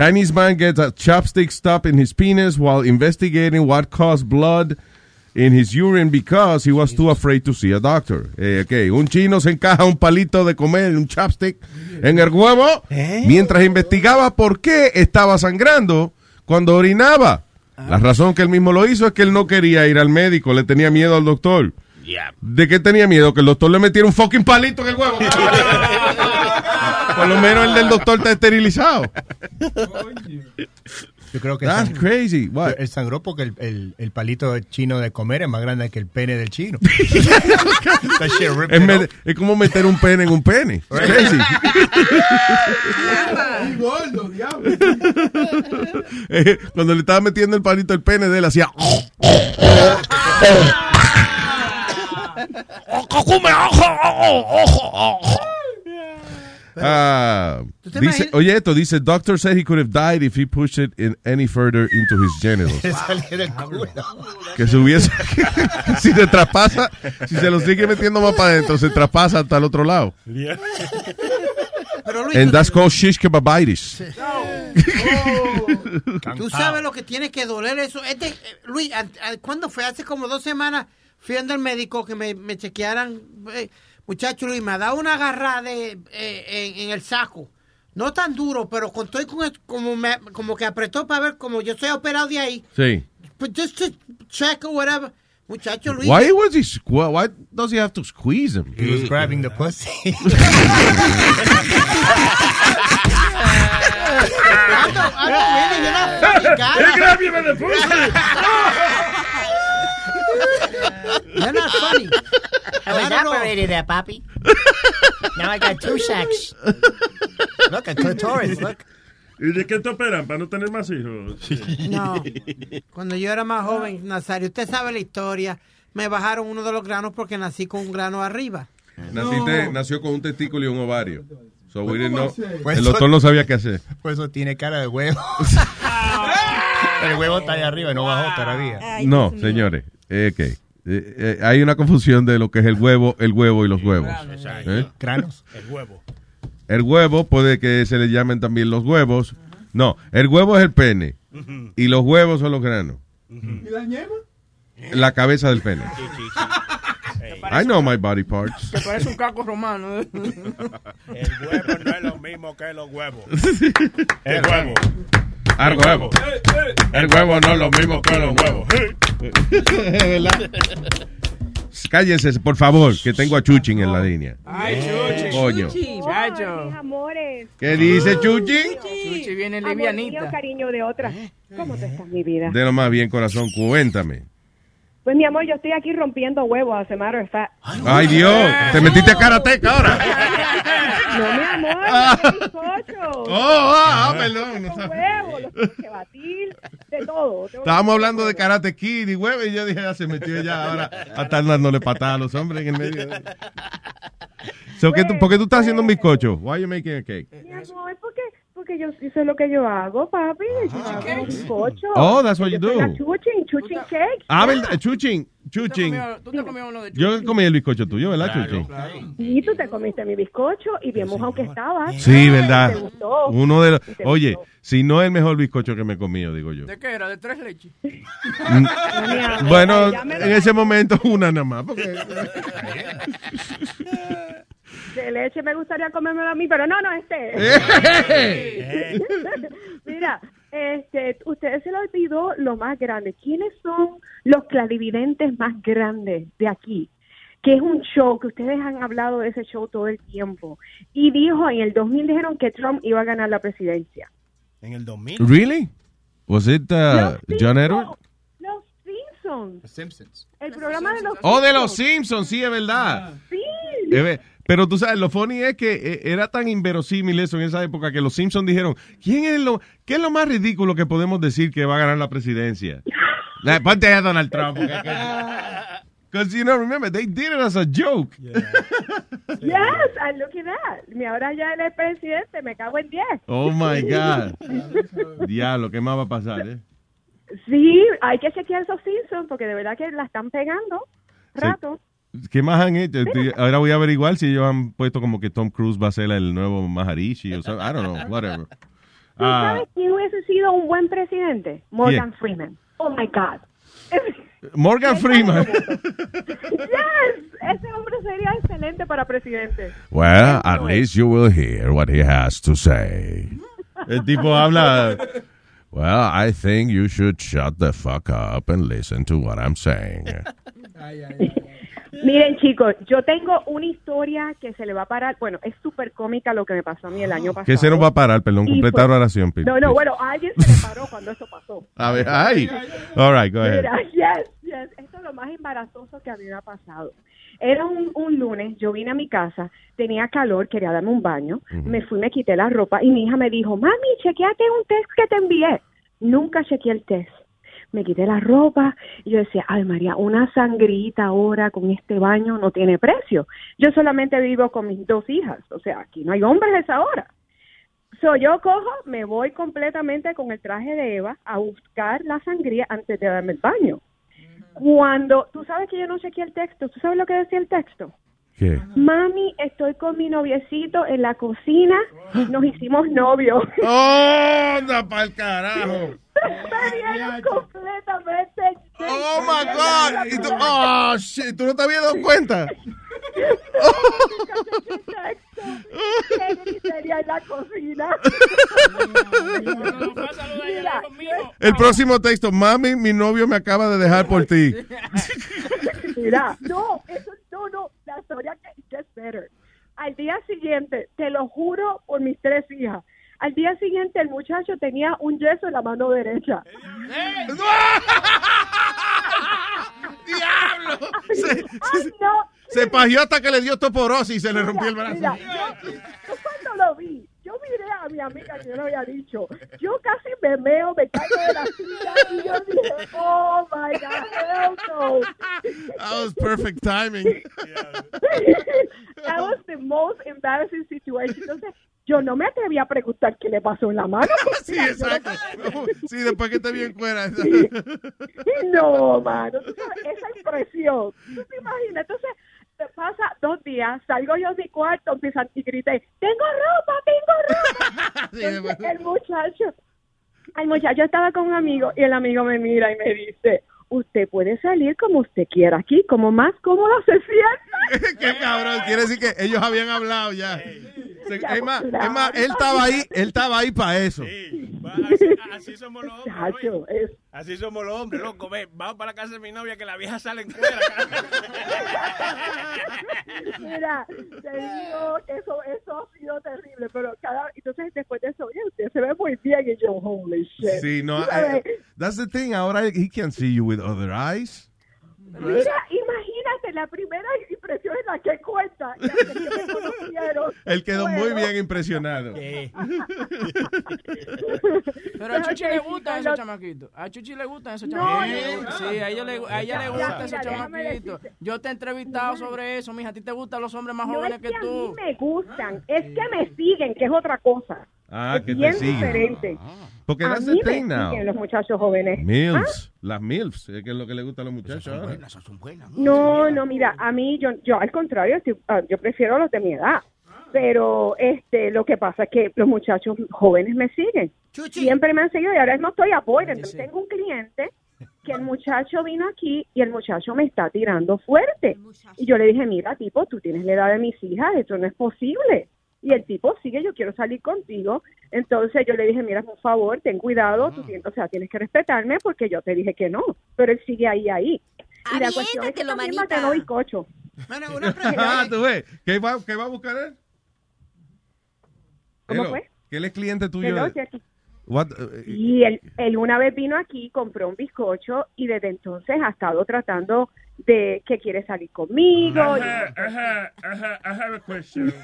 Chinese man gets a chopstick stuck in his penis while investigating what caused blood in his urine because he was too afraid to see a doctor. Eh, ok, Un chino se encaja un palito de comer, un chopstick, en el huevo mientras investigaba por qué estaba sangrando cuando orinaba. La razón que él mismo lo hizo es que él no quería ir al médico, le tenía miedo al doctor. ¿De qué tenía miedo? Que el doctor le metiera un fucking palito en el huevo. [laughs] Por lo menos el del doctor está esterilizado. Yo creo que That's sang- crazy. What? Él sangró porque el, el, el palito chino de comer es más grande que el pene del chino. [laughs] Es, me- como meter un pene en un pene. It's crazy. Y [laughs] gordo, diablo. Eh, Cuando le estaba metiendo el palito el pene de él, hacía. [laughs] Ah, ¿Tú te dice, oye, esto dice: Doctor said he could have died if he pushed it in any further into his genitals. [laughs] Que se hubiese. [laughs] si se traspasa, si se lo sigue metiendo más para adentro, se traspasa hasta el otro lado. Pero Luis, And that's called shish kebabitis. Tú sabes lo que tiene que doler eso. Este, eh, Luis, ¿cuándo fue? Hace como dos semanas fui al médico que me, me chequearan. Eh, muchacho Luis, me ha dado una agarrada de, eh, en, en el saco. No tan duro, pero con todo y con el- como, me- como que apretó para ver como yo soy operado de ahí. Sí. But just to check or whatever. Muchacho Luis. Why was he? squ- Why does he have to squeeze him? He was grabbing the pussy. [laughs] Ando, ando winning, you're not fucking guy. He grabbed you by the pussy. [laughs] You're not funny. [laughs] I was know. operated there, Poppy. now I got two sacks. Look, a clitoris, look. ¿Y de qué te operan? ¿Para no tener más hijos? No. Cuando yo era más joven, Nazario, usted sabe la historia. Me bajaron uno de los granos porque nací con un grano arriba. Naciste- Nació con un testículo y un ovario. So we didn't know- Pues el doctor no sabía qué hacer. Por eso tiene cara de huevo. [laughs] el huevo está ahí arriba y no bajó todavía. No, señores. eh, que, eh, eh, hay una confusión de lo que es el huevo, el huevo y los huevos. ¿Eh? Granos. El huevo. El huevo puede que se le llamen también los huevos. No, el huevo es el pene y los huevos son los granos. ¿Y la ñema? La cabeza del pene. I know my body parts. Que parece un caco romano. El huevo no es lo mismo que los huevos. [laughs] El huevo. El huevo. El huevo no es lo mismo que los huevos. ¿Verdad? Cállense, por favor, que tengo a Chuchin en la línea. Ay, Chuchi. Coño. Chacho. amores. ¿Qué dice Chuchi? Chuchi viene livianita. cariño de otra. ¿Cómo te estás, mi vida? De lo más bien, corazón, cuéntame. Pues mi amor, yo estoy aquí rompiendo huevos, as a matter of fact. Ay, Dios, te metiste a karateca ahora. No, mi amor, [laughs] bizcocho. Oh, ah, perdón. Con huevos, los tienes que batir, de todo. Estábamos hablando de karate kid y huevo y yo dije, ya se metió ya ahora a estar dándole patada a los hombres en el medio. So, ¿qué tú- ¿Por qué tú estás haciendo un bizcocho? Why are you making a cake? Mi amor, ¿por Porque yo eso es lo que yo hago, papi. Yo hago bizcocho. Oh, that's what you do. chuchin, chuchin cake. Ah, ¿verdad? Chuchin, Chuchin. ¿Tú te comió uno de Yo comí el bizcocho tuyo, ¿verdad, Chuchin? Y tú te comiste mi bizcocho y bien mojado que estaba. Sí, ¿verdad? ¿Te gustó? Uno de los... ¿Y te Oye, si no es el mejor bizcocho que me he comido, digo yo. ¿De qué era? ¿De tres leches? [laughs] Mm, Bueno, en ese momento una nada más. Porque... [laughs] De leche me gustaría comérmelo a mí, pero no, no, este. [laughs] [laughs] Mira, este, ustedes se le olvidó lo más grande. ¿Quiénes son los clarividentes más grandes de aquí? Que es un show, que ustedes han hablado de ese show todo el tiempo. Y dijo, en el 2000 dijeron que Trump iba a ganar la presidencia. En el 2000. Really? Was it uh, Los John Simpsons. Edward? Los Simpsons. Simpsons. El programa de los Oh, de los Simpsons, sí, es verdad. Sí. Pero tú sabes, lo funny es que eh, era tan inverosímil eso en esa época que los Simpsons dijeron, ¿quién es lo, ¿qué es lo más ridículo que podemos decir que va a ganar la presidencia? [laughs] La- Ponte a Donald Trump. Because, [laughs] you know, remember, they did it as a joke. [laughs] Yes, and look at that. Mi ahora ya él es presidente, me cago en 10. Oh, my God. Diablo, ¿qué más va a pasar, eh? Sí, hay que chequear esos Simpsons porque de verdad que la están pegando rato. ¿Qué más han hecho? Estoy- Ahora voy a averiguar si ellos han puesto como que Tom Cruise va a ser el nuevo Maharishi o sea, I don't know, whatever. ¿Tú Ah, sabes quién hubiese sido un buen presidente? Morgan ¿Quién? Freeman. Oh my God. [laughs] Morgan Freeman. [laughs] Yes, ese hombre sería excelente para presidente. Well, at least you will hear what he has to say. El tipo habla. [laughs] Well, I think you should shut the fuck up and listen to what I'm saying. Miren, chicos, yo tengo una historia que se le va a parar. Bueno, es súper cómica lo que me pasó a mí el año pasado. ¿Qué se nos va a parar? Perdón, completar fue- oración, please. No, no, bueno, a alguien se le paró cuando eso pasó. [laughs] A ver, ay. All right, go ahead. Mira, yes, yes. Esto es lo más embarazoso que a mí me ha pasado. Era un, un lunes, yo vine a mi casa, tenía calor, quería darme un baño, me fui, me quité la ropa y mi hija me dijo, mami, chequeate un test que te envié. Nunca chequeé el test. Me quité la ropa y yo decía, ay María, una sangrita ahora con este baño no tiene precio. Yo solamente vivo con mis dos hijas, o sea, aquí no hay hombres a esa hora. So, yo cojo, me voy completamente con el traje de Eva a buscar la sangría antes de darme el baño. Cuando, tú sabes que yo no chequeé el texto, ¿tú sabes lo que decía el texto? ¿Qué? Mami, estoy con mi noviecito en la cocina, nos hicimos novios. ¡Oh, anda pa'l carajo! Me vieron completamente. ¡Oh, my God! ¿Y tú, oh, shit, ¿tú no te habías dado cuenta? [laughs] ¿Qué sería en la cocina? Mira, El próximo texto, mami, mi novio me acaba de dejar por ti. [laughs] Mira, no, eso no, no, la historia que gets better. Al día siguiente, te lo juro por mis tres hijas, al día siguiente el muchacho tenía un yeso en la mano derecha. [laughs] ¡Diablo! Se, Ay, no, se pajió hasta que le dio toporosis y se le rompió el mira, brazo. yo, yo cuando lo vi, miré a mi amiga que yo le había dicho, yo casi me meo, me caigo de la silla y yo dije, oh my God, hell no. That was perfect timing. [laughs] That was the most embarrassing situation. Entonces, yo no me atreví a preguntar qué le pasó en la mano. [laughs] Sí, exacto. Sí, después que te vi en cuera. No, mano, esa impresión. ¿Tú te imaginas? Entonces, pasa dos días, salgo yo de mi cuarto, y grité, tengo ropa, tengo ropa. [laughs] Entonces, el muchacho, el muchacho estaba con un amigo y el amigo me mira y me dice, usted puede salir como usted quiera aquí, como más cómodo se sienta. [laughs] Qué cabrón, quiere decir que ellos habían hablado ya. Es, más, claro. es más, él estaba ahí, él estaba ahí para eso. Así, así somos los hombres. Es- Así somos los hombres, loco. Ve, vamos para la casa de mi novia que la vieja sale en fuera. [laughs] Mira, te digo que eso, eso ha sido terrible, pero cada, entonces después de eso, oye, usted se ve muy bien y yo, holy shit. Sí, no, sabes, eh, that's the thing. Ahora he can see you with other eyes. Mira, imagínate, la primera impresión es la que cuenta. y hasta que. Él quedó muy bien impresionado. Pero a Chuchi le gustan esos lo- chamaquitos. A Chuchi le gustan esos chamaquitos. no, no. Sí, a ella le, a ella le gustan esos chamaquitos. Yo te he entrevistado sobre eso, mija. A ti te gustan los hombres más No jóvenes es que que a mí tú. me gustan, es que me siguen, que es otra cosa. Ah, Es que te bien siguen. diferente. Porque a that's mí me thing now. siguen los muchachos jóvenes. ¿Ah? MILFs, las MILFs, es que es lo que le gusta a los muchachos ahora. No, no, mira, a mí, yo, yo al contrario, estoy- ah, yo prefiero a los de mi edad. Pero este, lo que pasa es que los muchachos jóvenes me siguen. Siempre me han seguido y ahora mismo estoy a. Entonces tengo un cliente que el muchacho vino aquí y el muchacho me está tirando fuerte. Y yo le dije, mira, tipo, tú tienes la edad de mis hijas, esto no es posible. Y el tipo sigue, yo quiero salir contigo. Entonces yo le dije, mira, por favor, ten cuidado, tú tienes, o sea, tienes que respetarme porque yo te dije que no. Pero él sigue ahí, ahí. Y la cuestión es que también me [laughs] quedó bizcocho. Ah, tú ves. ¿Qué va, qué va a buscar él? ¿Cómo Hello, fue? Que él es cliente tuyo. Hello, de-. What, eh, Y él, él una vez vino aquí, compró un bizcocho y desde entonces ha estado tratando de que quiere salir conmigo. y- Ajá, ajá, ajá, I have a question. [laughs]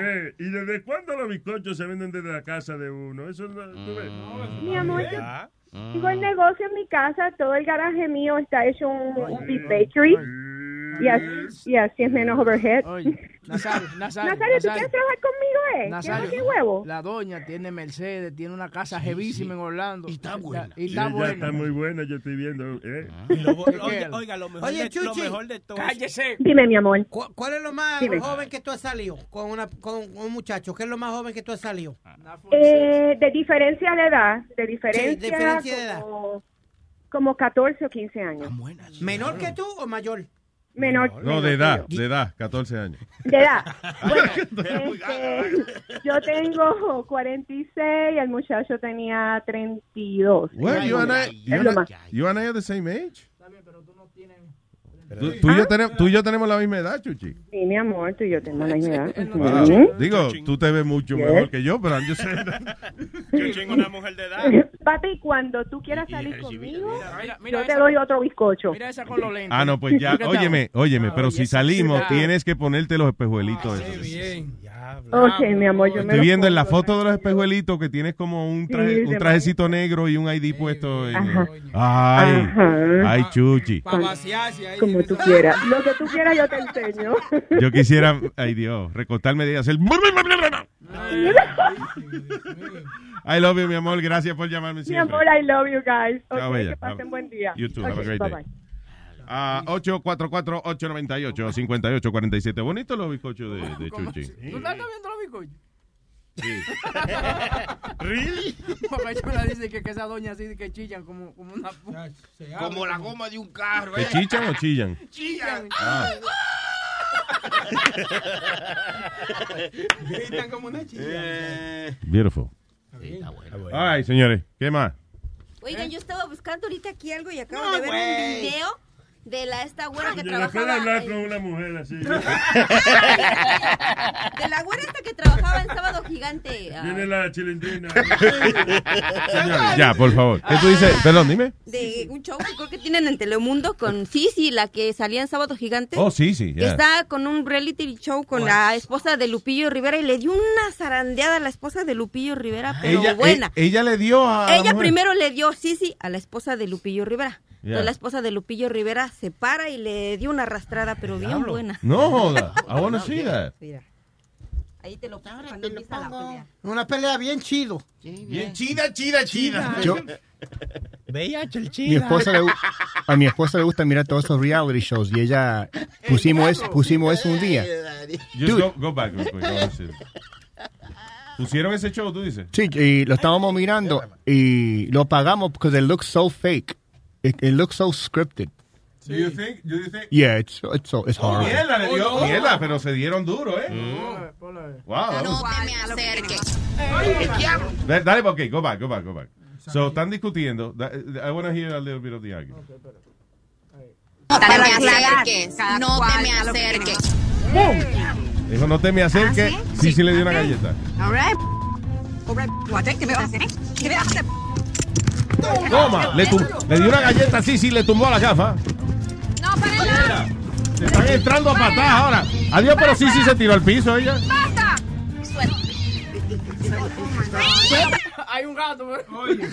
Eh, ¿Y desde cuándo los bizcochos se venden desde la casa de uno? Eso no, ¿tú ves? Mi amor, yo tengo el negocio en mi casa, todo el garaje mío está hecho un, un beef bakery. Y así, y así es menos overhead. Nazario, [laughs] Nazario. Nazario, ¿tú quieres trabajar conmigo, eh? Nazario, ¿Quieres mi huevo? La doña tiene Mercedes, tiene una casa jevísima en Orlando. Y está buena. Y está buena. está muy buena, yo estoy viendo. ¿eh? Oiga, oiga, lo mejor, Oye, de, lo Chuchi. mejor de todo. Cállese. Dime, mi amor. ¿Cu- ¿Cuál es lo más Dime. joven que tú has salido con, una, con un muchacho? ¿Qué es lo más joven que tú has salido? Eh, de diferencia de edad, de diferencia, diferencia de edad. como, como 14 o 15 años. ¿Menor que tú o mayor? Menor. No, de edad, de edad, 14 años. De edad. [laughs] Bueno, [laughs] este, yo tengo 46, el muchacho tenía 32. Well, you and I, you and. I, you and I are the same age. Tú, tú y yo tenemos, tú y yo tenemos la misma edad, Chuchi. Sí, mi amor, tú y yo tenemos la misma edad. Wow. Digo, tú te ves mucho Yes. mejor que yo, pero. Yo [laughs] chingo una mujer de edad. [laughs] Papi, cuando tú quieras salir conmigo, mira yo te esa- doy otro bizcocho. Mira esa con los lentes. Ah, no, pues ya, óyeme, óyeme, pero si salimos, sí. tienes que ponerte los espejuelitos. esos. Bien. Ok, mi amor, yo me Estoy viendo en la foto de los espejuelitos que tienes como un, traje- Sí, un trajecito negro y un ID puesto. Ay, Ajá. ay, Chuchi. Como tú quieras. Lo que tú quieras yo te enseño. [laughs] Yo quisiera, ay Dios, recortarme y hacer. [laughs] I love you, mi amor. Gracias por llamarme Mi siempre. amor, I love you guys. Chao, Ok, bella. que pasen buen día. You too. Ok, Have a great bye day. bye. Ah, 844-898-5847. Bonito los bizcochos de, de Chuchi. ¿Tú estás viendo los bizcochos? Sí. [laughs] ¿Really? La dice que, que esa doña así que chillan como, como una... Como la goma de un carro. ¿Que ¿eh? chichan o chillan? [laughs] Chillan. Ah. [laughs] Gritan como una chica. Beautiful. All right, señores. ¿Qué más? Oigan, yo estaba buscando ahorita aquí algo y acabo No, de ver güey. un video de la esta güera que puedo trabajaba hablar en- con una mujer así. [laughs] de la güera esta que trabajaba en Sábado Gigante. ah, Viene la chilindrina. Señores, ya, por favor. ¿Qué tú dices? Perdón, dime. de un show que creo que tienen en Telemundo con Sisi, la que salía en Sábado Gigante. Oh, sí, sí. Que está con un reality show con la esposa de Lupillo Rivera y le dio una zarandeada a la esposa de Lupillo Rivera, pero Ella, buena. e- ella le dio a. la Ella primero le dio Sisi a la esposa de Lupillo Rivera. Entonces la esposa de Lupillo Rivera se para y le dio una arrastrada, pero bien buena. No joda. I wanna see that. Mira. Ahí te lo pongo cuando empieza la pelea. Una pelea bien chido. Bien chida, chida, chida. Yo- [laughs] VIH, el Mi esposa le, a mi esposa le gusta mirar todos esos reality shows y ella pusimos eso, pusimos eso un día. Just go, go back real quick. I wanna see. ¿Pusieron ese show, tú dices? Sí, y lo estábamos mirando y lo pagamos porque it looks so fake. It, it looks so scripted. Do you think? Do you think? Yeah, it's it's so it's Oh, horrible. mierda, le dio mierda, pero se dieron duro, ¿eh? Wow. that was- te me acerques. Da- Dale, ok, go back, go back, go back. So, están discutiendo. Da- I want to hear a little bit of the argument. No te me acerques. No te me acerques. Dijo, no te me acerques. Sí, sí le dio una galleta. All right. All right. Toma, le, le dio una galleta, sí, sí, le tumbó la gafa. No, para Se están entrando a patadas ahora. Adiós, pero sí, sí se tiró al piso ella. ¡Basta! Hay un gato, güey. Oye,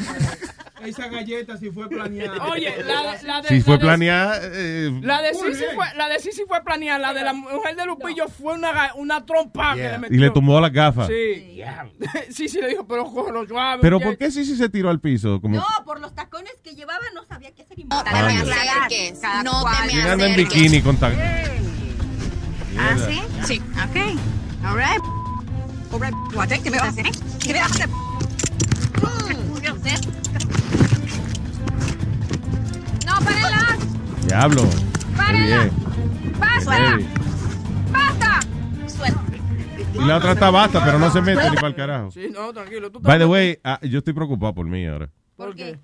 esa galleta si fue planeada. Oye, la de... La de Si fue la de- planeada. eh, La de Sisi fue, la de Sisi fue planeada, la de la mujer de Lupillo fue una, una trompa que le metió. y le tumbó las gafas. Sí. [laughs] Sí, sí, le dijo, pero cógelo suave. Pero. ¿por qué sí, sí se tiró al piso? Como No, por los tacones que llevaba no sabía qué hacer. No te me acerques. No te me llegando en acerques. bikini con tan... ¿Ah, sí? Sí. Ok. All right. All right. What ¿Qué me vas a hacer? ¿Qué me vas a hacer? No, párenla. Diablo. Párenla. Basta. Basta. Suelta. Y la otra está basta, pero no se mete ni para el carajo. Sí, no, tranquilo. Tú By the way, ah, yo estoy preocupado por mí ahora. ¿Por qué?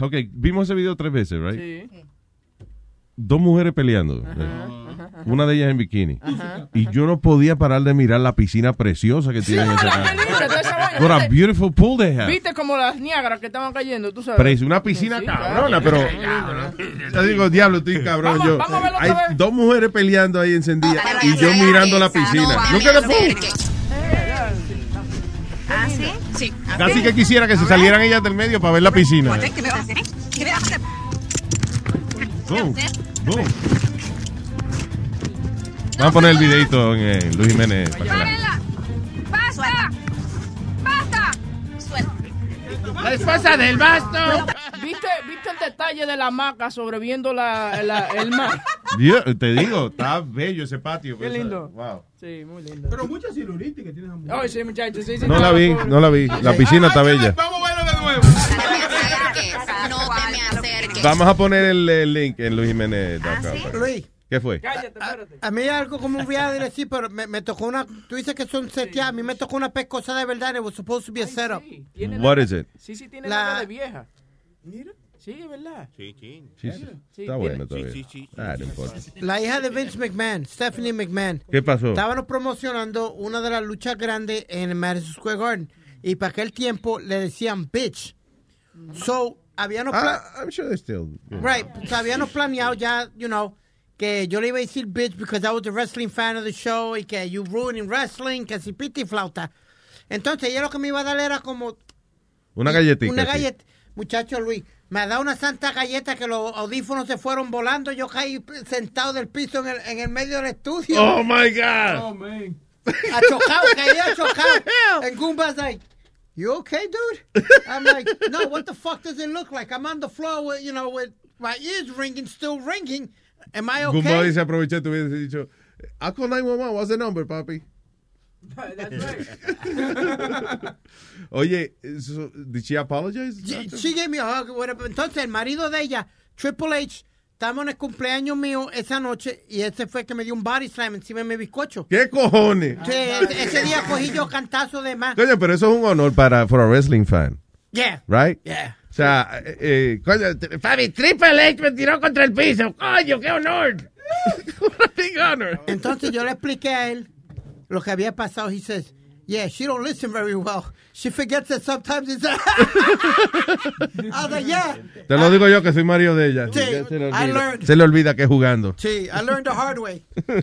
Ok, vimos ese video tres veces, right? Sí. Dos mujeres peleando. Una de ellas en bikini. Y yo no podía parar de mirar la piscina preciosa que tienen en esa la casa. película, toda esa vaina, What a ¿viste? beautiful pool they have. Viste como las niágaras que estaban cayendo, tú sabes. Pero es una piscina Sí, cabrona, claro. pero... Yo digo, diablo, estoy cabrón. Vamos- yo. vamos a verlo Hay otra vez. dos mujeres peleando ahí encendidas y yo mirando la no piscina. te Look me at the pool. acerques. ¿Ah, sí? Sí. Casi que quisiera que se salieran ellas del medio para ver la piscina. Boom, boom. Vamos a poner el videito en eh, Luis Jiménez. ¡Basta! ¡Basta! Suelta. La esposa del basto. ¿Viste, ¿Viste el detalle de la hamaca sobreviendo la, la- el mar? Dios, te digo, está bello ese patio. Qué pues, lindo. Wow. Sí, muy lindo. Pero mucha celulitis que tienes Ay, sí, muchachos. Sí, sí, No la vi, no la vi. La piscina está bella. Vamos a verlo de nuevo. No te me acerques. Vamos a poner el, el link en Luis Jiménez. Luis. ¿Qué fue? A, a mí algo como un viaje de decir, pero me, me tocó una. Tú dices que son seteadas. A mí me tocó una pescosa de verdad. It was supposed to be a setup. What is it? Sí, sí, tiene La- la de vieja. Mira. Sí, es verdad. Sí, sí. Sí, sí. Está bueno todavía. Sí, sí, sí. Ah, no importa. La hija de Vince McMahon, Stephanie McMahon. ¿Qué pasó? Estaban promocionando una de las luchas grandes en el Madison Square Garden. Y para aquel tiempo le decían bitch. So, habíamos. Ah, I'm sure they still. Right, so habíamos planeado ya, you know, que yo le iba a decir bitch because I was a wrestling fan of the show y que you ruining wrestling, que si piti flauta. Entonces ella lo que me iba a dar era como Una galletita. una sí. galleta. Muchacho Luis, me ha dado una santa galleta que los audífonos se fueron volando. Yo caí sentado del piso en el, en el medio del estudio. Oh my God. Oh, man. Achocado, caí achocado. And [laughs] Goomba's like, you okay, dude? [laughs] I'm like, no, what the fuck does it look like? I'm on the floor with, you know, with my ears ringing, still ringing. Am I okay? Gumbo dice, aproveché, tú hubieses dicho, I'll call 911, what's the number, papi? That's [laughs] right. Oye, so, did she apologize? She, she gave me a hug. whatever. Entonces, el marido de ella, Triple H, estábamos en el cumpleaños mío esa noche y ese fue que me dio un body slam encima de mi bizcocho. ¿Qué cojones? Sí, ese, ese día cogí yo cantazo de más. Coño, pero eso es un honor para for a wrestling fan, Yeah. right? Yeah. O sea, eh, eh, coño, Fabi, Triple H me tiró contra el piso. Coño, qué honor. [laughs] big honor. Entonces yo le expliqué a él lo que había pasado. He says, yeah, she don't listen very well. She forgets that sometimes it's... [laughs] I was like, yeah. Te lo digo yo que soy marido de ella. Sí, se, le I olvida, learned. se le olvida que es jugando. Sí, I learned the hard way. [laughs]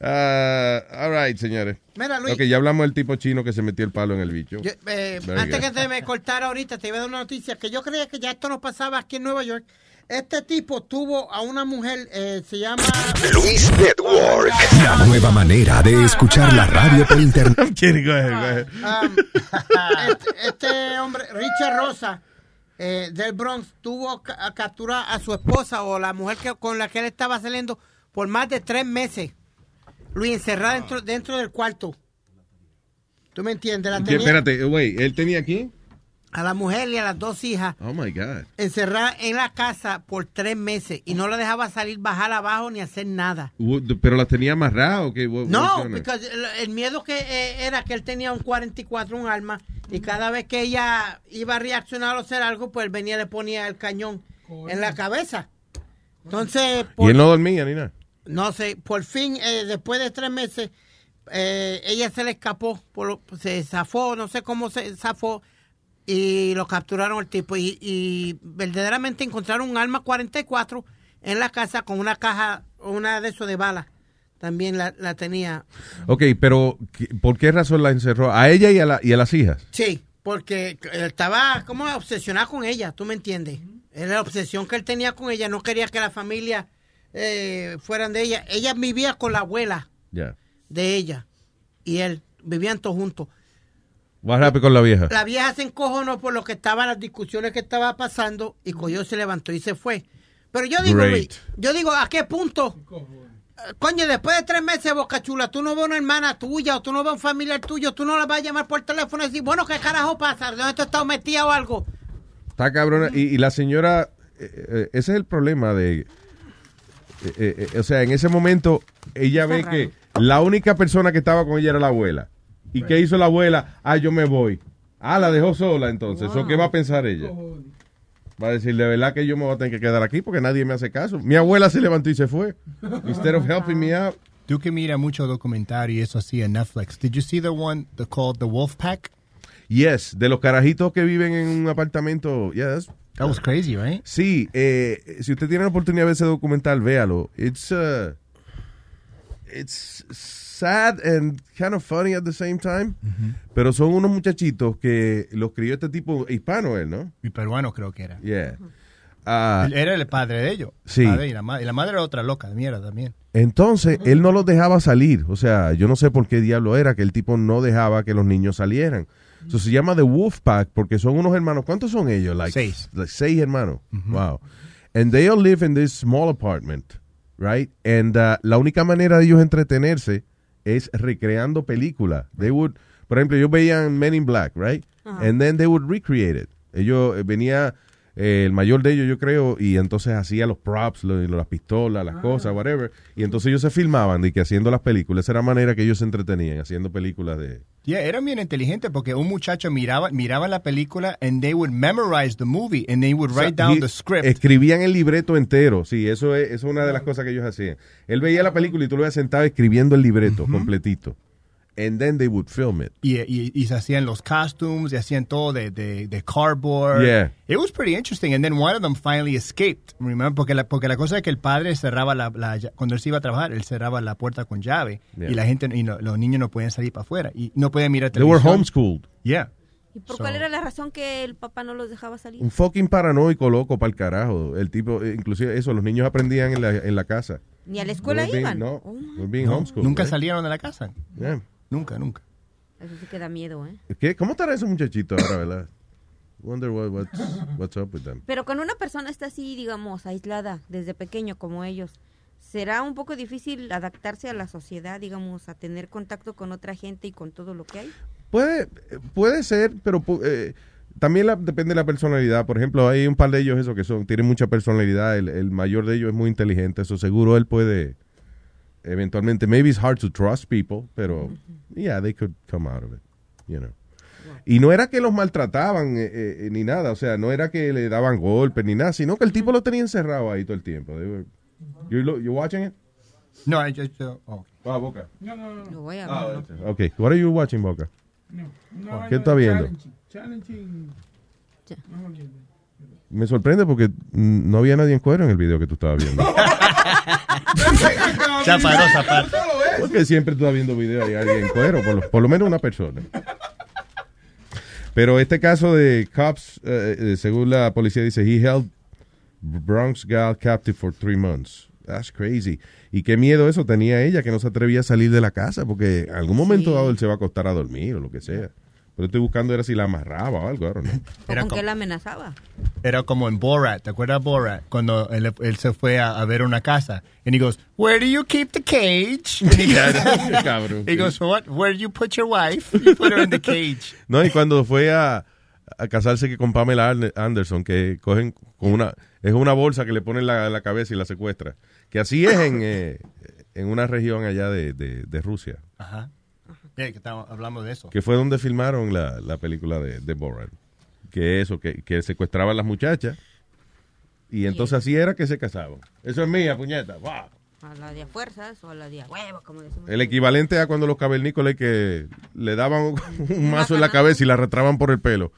Ah, all right, señores. Mira, Luis. Ok, ya hablamos del tipo chino que se metió el palo en el bicho. Yo, eh, antes good. que se me [laughs] cortara ahorita, te iba a dar una noticia que yo creía que ya esto no pasaba aquí en Nueva York. Este tipo tuvo a una mujer, eh, se llama... Luis Network. La nueva manera de escuchar la radio por internet. [laughs] Um, [laughs] este, este hombre, Richard Rosa, eh, del Bronx, tuvo a capturar a su esposa o la mujer que, con la que él estaba saliendo por más de tres meses. Luis, encerrada dentro, dentro del cuarto. ¿Tú me entiendes? La ¿Qué? tenía- Espérate, güey, ¿él tenía aquí? A la mujer y a las dos hijas Oh my God. encerrada en la casa por tres meses y no la dejaba salir, bajar abajo ni hacer nada. ¿Pero las tenía amarradas o qué? What- No, porque el, miedo que eh, era que él tenía un 44, un arma, y cada vez que ella iba a reaccionar o hacer algo, pues él venía y le ponía el cañón en la cabeza. Entonces, Y por- él no dormía ni nada. no sé, por fin, eh, después de tres meses, eh, ella se le escapó, por se zafó, no sé cómo se zafó, y lo capturaron el tipo. Y, y verdaderamente encontraron un arma 44 en la casa con una caja, una de esos de balas. También la, la tenía. Ok, pero ¿qué- ¿por qué razón la encerró? ¿A ella y a, la- y a las hijas? Sí, porque estaba como obsesionado con ella, ¿tú me entiendes? Era la obsesión que él tenía con ella, no quería que la familia eh, fueran de ella. Ella vivía con la abuela de ella y él, vivían todos juntos. What happened con la vieja? La vieja se encojonó por lo que estaban las discusiones que estaba pasando y cogió, se levantó y se fue. Pero yo digo. Luis, yo digo, ¿a qué punto? Eh, Coño, después de tres meses, Boca Chula, tú no ves una hermana tuya o tú no ves un familiar tuyo, tú no la vas a llamar por teléfono y decir, bueno, ¿qué carajo pasa? ¿Dónde tú estás metida o algo? Está cabrona. Y, y la señora, eh, eh, ese es el problema de... eh, eh, eh, o sea, en ese momento ella ve que la única persona que estaba con ella era la abuela. ¿Y qué hizo la abuela? Ah, yo me voy. Ah, la dejó sola entonces. ¿O qué va a pensar ella? Va a decir, de verdad que yo me voy a tener que quedar aquí porque nadie me hace caso. Mi abuela se levantó y se fue. [laughs] Instead of helping me out. Tú que mira mucho documentario y eso así en Netflix. Did you see the one the, called The Wolf Pack? Yes, de los carajitos que viven en un apartamento. Yeah, that's- That was crazy, right? Sí, eh, si usted tiene la oportunidad de ver ese documental, véalo. It's, uh, it's sad and kind of funny at the same time. Pero son unos muchachitos que los crió este tipo hispano, él, ¿no? Mi peruano creo que era. Yeah. ah, Él Era el padre de ellos. Sí. Padre y, la madre, y la madre era otra loca de mierda también. Entonces, él no los dejaba salir. O sea, yo no sé por qué diablo era que el tipo no dejaba que los niños salieran. Eso se llama The Wolf Pack porque son unos hermanos. ¿Cuántos son ellos? Like, Seis. like seis hermanos. Wow. And they all live in this small apartment, right? And uh, la única manera de ellos entretenerse es recreando películas. They would, por ejemplo, ellos veían Men in Black, right? And then they would recreate it. Ellos eh, venía eh, el mayor de ellos, yo creo, y entonces hacía los props, lo- las pistolas, las cosas, whatever. Y entonces ellos se filmaban de que haciendo las películas. Esa era la manera que ellos se entretenían, haciendo películas de... Yeah, eran bien inteligentes porque un muchacho miraba, miraba la película and they would memorize the movie and they would O sea, write down the script. Escribían el libreto entero, sí, eso es, eso es una de las cosas que ellos hacían. Él veía la película y tú lo veías sentado escribiendo el libreto completito. And then they would film it. Y, y, y se hacían los costumes, y hacían todo de, de, de cardboard. Yeah. It was pretty interesting. And then one of them finally escaped. Remember? Porque la, porque la cosa es que el padre cerraba la, la- cuando él se iba a trabajar, él cerraba la puerta con llave. Yeah. Y la gente, y no- los niños no podían salir para afuera. Y no podían mirar They were televisión. homeschooled. Yeah. ¿Y por So- cuál era la razón que el papá no los dejaba salir? Un fucking paranoico loco para el carajo. El tipo, eh, inclusive eso, los niños aprendían en la, en la casa. ¿Ni a la escuela They were being- iban? No, Oh, being No, homeschooled, nunca right? salieron de la casa. Yeah. Nunca, nunca. Eso sí que da miedo, ¿eh? ¿Qué? ¿Cómo estará ese muchachito ahora, verdad? Wonder what, what's, what's up with them. Pero cuando una persona está así, digamos, aislada desde pequeño como ellos, ¿será un poco difícil adaptarse a la sociedad, digamos, a tener contacto con otra gente y con todo lo que hay? Puede, puede ser, pero eh, también la- depende de la personalidad. Por ejemplo, hay un par de ellos eso que son tienen mucha personalidad. El, el mayor de ellos es muy inteligente, eso seguro él puede eventualmente. Maybe it's hard to trust people, pero yeah, they could come out of it, you know. Y no era que los maltrataban eh, eh, ni nada, o sea, no era que le daban golpes ni nada, sino que el tipo lo tenía encerrado ahí todo el tiempo. Were- you, lo- you watching it? No, I just, uh, oh. Ah, Boca. No, no, no. Lo voy a Ah, ver. Ok, what are you watching, Boca? No, una ¿Qué vaina está viendo? challenging, challenging. No me sorprende porque no había nadie en cuero en el video que tú estabas viendo. [laughs] Ya paró, zapato. Porque siempre tú estás viendo video y hay alguien en cuero, por lo, por lo menos una persona. Pero este caso de cops, eh, eh, según la policía dice, he held Bronx gal captive for three months. That's crazy. Y qué miedo eso tenía ella, que no se atrevía a salir de la casa, porque en algún momento dado él se va a acostar a dormir o lo que sea. Pero estoy buscando era si la amarraba o algo, know. [laughs] ¿O con qué la amenazaba? Era como en Borat, ¿te acuerdas de Borat? Cuando él, él se fue a, a ver una casa. And he goes, where do you keep the cage? And he goes, Cabrón. he goes what? Where do you put your wife? You put her in the cage. [laughs] No, y cuando fue a, a casarse que con Pamela Anderson, que cogen con una, es una bolsa que le ponen la, la cabeza y la secuestra. Que así es en, eh, en una región allá de, de, de Rusia, Ajá. Yeah, que estábamos hablando de eso. que fue donde filmaron la, la película de, de Borat. Que eso, que, que secuestraban a las muchachas. Y entonces así era que se casaban. Eso es mía, puñeta. ¡Wow! ¿A la de a fuerzas o a la de a huevo, como decimos? El equivalente a cuando los cavernícolas que le daban un, [laughs] un mazo en la cabeza y la arrastraban por el pelo.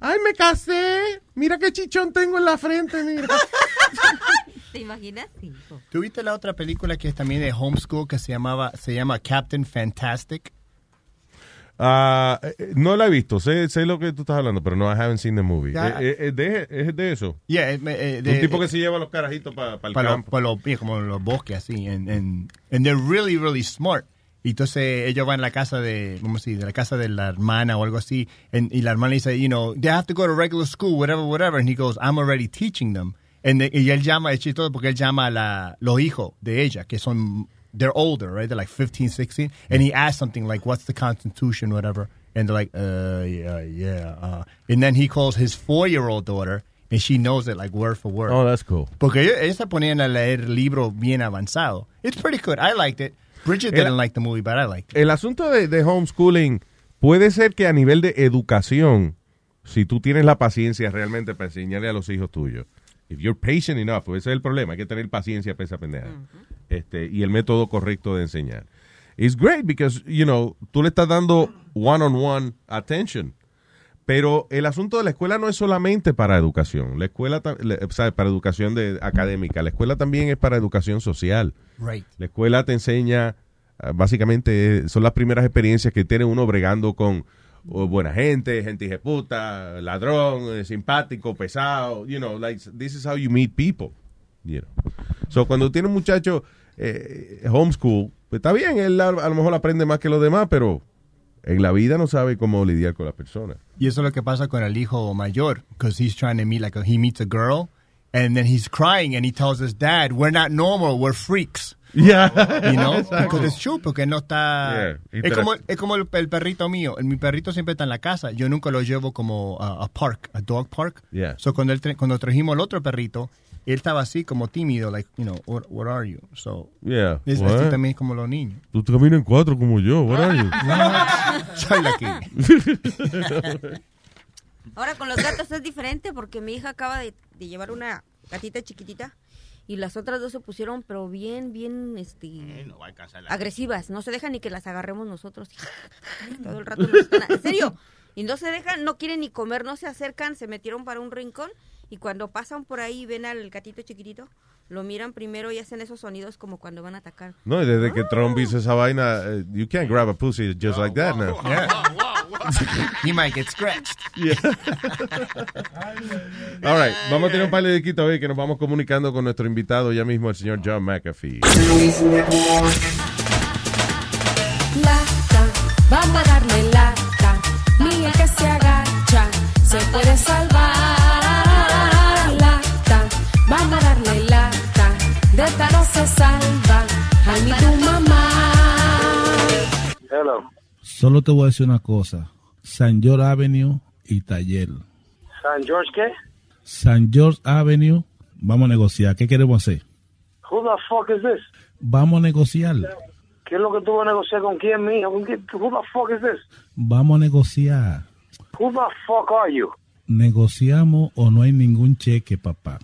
¡Ay, me casé! Mira qué chichón tengo en la frente, mira. [laughs] ¿Te imaginas? Sí. ¿Tuviste la otra película que es también de homeschool que se llamaba se llama Captain Fantastic? Eh, no la he visto, sé, sé lo que tú estás hablando, pero no, I haven't seen the movie. Ya. Eh, eh, es, de, es de eso. Yeah, eh, eh, Un de- tipo que eh, se lleva los carajitos para el para los, campo. para los- yeah, como los bosques así and, and, and they're really really smart y entonces ellos van a la casa de vamos a decir de la casa de la hermana o algo así and- y la hermana dice you know they have to go to regular school whatever whatever and he goes I'm already teaching them and they- y él llama es chistoso porque él llama a la, los hijos de ella que son they're older right they're like 15 16 and he asks something like what's the constitution whatever and they're like uh yeah yeah uh. and then he calls his four year old daughter and she knows it like word for word Oh, that's cool. porque ellos, se ponían a leer libros bien avanzados. It's pretty good. I liked it. Bridget didn't like the movie, but I liked it. El asunto de, de homeschooling puede ser que a nivel de educación, si tú tienes la paciencia realmente para enseñarle a los hijos tuyos, if you're patient enough, ese es el problema, hay que tener paciencia para esa pendeja. este, y el método correcto de enseñar. It's great because, you know, tú le estás dando one-on-one attention. Pero el asunto de la escuela no es solamente para educación. La escuela, sea, para educación de, académica. La escuela también es para educación social. Right. La escuela te enseña, ah, básicamente, eh, son las primeras experiencias que tiene uno bregando con buena gente, gente puta, ladrón, eh, simpático, pesado, you know, like this is how you meet people, you know. So cuando tiene un muchacho eh, homeschool, pues está bien, él a, a lo mejor aprende más que los demás, pero en la vida no sabe cómo lidiar con las personas. Y eso es lo que pasa con el hijo mayor, because he's trying to meet, like, he meets a girl, and then he's crying, and he tells his dad, we're not normal, we're freaks. Yeah. You know? [laughs] Because it's true, porque él no está... Yeah. Es como, es como el, el perrito mío. Mi perrito siempre está en la casa. Yo nunca lo llevo como a, a park, a dog park. Yeah. So cuando, él tra- cuando trajimos el otro perrito, él estaba así como tímido, like, you know, what, what are you? So, Yeah. es, así también es como los niños. Tú caminas en cuatro como yo, what are you? [laughs] Soy la que... Ahora con los gatos es diferente porque mi hija acaba de, de llevar una gatita chiquitita y las otras dos se pusieron pero bien, bien, este, agresivas. No se dejan ni que las agarremos nosotros. [laughs] Todo el rato [laughs] nos están, en serio. Y no se dejan, no quieren ni comer, no se acercan, se metieron para un rincón y cuando pasan por ahí y ven al gatito chiquitito, lo miran primero y hacen esos sonidos como cuando van a atacar. No, y desde que Trump hizo esa vaina, eh, you can't grab a pussy just like that now. [laughs] He might get scratched. Yeah. [laughs] All right, vamos a tener un par de disquitos hoy que nos vamos comunicando con nuestro invitado ya mismo, el señor John McAfee. Lata, vamos a darle lata. El que se agacha se puede salvar. Lata, vamos a darle lata. De esta no se salva. Ay, ni tu mamá. Hello. Solo te voy a decir una cosa. San George Avenue y Taller. San George, ¿qué? San George Avenue, vamos a negociar. ¿Qué queremos hacer? Who the fuck is this? Vamos a negociar. ¿Qué es lo que tú vas a negociar con quién, quién? Who the fuck is this? Vamos a negociar. Who the fuck are you? Negociamos o no hay ningún cheque, papá.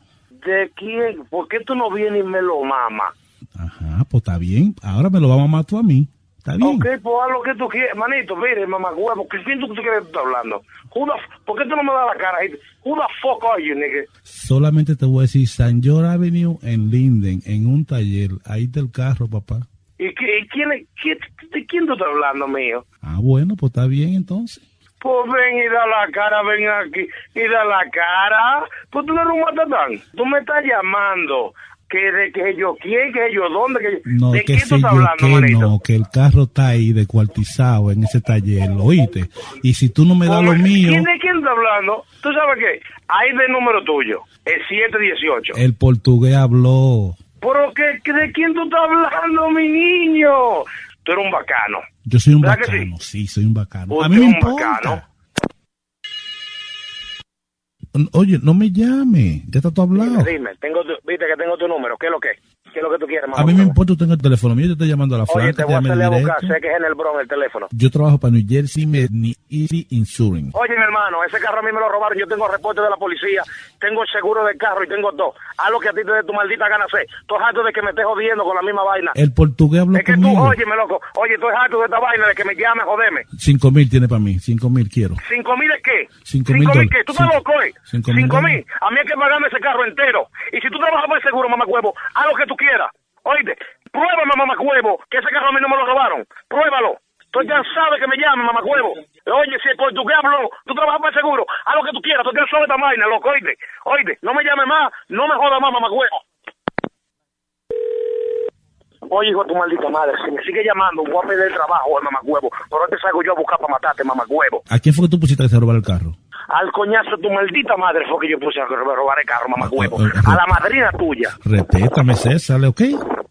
¿De quién? ¿Por qué tú no vienes y me lo mamas? Ah, pues está bien. Ahora me lo vamos a matar tú a mí. Está bien. Ok, pues haz lo que tú quieres. Manito, mire, mamá huevo, ¿qué crees que tú hablando? Who the f- ¿Por qué tú no me das la cara? Who the fuck are you, nigga? Solamente te voy a decir San George Avenue en Linden, en un taller. Ahí está el carro, papá. ¿Y, qué- y quién, quién- de quién tú estás hablando, mío? Ah, bueno, pues está bien entonces. Pues ven y da la cara, ven aquí y da la cara. Pues tú no eres un matatán. Tú me estás llamando que de que yo quién, que yo dónde, que No, ¿de que tú sé estás yo hablando, que no, que el carro está ahí descuartizado en ese taller, ¿lo oíste? Y si tú no me das lo mío, ¿Quién, ¿De quién está hablando? ¿Tú sabes qué? Ahí del número tuyo, el 718. el portugués habló. ¿Pero qué, qué- de quién tú estás hablando, mi niño? Tú eres un bacano. Yo soy un ¿Verdad que bacano, sí? soy un bacano. Usted A mí me importa. bacano. Oye, no me llame, ya está todo hablado. Dime, tengo tu- viste que tengo tu número. ¿Qué es lo que? ¿Qué es lo que tú quieres, mamá? A mí me importa, tú tengo el teléfono mío, yo te estoy llamando a la Oye, flaca, te voy a hacerle a buscar. directo. Sé que es en el Bronx el teléfono. Yo trabajo para New Jersey Medney Easy Insurance. Oye, mi hermano, ese carro a mí me lo robaron. Yo tengo reporte de la policía, tengo el seguro del carro y tengo todo. Haz lo que a ti te dé tu maldita gana hacer. Estoy harto de que me estés jodiendo con la misma vaina. El portugués habló es que tú, conmigo. óyeme, loco. Oye, estoy harto de esta vaina de que me llame, jodeme. Cinco mil tiene para mí, cinco mil quiero. ¿Cinco mil es qué? Cinco mil qué? ¿Tú estás loco, eh? cinco mil Cinco mil. dólares. A mí hay que pagarme ese carro entero. Y si tú trabajas por el seguro, mamá huevo, haz lo que tú quieras. Oíste, pruébame, mamá huevo, que ese carro a mí no me lo robaron. Pruébalo. Estoy cansado de que me llame, mamá huevo. Oye, si el portugués habló, tú trabajas por el seguro, haz lo que tú quieras. Estoy cansado de esta vaina, loco, oíste. Oíste, no me llame más, no me joda más, mamá huevo. Oye, hijo de tu maldita madre, si me sigue llamando, voy a perder el trabajo, mamá huevo. Pero te salgo yo a buscar para matarte, mamá huevo. ¿A quién fue que tú pusiste se robara el carro? Al coñazo de tu maldita madre fue que yo puse a robar el carro, mamá huevo. A la madrina tuya. Respétame, César, ¿ok?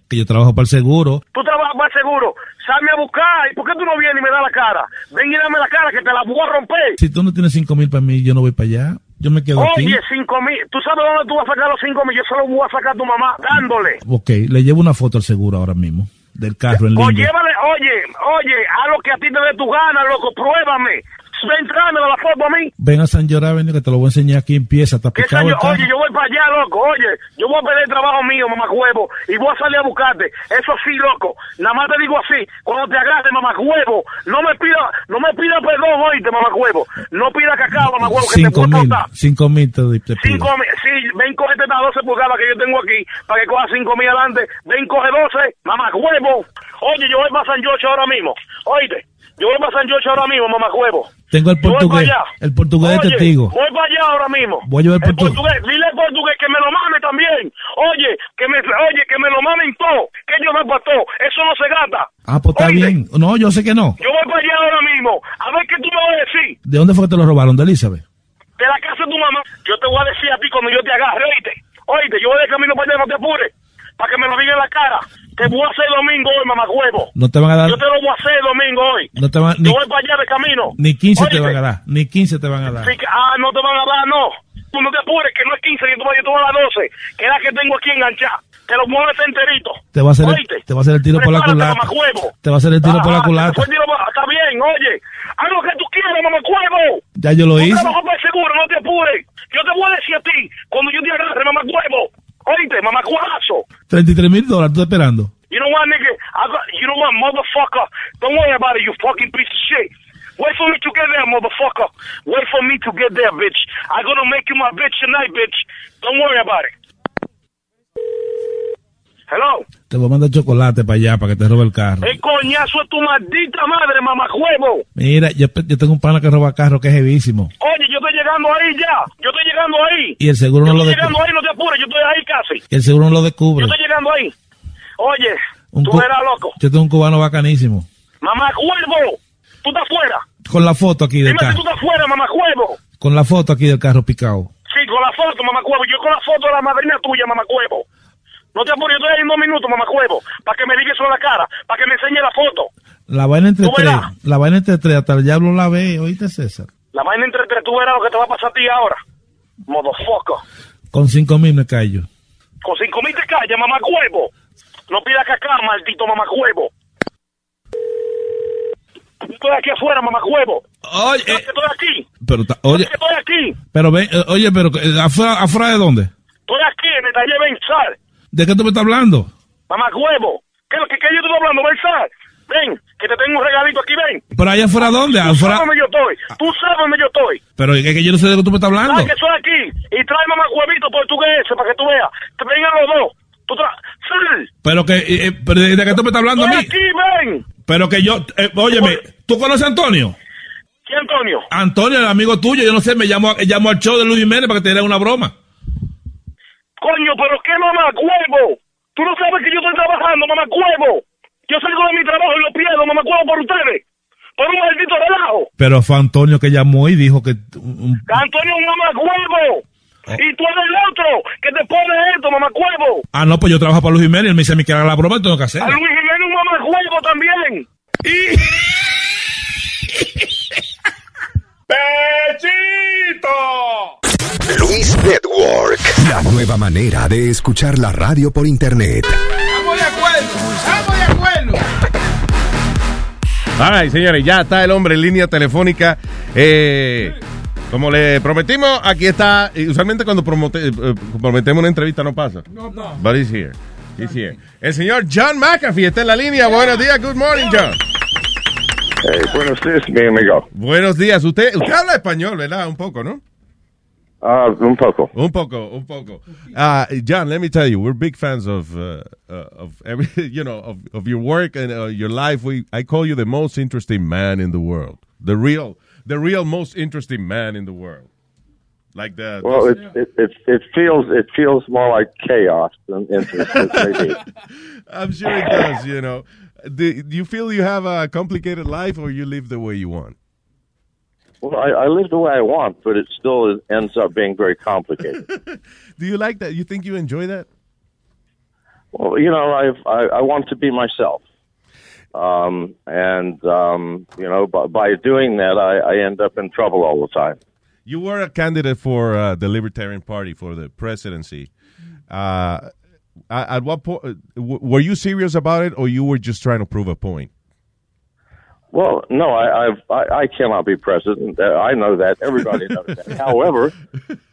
Que yo trabajo para el seguro. Tú trabajas más seguro. Salme a buscar. ¿Y por qué tú no vienes y me das la cara? Ven y dame la cara que te la voy a romper. Si tú no tienes cinco mil para mí, yo no voy para allá. Yo me quedo aquí. Oye, cinco mil. ¿Tú sabes dónde tú vas a sacar los cinco mil? Yo se los voy a sacar a tu mamá dándole. Ok, le llevo una foto al seguro ahora mismo. Del carro en O línea. llévale, oye, oye, haz lo que a ti te dé tu gana, loco. Pruébame. Ven, tráemela la foto a mí. Ven a San George Avenue que te lo voy a enseñar aquí. Empieza, está ¿Qué picado el. Oye, yo voy para allá, loco. Oye, yo voy a perder el trabajo mío, mamá huevo, y voy a salir a buscarte. Eso sí, loco. Nada más te digo así. Cuando te agarre, mamá huevo, no me pida, no me pida perdón, oíste, mamá huevo. No pida cacao, mamá huevo, que te Cinco a mil, cinco mil te, te pido. Cinco mil, sí, ven, cógete estas 12 pulgadas que yo tengo aquí para que coja cinco mil adelante. Ven, coge 12, mamá huevo. Oye, yo voy para San George ahora mismo. Oíste, Yo voy para San George ahora mismo, mamacuevo. Tengo el Yo voy portugués. para allá. El portugués de Oye, testigo. Voy para allá ahora mismo. Voy a llevar el portugués. portugués, dile al portugués que me lo mame también. Oye, que me, oye, que me lo mamen todo. Que yo me todo. Eso no se gasta. Ah, pues está bien. No, yo sé que no. Yo voy para allá ahora mismo. A ver qué tú me vas a decir. ¿De dónde fue que te lo robaron? ¿De Elizabeth? De la casa de tu mamá. Yo te voy a decir a ti cuando yo te agarre, oíste. Oíste, yo voy de camino para allá, no te apures. Para que me lo diga en la cara. Te voy a hacer domingo hoy, mamacuevo. No te van a dar. Yo te lo voy a hacer domingo hoy. No te van, ni, Yo voy para allá de camino. ni 15 te van a dar. Ni 15 te van a dar. Sí, que- ah, no te van a dar, no. Tú no te apures, que no es 15, yo te voy, yo te voy a dar 12. Que es la que tengo aquí enganchada. Te lo mueves enterito. Te va a hacer el, te va a hacer el tiro por la Prepárate, culata. mamacuevo. Te va a hacer el tiro por la culata. tiro Está bien, oye. Haz lo que tú quieras, mamacuevo. Ya yo lo Tú hice. el seguro, no te apures. Yo te voy a decir a ti, cuando yo te agarre, mamacuevo. Oíste, mamacuazo. 33 mil dólares, estoy esperando. You know what, nigga? I got, you know what, motherfucker? Don't worry about it, you fucking piece of shit. Wait for me to get there, motherfucker. Wait for me to get there, bitch. I'm gonna make you my bitch tonight, bitch. Don't worry about it. Hello. Te voy a mandar chocolate para allá, para que te robe el carro. El coñazo es tu maldita madre, mamacuevo. Mira, yo, yo tengo un pana que roba carro que es heavísimo. Oye, yo estoy llegando ahí ya. Yo estoy llegando ahí. Y el seguro yo no lo estoy descubre. llegando ahí, no te apures. Yo estoy ahí casi. Y el seguro no lo descubre. Yo estoy llegando ahí. Oye, Un tú verás, loco. Yo tengo un cubano bacanísimo. Mamacuevo. Tú estás fuera. Con la foto aquí del Dime si carro. tú estás fuera, mamacuevo. Con la foto aquí del carro picado. Sí, con la foto, mamacuevo. Yo con la foto de la madrina tuya, mamacuevo. No te apures, yo estoy ahí en dos minutos, mamacuevo. Para que me digas eso en la cara. Para que me enseñe la foto. La vaina entre Tú tres. La vaina entre tres. Hasta el diablo la ve. ¿Oíste, César? La vaina entre tres, tú verás lo que te va a pasar a ti ahora. Motherfucker. Con cinco mil me callo. Con cinco mil te callas, mamacuevo. No pidas caca, maldito mamacuevo. Estoy aquí afuera, mamacuevo. Oye, Estoy aquí. Pero, oye, Estoy aquí. pero ven, eh, oye, pero eh, afuera, afuera de dónde? Estoy aquí en el taller Bensal. ¿De qué tú me estás hablando? Mamacuevo. ¿Qué, qué, qué yo estoy hablando? Ven, que te tengo un regalito aquí, ven. Pero allá afuera dónde? Tú Afuera. sabes dónde yo estoy. Tú sabes dónde yo estoy. Pero es que yo no sé de qué tú me estás hablando. Sabes que estoy aquí. Y trae mamá huevito portugués para que tú veas. Te vengan los dos. Tú tra... Sí. Pero que, eh, pero ¿de qué tú me estás hablando a mí? aquí, ven. Pero que yo, eh, óyeme, ¿tú conoces a Antonio? ¿Quién, Antonio? Antonio, el amigo tuyo, yo no sé, me llamo, llamo al show de Luis Jiménez para que te dé una broma. Coño, pero qué mamá huevo. Tú no sabes que yo estoy trabajando, mamá huevo. Yo salgo de mi trabajo y lo pierdo, mamá huevo, por ustedes. Por un maldito relajo. Pero fue Antonio que llamó y dijo que... Antonio es un mamá huevo. Oh. Y tú eres el otro que te pone esto, mamá huevo. ah, no, pues yo trabajo para Luis Jiménez, él me dice a mí que haga la broma, tengo que A hacerla. Luis Jiménez un mamá huevo también. [laughs] Luis Network. La nueva manera de escuchar la radio por internet. Estamos de acuerdo. Estamos de acuerdo. All right, señores, ya está el hombre en línea telefónica. Eh, como le prometimos, aquí está. y Usualmente cuando promote- eh, prometemos una entrevista no pasa. No, no. But he's here. He's here. El señor John McAfee está en la línea. Buenos días, good morning, John. Buenos días, mi amigo. Buenos días. Usted, usted habla español, ¿verdad? Un poco, ¿no? Ah, un poco. Un poco, un poco. Uh, John, let me tell you, we're big fans of uh, uh, of every, [laughs] you know, of, of your work and uh, your life. We, I call you the most interesting man in the world, the real, the real most interesting man in the world. Like the. Well, it, it it it feels it feels more like chaos than interest. [laughs] I'm sure it does. You know, do, you feel you have a complicated life, or you live the way you want? Well, I, I live the way I want, but it still ends up being very complicated. [laughs] Do you like that? You think you enjoy that? well, you know, I've, I I want to be myself, um, and um, you know, by, by doing that, I, I end up in trouble all the time. You were a candidate for uh, the Libertarian Party for the presidency. Uh, at at what point were you serious about it, or you were just trying to prove a point? Well, no, I, I've, I, I cannot be president. Uh, I know that. Everybody knows that. [laughs] however,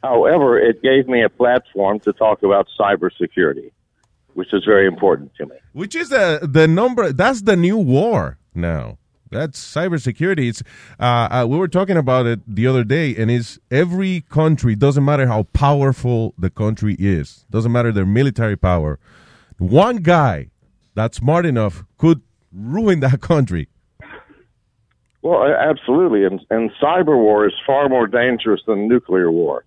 however, it gave me a platform to talk about cybersecurity, which is very important to me. Which is the the number? That's the new war now. That's cybersecurity. It's uh, uh, we were talking about it the other day, and it's every country. Doesn't matter how powerful the country is. Doesn't matter their military power. One guy that's smart enough could ruin that country. Well, absolutely, and, and cyber war is far more dangerous than nuclear war.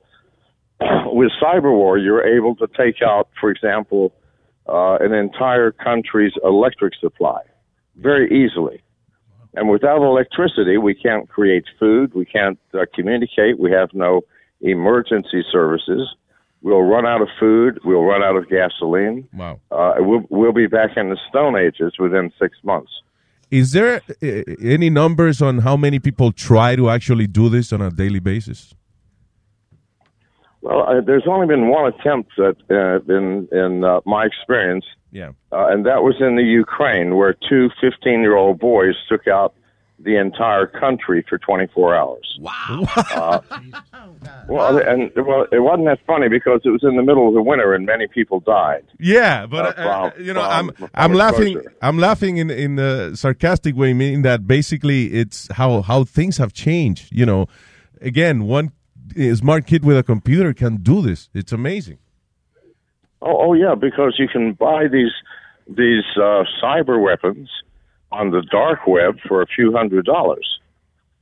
[clears throat] With cyber war, you're able to take out, for example, uh, an entire country's electric supply very easily. And without electricity, we can't create food, we can't uh, communicate, we have no emergency services. We'll run out of food, we'll run out of gasoline. Wow. Uh, we'll, we'll be back in the Stone Ages within six months. Is there uh, any numbers on how many people try to actually do this on a daily basis? Well, uh, there's only been one attempt that, uh, in in uh, my experience, Yeah. uh, and that was in the Ukraine, where two 15 year old boys took out the entire country for 24 hours. Wow. Uh, [laughs] [laughs] well, and well, it wasn't that funny because it was in the middle of the winter and many people died. Yeah, but Uh, uh, from- you know, from- I'm from I'm laughing. exposure. I'm laughing in in a sarcastic way, meaning that basically it's how how things have changed. You know, again, one smart kid with a computer can do this. It's amazing. Oh, oh yeah, because you can buy these these uh, cyber weapons on the dark web for a few hundred dollars,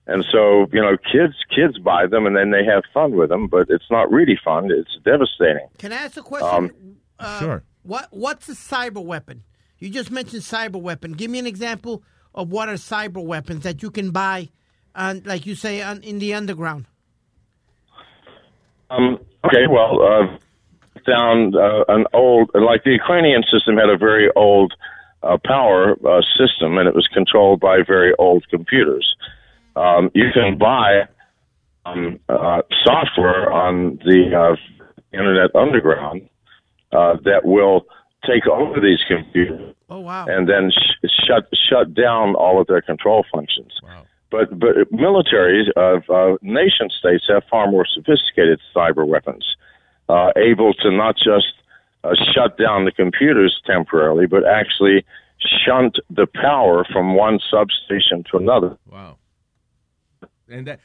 and so you know kids kids buy them and then they have fun with them, but it's not really fun. It's devastating. Can I ask a question? Um, Uh, sure. What What's a cyber weapon? You just mentioned cyber weapon. Give me an example of what are cyber weapons that you can buy, on, like you say, on, in the underground. Um, okay, well, uh, down uh, an old, like the Ukrainian system had a very old uh, power uh, system, and it was controlled by very old computers. Um, you can buy um, uh, software on the uh, Internet Underground uh, that will take over these computers Oh wow! and then sh- shut shut down all of their control functions. But but militaries of uh, nation states have far more sophisticated cyber weapons, uh, able to not just uh, shut down the computers temporarily, but actually shunt the power from one substation to another. Wow. And that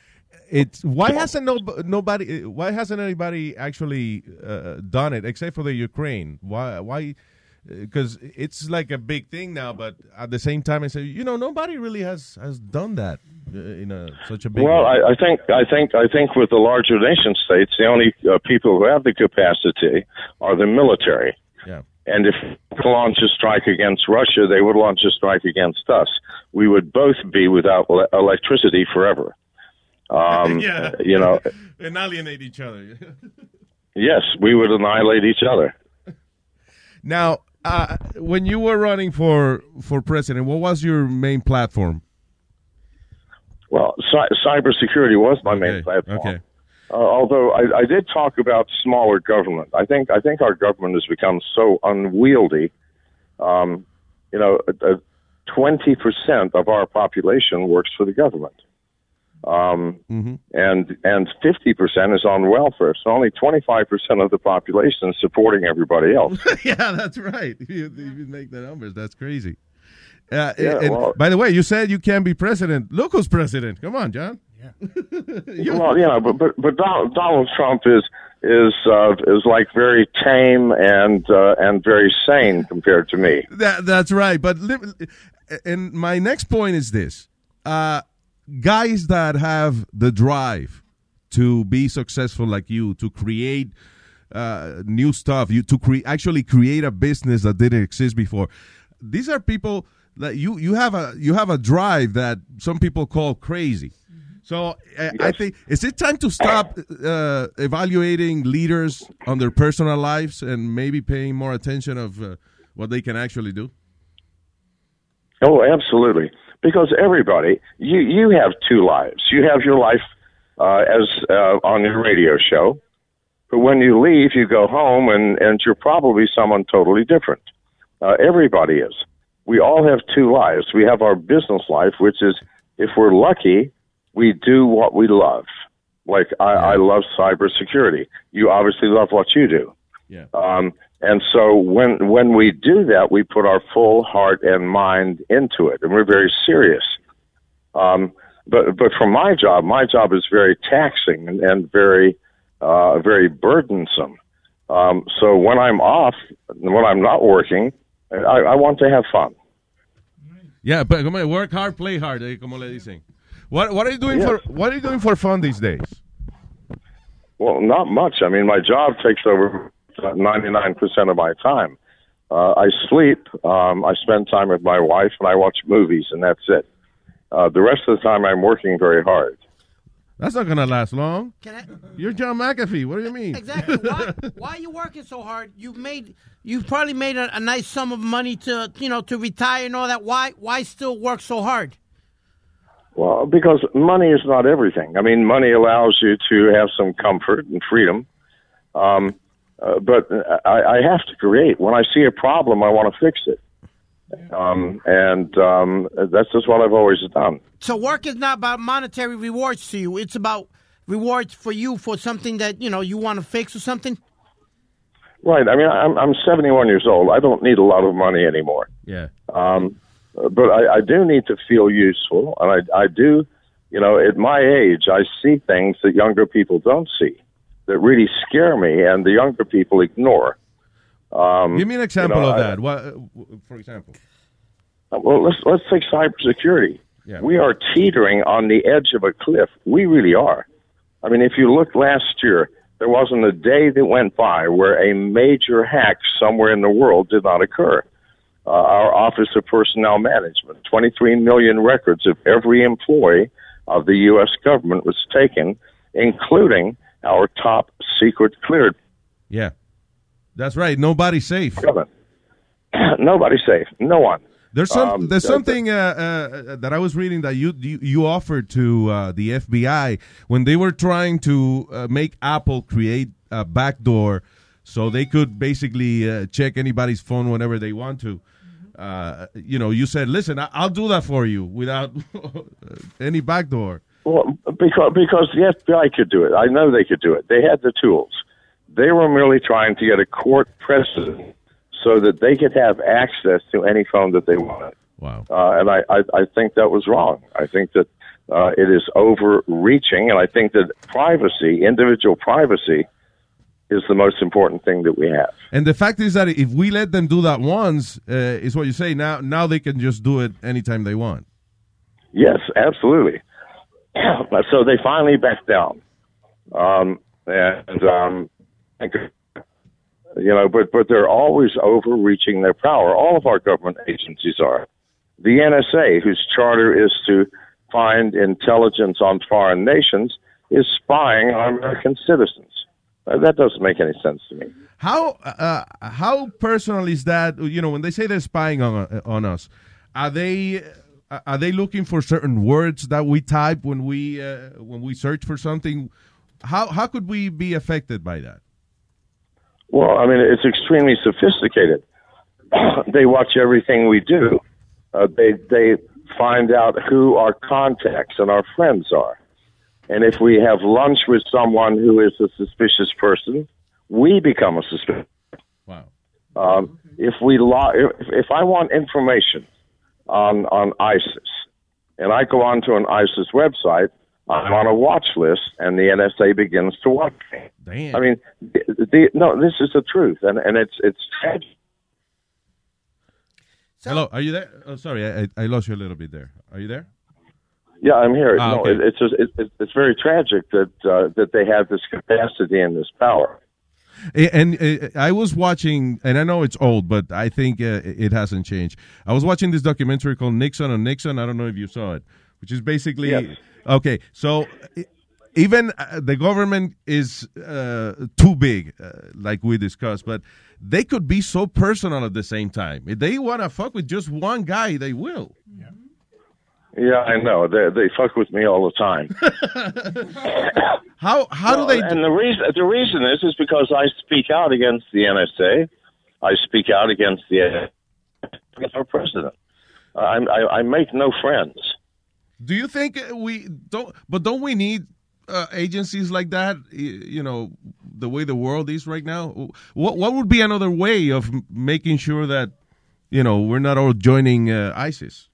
it's why hasn't no, nobody why hasn't anybody actually uh, done it except for the Ukraine? Why why because it's like a big thing now, but at the same time, I say you know nobody really has has done that uh, in a such a big. Well, way. I, I think I think I think with the larger nation states, the only uh, people who have the capacity are the military. Yeah. And if they launch a strike against Russia, they would launch a strike against us. We would both be without ele- electricity forever. Um, [laughs] yeah, You know, [laughs] and alienate each other. [laughs] yes, we would annihilate each other. now, uh, when you were running for for president, what was your main platform? Well, cy- cybersecurity was my main platform. Okay. Uh, although I, I did talk about smaller government, I think I think our government has become so unwieldy. Um, you know, twenty percent of our population works for the government, um, and and fifty percent is on welfare. So only twenty five percent of the population is supporting everybody else. [laughs] yeah, that's right. You, you make the numbers. That's crazy. Uh, Yeah, and well- by the way, you said you can't be president. Look who's president. Come on, John. Yeah. [laughs] Well, you know, but but but Donald, Donald Trump is is uh, is like very tame and uh, and very sane compared to me. That, that's right. But li- and my next point is this: uh, guys that have the drive to be successful, like you, to create uh, new stuff, you to create actually create a business that didn't exist before. These are people that you you have a you have a drive that some people call crazy. So uh, I think is it time to stop uh, evaluating leaders on their personal lives and maybe paying more attention of uh, what they can actually do? Oh, absolutely. Because everybody, you you have two lives. You have your life uh, as uh, on your radio show, but when you leave, you go home, and and you're probably someone totally different. Uh, everybody is. We all have two lives. We have our business life, which is, if we're lucky, we do what we love. Like I, I love cybersecurity. You obviously love what you do. Yeah. Um, and so when when we do that, we put our full heart and mind into it, and we're very serious. Um, but but for my job, my job is very taxing and, and very uh, very burdensome. Um, so when I'm off, when I'm not working, I, I want to have fun. Yeah, but work hard, play hard, eh, como le dicen. What What are you doing for What are you doing for fun these days? Well, not much. I mean, my job takes over ninety nine percent of my time. Uh, I sleep. Um, I spend time with my wife, and I watch movies, and that's it. Uh, the rest of the time, I'm working very hard. That's not gonna last long. You're John McAfee. What do you mean? Exactly. Why, [laughs] why are you working so hard? You've made, you've probably made a, a nice sum of money to, you know, to retire and all that. Why, why still work so hard? Well, because money is not everything. I mean, money allows you to have some comfort and freedom. Um, uh, but I, I have to create. When I see a problem, I want to fix it. Um, and um, that's just what I've always done. So work is not about monetary rewards to you. It's about rewards for you for something that you know you want to fix or something. Right. I mean, I'm, I'm 71 years old. I don't need a lot of money anymore. Yeah. Um, but I, I do need to feel useful, and I, I do, you know, at my age, I see things that younger people don't see that really scare me, and the younger people ignore. Um, Give me an example you know, of I- that. What, uh, for example? Well, let's let's take cybersecurity. Yeah. We are teetering on the edge of a cliff. We really are. I mean, if you look last year, there wasn't a day that went by where a major hack somewhere in the world did not occur. Uh, our Office of Personnel Management, 23 million records of every employee of the U.S. government was taken, including our top secret cleared. Yeah, that's right. Nobody's safe. [clears throat] Nobody's safe. No one. There's some. Um, there's something uh, uh, that I was reading that you you, you offered to uh, the FBI when they were trying to uh, make Apple create a backdoor so they could basically uh, check anybody's phone whenever they want to. Uh, you know, you said, "Listen, I, I'll do that for you without [laughs] any backdoor." Well, because because the FBI could do it. I know they could do it. They had the tools. They were merely trying to get a court precedent so that they could have access to any phone that they wanted. Wow. Uh, and I, I I think that was wrong. I think that uh, it is overreaching, and I think that privacy, individual privacy, is the most important thing that we have. And the fact is that if we let them do that once, uh, is what you say. Now, now they can just do it anytime they want. Yes, absolutely. [coughs] so they finally backed down, um, and um, you know, but but they're always overreaching their power. All of our government agencies are. The NSA, whose charter is to find intelligence on foreign nations, is spying on American citizens. Uh, that doesn't make any sense to me. How uh, how personal is that? You know, when they say they're spying on on us, are they are they looking for certain words that we type when we uh, when we search for something? How how could we be affected by that? Well, I mean, it's extremely sophisticated. [clears throat] they watch everything we do. Uh, they they find out who our contacts and our friends are, and if we have lunch with someone who is a suspicious person, we become a suspicious. Wow. Um, if we lo- if, if I want information on on ISIS, and I go onto an ISIS website, I'm on a watch list, and the NSA begins to watch me. Damn. I mean, the, the, no, this is the truth, and and it's it's tragic. Hello, are you there? Oh, sorry, I, I I lost you a little bit there. Are you there? Yeah, I'm here. Ah, no, okay. it, it's just, it, it, it's very tragic that uh, that they have this capacity and this power. A- And uh, I was watching, and I know it's old, but I think uh, it hasn't changed. I was watching this documentary called Nixon on Nixon. I don't know if you saw it, which is basically Yes. okay. So even uh, the government is uh, too big, uh, like we discussed, but they could be so personal at the same time. If they want to fuck with just one guy, they will. Yeah, I know. They they fuck with me all the time. [laughs] how how do they? And the reason the reason is is because I speak out against the NSA. I speak out against the against our president. I, I I make no friends. Do you think we don't? But don't we need uh, agencies like that? You know, the way the world is right now. What what would be another way of making sure that you know we're not all joining uh, ISIS?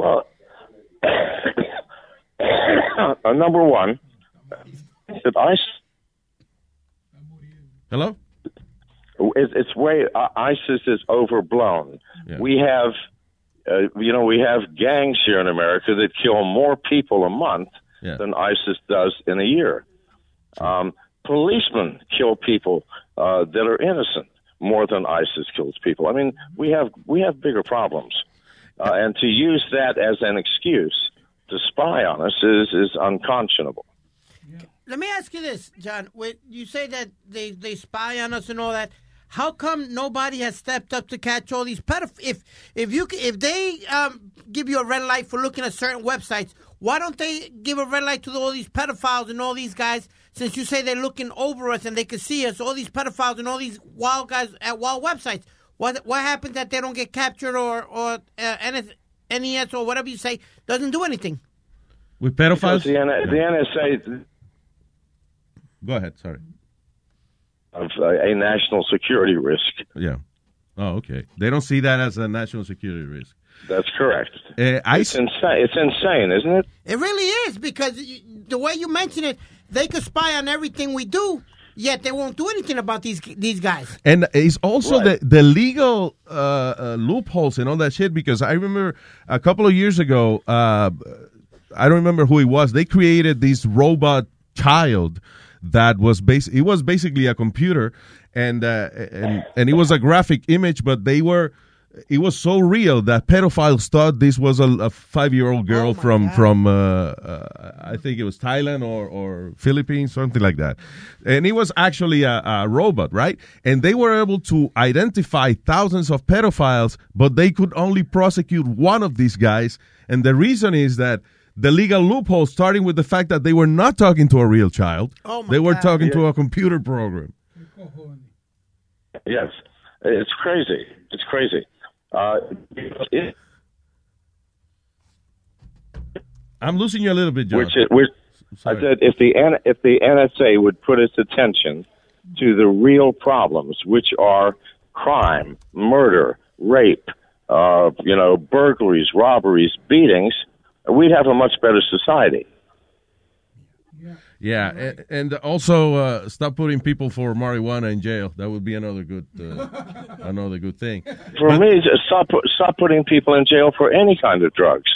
Well, [coughs] uh, number one, that I Hello. it, it's way uh, ISIS is overblown. We have Uh, you know, we have gangs here in America that kill more people a month Yeah. than ISIS does in a year. Um, policemen kill people uh, that are innocent more than ISIS kills people. I mean, we have we have bigger problems, uh, and to use that as an excuse to spy on us is is unconscionable. Let me ask you this, John. When you say that they, they spy on us and all that, how come nobody has stepped up to catch all these pedophiles? If if you if they um, give you a red light for looking at certain websites, why don't they give a red light to all these pedophiles and all these guys? Since you say they're looking over us and they can see us, all these pedophiles and all these wild guys at wild websites. What what happens that they don't get captured or or uh, NS, NES or whatever you say doesn't do anything? With Because pedophiles? the, N- the NSA Go ahead, sorry. of uh, a national security risk. Yeah. Oh, okay. They don't see that as a national security risk. That's correct. Uh, I It's insane. It's insane, isn't it? It really is because the way you mention it, they could spy on everything we do, yet they won't do anything about these these guys. And it's also the the legal uh, uh, loopholes and all that shit. Because I remember a couple of years ago, uh, I don't remember who it was. They created this robot child that was bas- It was basically a computer, and uh, and and it was a graphic image, but they were. It was so real that pedophiles thought this was a, a five-year-old girl from from uh, uh, I think it was Thailand or or Philippines, something like that, and it was actually a, a robot, right? And they were able to identify thousands of pedophiles, but they could only prosecute one of these guys, and the reason is that the legal loophole, starting with the fact that they were not talking to a real child, Oh, my they were God. talking to a computer program. Yes, it's crazy. It's crazy. Uh, it, I'm losing you a little bit, John. which, it, which I said, if the N, if the NSA would put its attention to the real problems, which are crime, murder, rape, uh, you know, burglaries, robberies, beatings, we'd have a much better society. Yeah, and, and also uh, stop putting people for marijuana in jail. That would be another good, uh, [laughs] another good thing. For me, stop stop putting people in jail for any kind of drugs.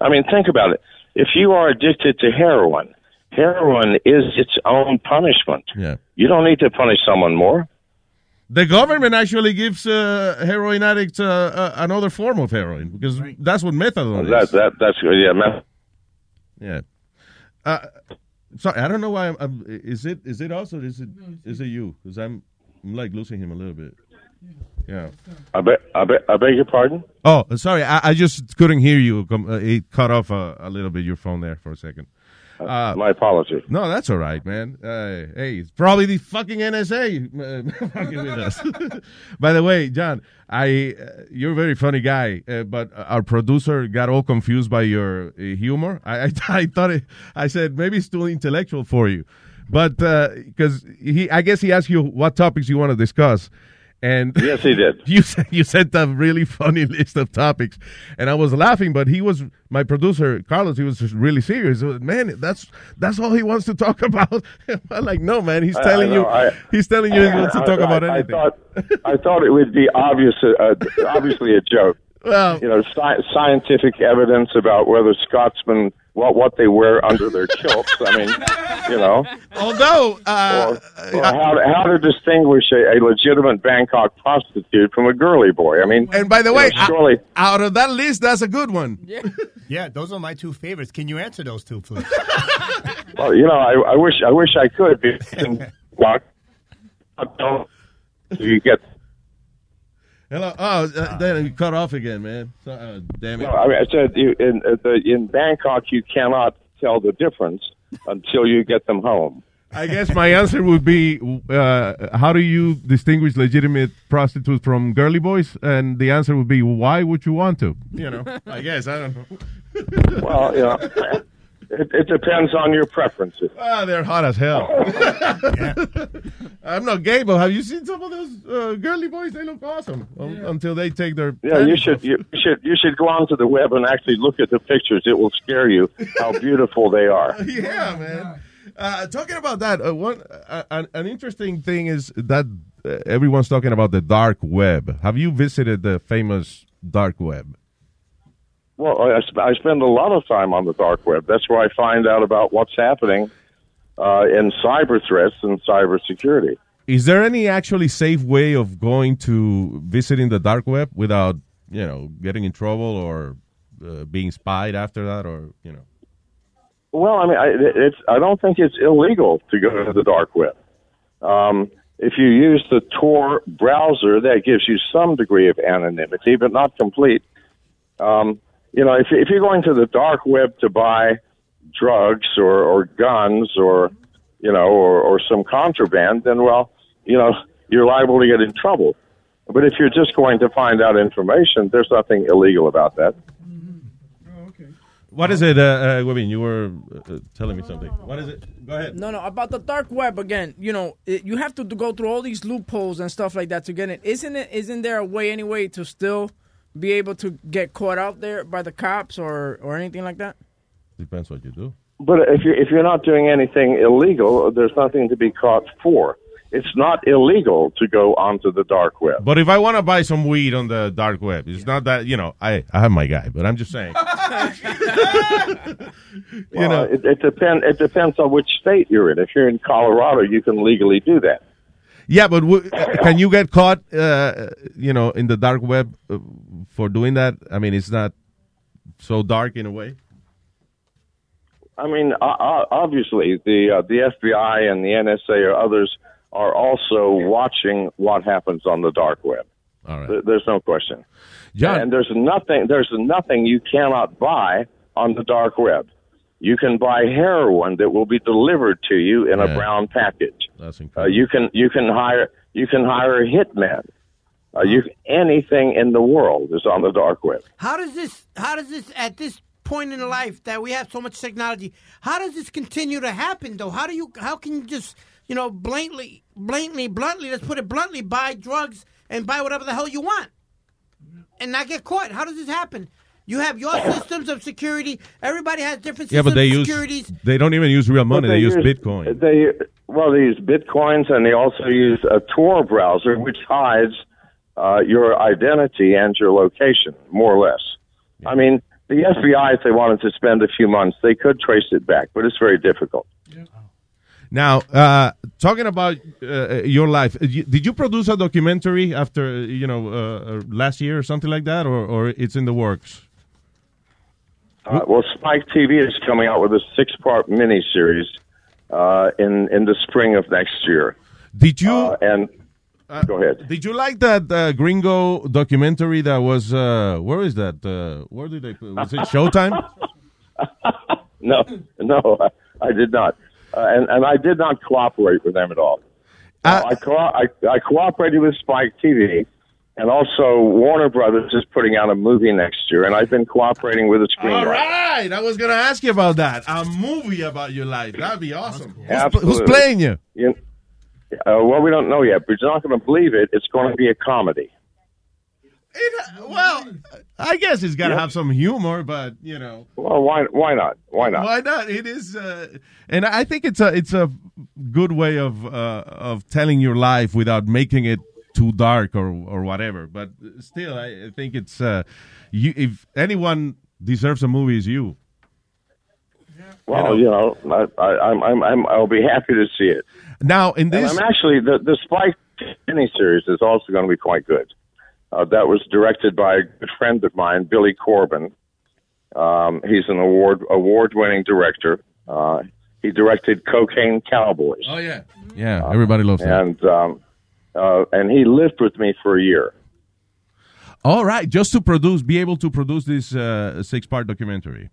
I mean, think about it. If you are addicted to heroin, heroin is its own punishment. Yeah. You don't need to punish someone more. The government actually gives uh, heroin addicts uh, uh, another form of heroin because that's what methadone That is. that that's yeah. meth- Yeah. Uh, sorry, I don't know why. I'm, I'm, is it is it us or is it is it you? Because I'm, I'm like losing him a little bit. Yeah. I beg I beg I beg your pardon. Oh, sorry. I, I just couldn't hear you. Uh, It cut off a, a little bit your phone there for a second. Uh, My apology. No, that's all right, man. Uh, hey, it's probably the fucking NSA uh, [laughs] fucking with us. [laughs] By the way, John, I uh, you're a very funny guy, uh, but our producer got all confused by your uh, humor. I, I [laughs] I thought it, I said maybe it's too intellectual for you, but because he, I guess he asked you what topics you want to discuss. And [laughs] Yes, he did. You said you sent a really funny list of topics, and I was laughing. But he was my producer, Carlos. He was just really serious. Was, Man, that's that's all he wants to talk [laughs] about. I'm like, no, man. He's I- I telling you. I- he's telling you he wants to talk I- about I anything. thought I thought it would be obvious, uh, obviously a joke. [laughs] Well, you know, sci- scientific evidence about whether Scotsmen what what they wear under their [laughs] kilts. I mean, you know, Although, uh, or how to, how to distinguish a, a legitimate Bangkok prostitute from a girly boy. I mean, and by the way, know, surely. out of that list, that's a good one. Yeah, [laughs] yeah, those are my two favorites. Can you answer those two, please? [laughs] Well, you know, I, I wish I wish I could. Because, well, don't you get Hello. Oh, uh, then you cut off again, man. So, uh, damn it. No, I, mean, I said you, in uh, the, in Bangkok you cannot tell the difference until you get them home. I guess my answer would be, uh, how do you distinguish legitimate prostitutes from girly boys? And the answer would be, why would you want to? You know, I guess I don't know. Well, you know, [laughs] it, it depends on your preferences. Ah, they're hot as hell. [laughs] [laughs] I'm not gay, but have you seen some of those uh, girly boys? They look awesome um, until they take their. Yeah, you should off. you should you should go onto the web and actually look at the pictures. It will scare you how beautiful they are. [laughs] yeah, man. Uh, talking about that, uh, one uh, an, an interesting thing is that uh, everyone's talking about the dark web. Have you visited the famous dark web? Well, I, I spend a lot of time on the dark web. That's where I find out about what's happening uh, in cyber threats and cyber security. Is there any actually safe way of going to visiting the dark web without, you know, getting in trouble or uh, being spied after that, or you know? Well, I mean, I, it's I don't think it's illegal to go to the dark web. Um, if you use the Tor browser, that gives you some degree of anonymity, but not complete. Um, you know, if, if you're going to the dark web to buy drugs or, or guns or, you know, or, or some contraband, then, well, you know, you're liable to get in trouble. But if you're just going to find out information, there's nothing illegal about that. What is it, uh, uh, Webin? You were uh, telling me something. What is it? Go ahead. No, no, about the dark web again. You know, it, you have to go through all these loopholes and stuff like that to get it. Isn't it? Isn't there a way anyway to still be able to get caught out there by the cops or or anything like that? Depends what you do. But if you're, if you're not doing anything illegal, there's nothing to be caught for. It's not illegal to go onto the dark web. But if I want to buy some weed on the dark web, it's not that you know. I I have my guy, but I'm just saying. [laughs] [laughs] Well, know, it, it depends. It depends on which state you're in. If you're in Colorado, you can legally do that. Yeah, but w- can you get caught, uh, you know, in the dark web uh, for doing that? I mean, it's not so dark in a way. I mean, uh, obviously, the uh, the FBI and the NSA or others are also watching what happens on the dark web. All right. There's no question. John- And there's nothing. There's nothing you cannot buy on the dark web. You can buy heroin that will be delivered to you in a brown package. That's Uh, incredible. you can you can hire you can hire a hitman. Uh, you anything in the world is on the dark web. How does this? How does this at this point in life that we have so much technology? How does this continue to happen though? How do you? How can you just you know blatantly, blatantly, bluntly? Let's put it bluntly: buy drugs and buy whatever the hell you want, and not get caught. How does this happen? You have your [coughs] systems of security. Everybody has different Yeah, systems but they of use securities. they don't even use real money. But They, use use- Bitcoin. They well, they use bitcoins, and they also use a Tor browser, which hides uh, your identity and your location, more or less. I mean, the FBI, if they wanted to spend a few months, they could trace it back, but it's very difficult. Now, uh, talking about uh, your life, uh, did you produce a documentary after you know uh, uh, last year or something like that, or or it's in the works? Uh, well, Spike TV is coming out with a six-part miniseries uh, in in the spring of next year. Did you? Uh, and go ahead. Did you like that uh, Gringo documentary that was? Uh, where is that? Uh, where did they? Was it Showtime? [laughs] No, no, I, I did not, uh, and and I did not cooperate with them at all. Uh, I, co- I I cooperated with Spike TV, and also Warner Brothers is putting out a movie next year, and I've been cooperating with the All screenwriter. right, I was gonna ask you about that. A movie about your life. That'd be awesome. Who's, Absolutely. who's playing you? You- uh, well, we don't know yet, but you're not going to believe it. It's going to be a comedy. It, Well, I guess it's got to Yep. have some humor, but you know. Well, why why not? Why not? Why not? It is, uh, and I think it's a it's a good way of uh, of telling your life without making it too dark or or whatever. But still, I, I think it's uh, you. If anyone deserves a movie, is you. Well, you know, I, I, I'm, I'm, I'm, I'll be happy to see it. Now, in And this, I'm actually the the Spike miniseries is also going to be quite good. Uh, that was directed by a good friend of mine, Billy Corbin. Um, he's an award award winning director. Uh, he directed Cocaine Cowboys, oh yeah, yeah, everybody loves that. and um, uh, and he lived with me for a year. All right, just to produce, be able to produce this uh, six part documentary.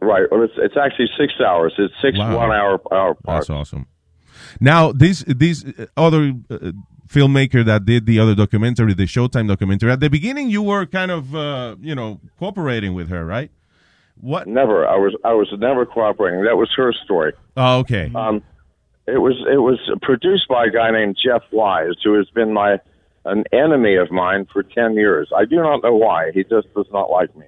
Right. Well, it's it's actually six hours. It's six Wow. one hour hour That's awesome. Now, this this uh, other uh, filmmaker that did the other documentary, the Showtime documentary. At the beginning, you were kind of uh, you know cooperating with her, right? What? Never. I was I was never cooperating. That was her story. Oh, okay. Um, it was it was produced by a guy named Jeff Wise, who has been my an enemy of mine for ten years. I do not know why. He just does not like me.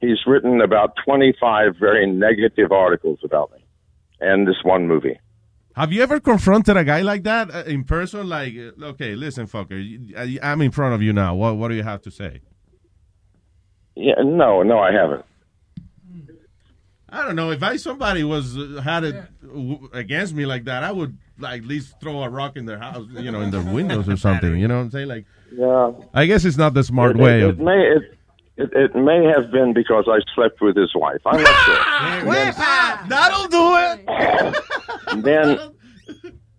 He's written about twenty five very negative articles about me, and this one movie. Have you ever confronted a guy like that uh, in person? Like, uh, okay, listen, fucker, I'm in front of you now. What what do you have to say? Yeah, no, no, I haven't. I don't know. If I somebody was uh, had it w- against me like that, I would like at least throw a rock in their house, you know, in their windows or something. You know what I'm saying? Like, Yeah. I guess it's not the smart It- way it, of. it may it, it, it may have been because I slept with his wife. I'm not sure. [laughs] That'll do it. [laughs] men,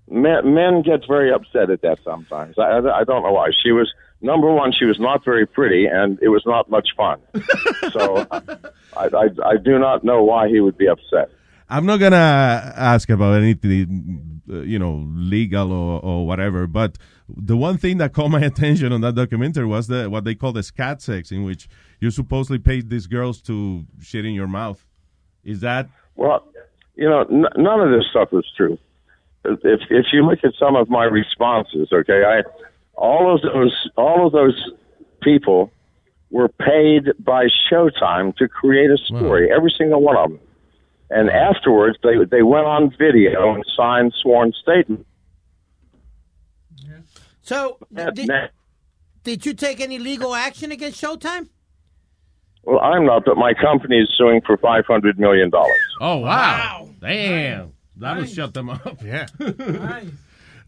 [laughs] men men get very upset at that sometimes. I, I, I don't know why. She was number one. She was not very pretty, and it was not much fun. [laughs] so I, I I do not know why he would be upset. I'm not gonna ask about anything, uh, you know, legal or, or whatever. But the one thing that caught my [laughs] attention on that documentary was the what they call the scat sex, in which you supposedly paid these girls to shit in your mouth. Is that Well, you know, n- none of this stuff is true. If if you look at some of my responses, okay, I all of those all of those people were paid by Showtime to create a story, every single one of them. And afterwards, they they went on video and signed sworn statements. So, did, did you take any legal action against Showtime? well, I'm not, but my company is suing for five hundred million dollars. Oh wow! Damn, that'll shut them up. Yeah. [laughs]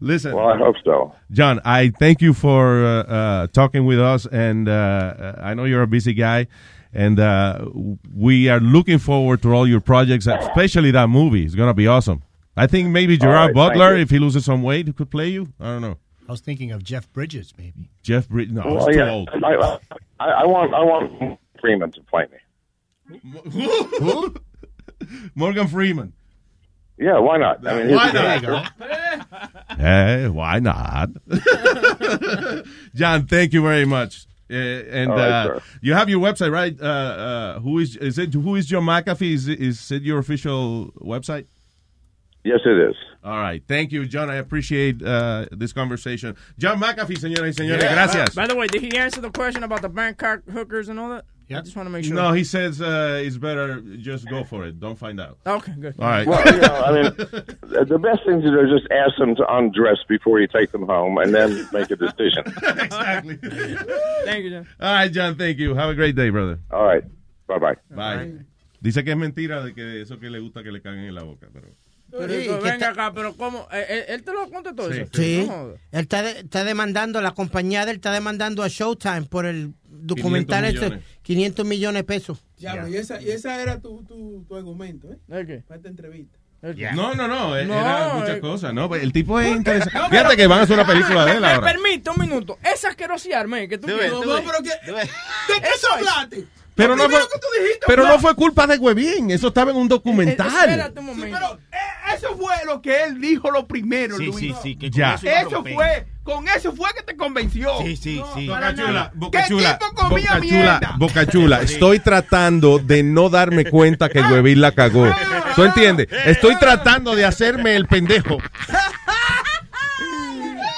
Listen. Well, I hope so. John, I thank you for uh, uh, talking with us, and uh, I know you're a busy guy, and uh, we are looking forward to all your projects, especially that movie. It's gonna be awesome. I think maybe Gerard right, Butler, if he loses some weight, he could play you. I don't know. I was thinking of Jeff Bridges, maybe. Jeff Bridges. No, Well, he's yeah, old. I, I, I want I want Freeman to play me. [laughs] Who? Morgan Freeman. Yeah, why not? I mean, he's Why a good not? [laughs] Hey, why not? [laughs] John, thank you very much. Uh, and All right, uh, sir. you have your website, right? Uh, uh, who is is it? Who is John McAfee? Is it, is it your official website? Yes, it is. All right, thank you, John. I appreciate uh, this conversation. John McAfee, señoras y señores, Yeah. gracias. By the way, did he answer the question about the bank card hookers and all that? Yeah. I just want to make sure. No, he says uh, it's better just go for it. Don't find out. Okay, good. All right. Well, you know, I mean, [laughs] the best thing to do is just ask them to undress before you take them home, and then make a decision. [laughs] exactly. Thank you, John. All right, John. Thank you. Have a great day, brother. All right. Bye bye. Bye. Dice que es mentira de que eso que le gusta que le caguen en la boca, pero. Pero, Sí, que venga está- acá, pero ¿cómo? Eh, eh, ¿Él te lo contestó eso? Sí. No. Él está, de- está demandando, la compañía de él está demandando a Showtime por el documental 500 ese, millones. 500 millones de pesos. Ya, y, esa, y esa era tu, tu, tu argumento, ¿eh? ¿El qué? Para esta entrevista. No, no, no, eh, No, era muchas eh. cosas, ¿no? El tipo es interesante. No, Fíjate pero- que van a hacer una película de él [laughs] ahora. Permite un minuto. Esa asquerosidad, men, que tú No, quieres. no, pero que, ¿de qué Eso hablaste? Pero no fue, dijiste, pero no fue culpa de Huevín, eso estaba en un documental. Espérate un momento. pero eh, eso fue lo que él dijo lo primero, Sí, Luis. sí, sí, que Ya. eso fue, con eso fue que te convenció. Sí, sí, sí. para Boca Chula, nada. Boca ¿Qué Chula, tipo comía Boca mierda? Chula, Boca Chula. Estoy tratando de no darme cuenta que Huevín la cagó. [laughs] ¿Tú entiendes? Estoy tratando de hacerme el pendejo. [laughs]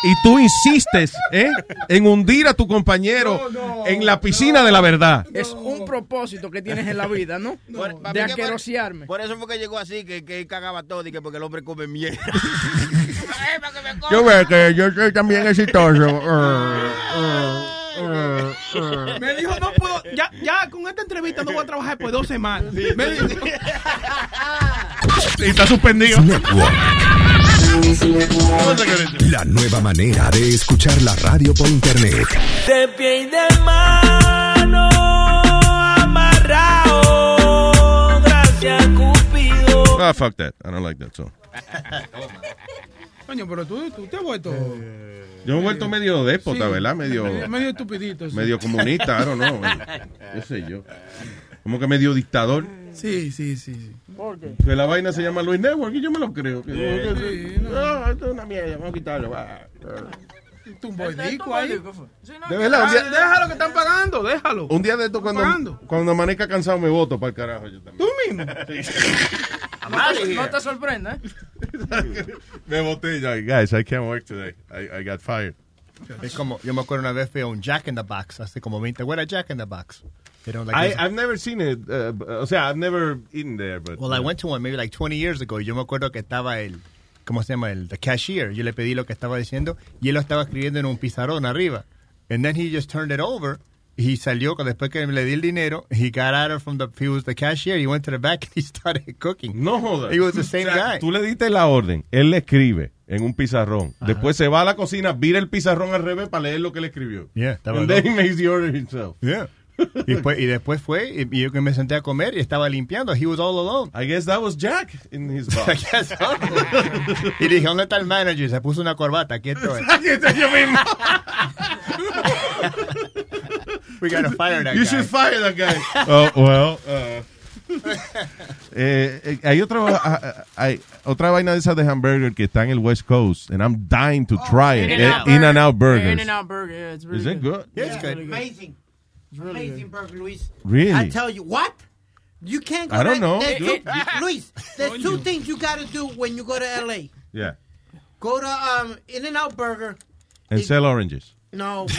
Y tú insistes ¿eh? en hundir a tu compañero en la piscina de la verdad. Es un propósito que tienes en la vida, ¿no? Por- de que por- asquerosearme. Por eso fue que llegó así, que, que él cagaba todo y que porque el hombre come mierda. [laughs] Yo veo que yo soy también exitoso. [laughs] Me dijo, no [laughs] ya, ya con esta entrevista no voy a trabajar por dos semanas. Me dijo, [laughs] Y está suspendido. La nueva manera de escuchar la radio por internet. De pie y de mano amarrado, gracias Cupido. Ah, fuck that. I don't like that song. [laughs] Coño, pero tú, tú te has vuelto Yo me he vuelto medio déspota, Sí. ¿verdad? Medio, medio, medio estupidito. sí. medio comunista, I don't know. Qué sé yo. Como que medio dictador. Sí, sí, sí. sí. ¿Por qué? Que la vaina se llama Luis Network y yo me lo creo. Que- que- Sí, no. Ah, esto es una mierda, vamos a quitarlo. De verdad, día, Déjalo que están pagando, déjalo. un día de esto cuando, pagando. cuando amanezca cansado me voto para el carajo. Yo también. Tú mismo. [laughs] [laughs] No te, no te sorprenda, ¿eh? [laughs] Me voté ya. Guys, I can't work today. I, I got fired. Es como, yo me acuerdo una vez fui a un Jack in the Box, hace como 20, what a Jack in the Box. You know, like I, I've never seen it. Uh, o sea, I've never eaten there, but. Well, I went to one maybe like 20 years ago y yo me acuerdo que estaba el, ¿cómo se llama? El the cashier. Yo le pedí lo que estaba diciendo y él lo estaba escribiendo en un pizarrón arriba. And then he just turned it over He salió después que le di el dinero. He got out of from the he was the cashier. He went to the back and he [laughs] started cooking. No jodas. He was the same O sea, guy. Tú le diste la orden, él le escribe en un pizarrón. Después se va a la cocina, vira el pizarrón al revés para leer lo que le escribió. Yeah, estaba And then he makes the order himself. Yeah. Y, después, y después fue y, y yo que me senté a comer y estaba limpiando. He was all alone. I guess that was Jack in his [laughs] box. I guess so. y dije, ¿dónde está el manager? Se puso una corbata. Aquí estoy. Aquí estoy yo mismo. We gotta fire that You guy. should fire that guy. oh, well. uh, eh, eh, hay otra ah, ah, hay otra vaina de esas de hamburger que está en el West Coast and I'm dying to try it. In-N-Out. Eh, In-N-Out Burgers. In-N-Out Burger, yeah, it's really Is it good? Yeah, it's good. Amazing. Amazing burger, Luis. Really? I tell you, what? You can't go I don't to- know. there's Good. two- [laughs] Luis, there's two things you got to do when you go to L.A. Yeah. Go to um, In-N-Out Burger. And sell oranges. No. [laughs] [laughs]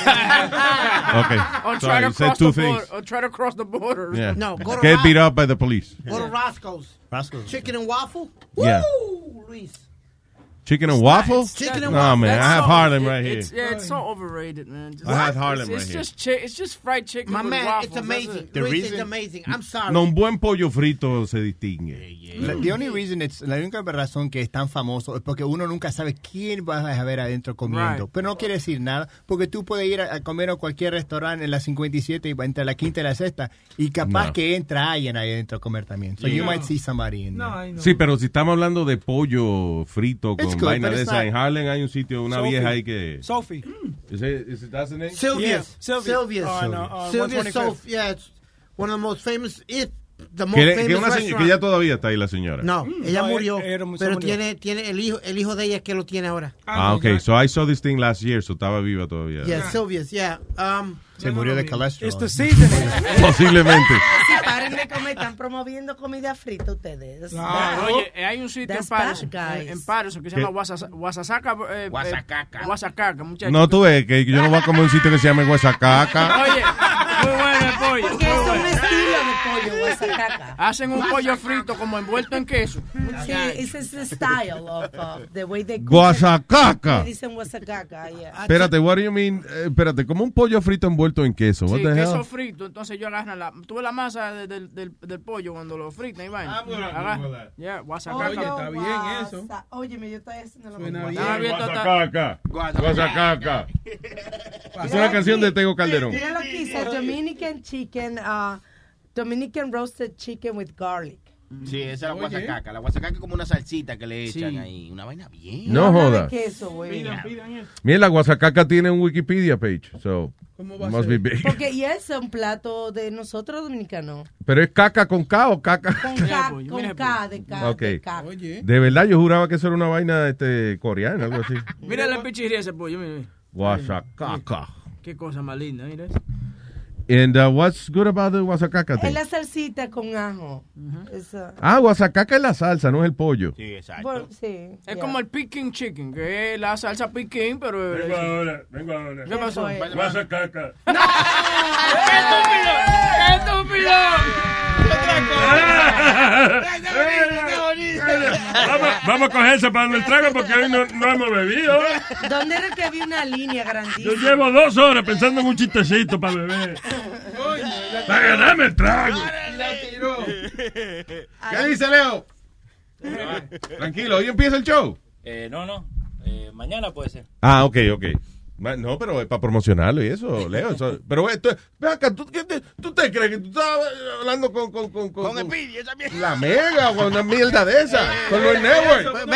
Okay. Or try Sorry, to you said cross two the things. border. Or try to cross the border. Yeah. No, go to Get Ross- beat up by the police. Go to Roscoe's. Roscoe's. Chicken and waffle. Yeah. Woo, Luis. Chicken and waffle? Chicken and no, waffle. man, That's I have so- Harlem it- right here. It's, yeah, it's so overrated, man. Just, I had Harlem it's, right it's here. Just it's just fried chicken My with man, waffles. it's amazing. it. The Luis, it's reason- amazing. I'm sorry. No, un buen pollo frito se distingue. La, the only reason it's, la única razón que es tan famoso es porque uno nunca sabe quién vas a ver adentro comiendo. Right. Pero no quiere decir nada, porque tú puedes ir a, a comer a cualquier restaurante en la 57 y entre la quinta y la sexta y capaz No. que entra alguien ahí adentro a comer también. So you No. might see somebody in there. Sí, pero si estamos hablando de pollo frito It's good, vaina but de it's esa, not- en Harlem hay un sitio, una Sophie. vieja ahí que... Sophie. Is it, is it that's the name? Sylvia's. Yeah, Sylvia. Sylvia's. On, uh, on Sylvia's 125th. Sof- yeah, it's one of the most famous, if the most Que, que famous una señora, restaurant. que ya todavía está ahí la señora. No, ella no, murió, era- era- se pero murió. tiene tiene el hijo el hijo de ella que lo tiene ahora. Ah, ok. So I saw this thing last year, so estaba viva todavía. Yeah, Sylvia's, yeah. Um, Se murió de cholesterol. It's the season. [laughs] Posiblemente. [laughs] Paren de comer, están promoviendo comida frita ustedes. Ah, Oye, eh, hay un sitio en Patterson, guys. en, Patterson que se llama Wasasa- Wasasaca. Eh, Guasacaca. eh, Guasacaca, muchachos. No, tú ves que yo no voy a comer un sitio que se llama Guasacaca. Oye, muy bueno el pollo. Porque es un bueno. estilo de pollo, guasacaca. Hacen un pollo frito como envuelto en queso. Sí, ese es the style of uh, the way they cook. Le dicen guasacaca, yeah. Espérate, what do you mean? Eh, espérate, como un pollo frito envuelto en queso. What Sí, the queso hell? frito. Entonces yo agarro la. Tuve la masa de- del, del, del pollo cuando lo fritan y Agarra- Google that. Yeah, Oye, guasacaca. está bien eso. Óyeme, yo estoy haciendo lo Suena mismo. bien. Está abierto hasta- Guasacaca. Guasacaca. Es una canción de Tego Calderón. Mira lo que dice, Dominican chicken, uh, Dominican roasted chicken with garlic. Sí, esa es la guasacaca. La guasacaca es como una salsita que le echan Sí. ahí. Una vaina bien. No Habla de joda. queso, güey. Pidan, pidan eso. Mira, la Guasacaca tiene un Wikipedia page, so ¿Cómo va a must ser? be big. Porque y es un plato de nosotros dominicanos. Pero es caca con K o caca. Con K, con K de K. Ok. de K. Oye. De verdad, yo juraba que eso era una vaina este, coreana, algo así. Mira la pichirría ese pollo. Mira. Guasacaca. Qué cosa más linda, mira. And uh, what's good about the Guasacaca Es la salsita con ajo. Ah, Guasacaca es la salsa, no es el pollo. Sí, exacto. Bueno, sí. Es como el Peking Chicken, que es la salsa Peking, pero. Vengo ahora, vengo ahora. ¿Qué pasó? Guasacaca. ¡Qué estúpido! ¡Qué estúpido! [laughs] Vamos, vamos a cogerse para el trago porque hoy no, no hemos bebido. ¿Dónde era que había una línea Yo grandísima? llevo dos horas pensando en un chistecito para beber. Para ganarme el trago. ¿Qué dice Leo? Tranquilo, hoy empieza el show. Eh, no, no. Eh, mañana puede ser. Ah, ok, ok. No, pero es para promocionarlo y eso, Leo. eso- pero esto, ve acá, ¿tú, qué te, ¿tú te crees que tú estás hablando con, con, con, con, Con también. la mega o con una mierda de esa? Con los network.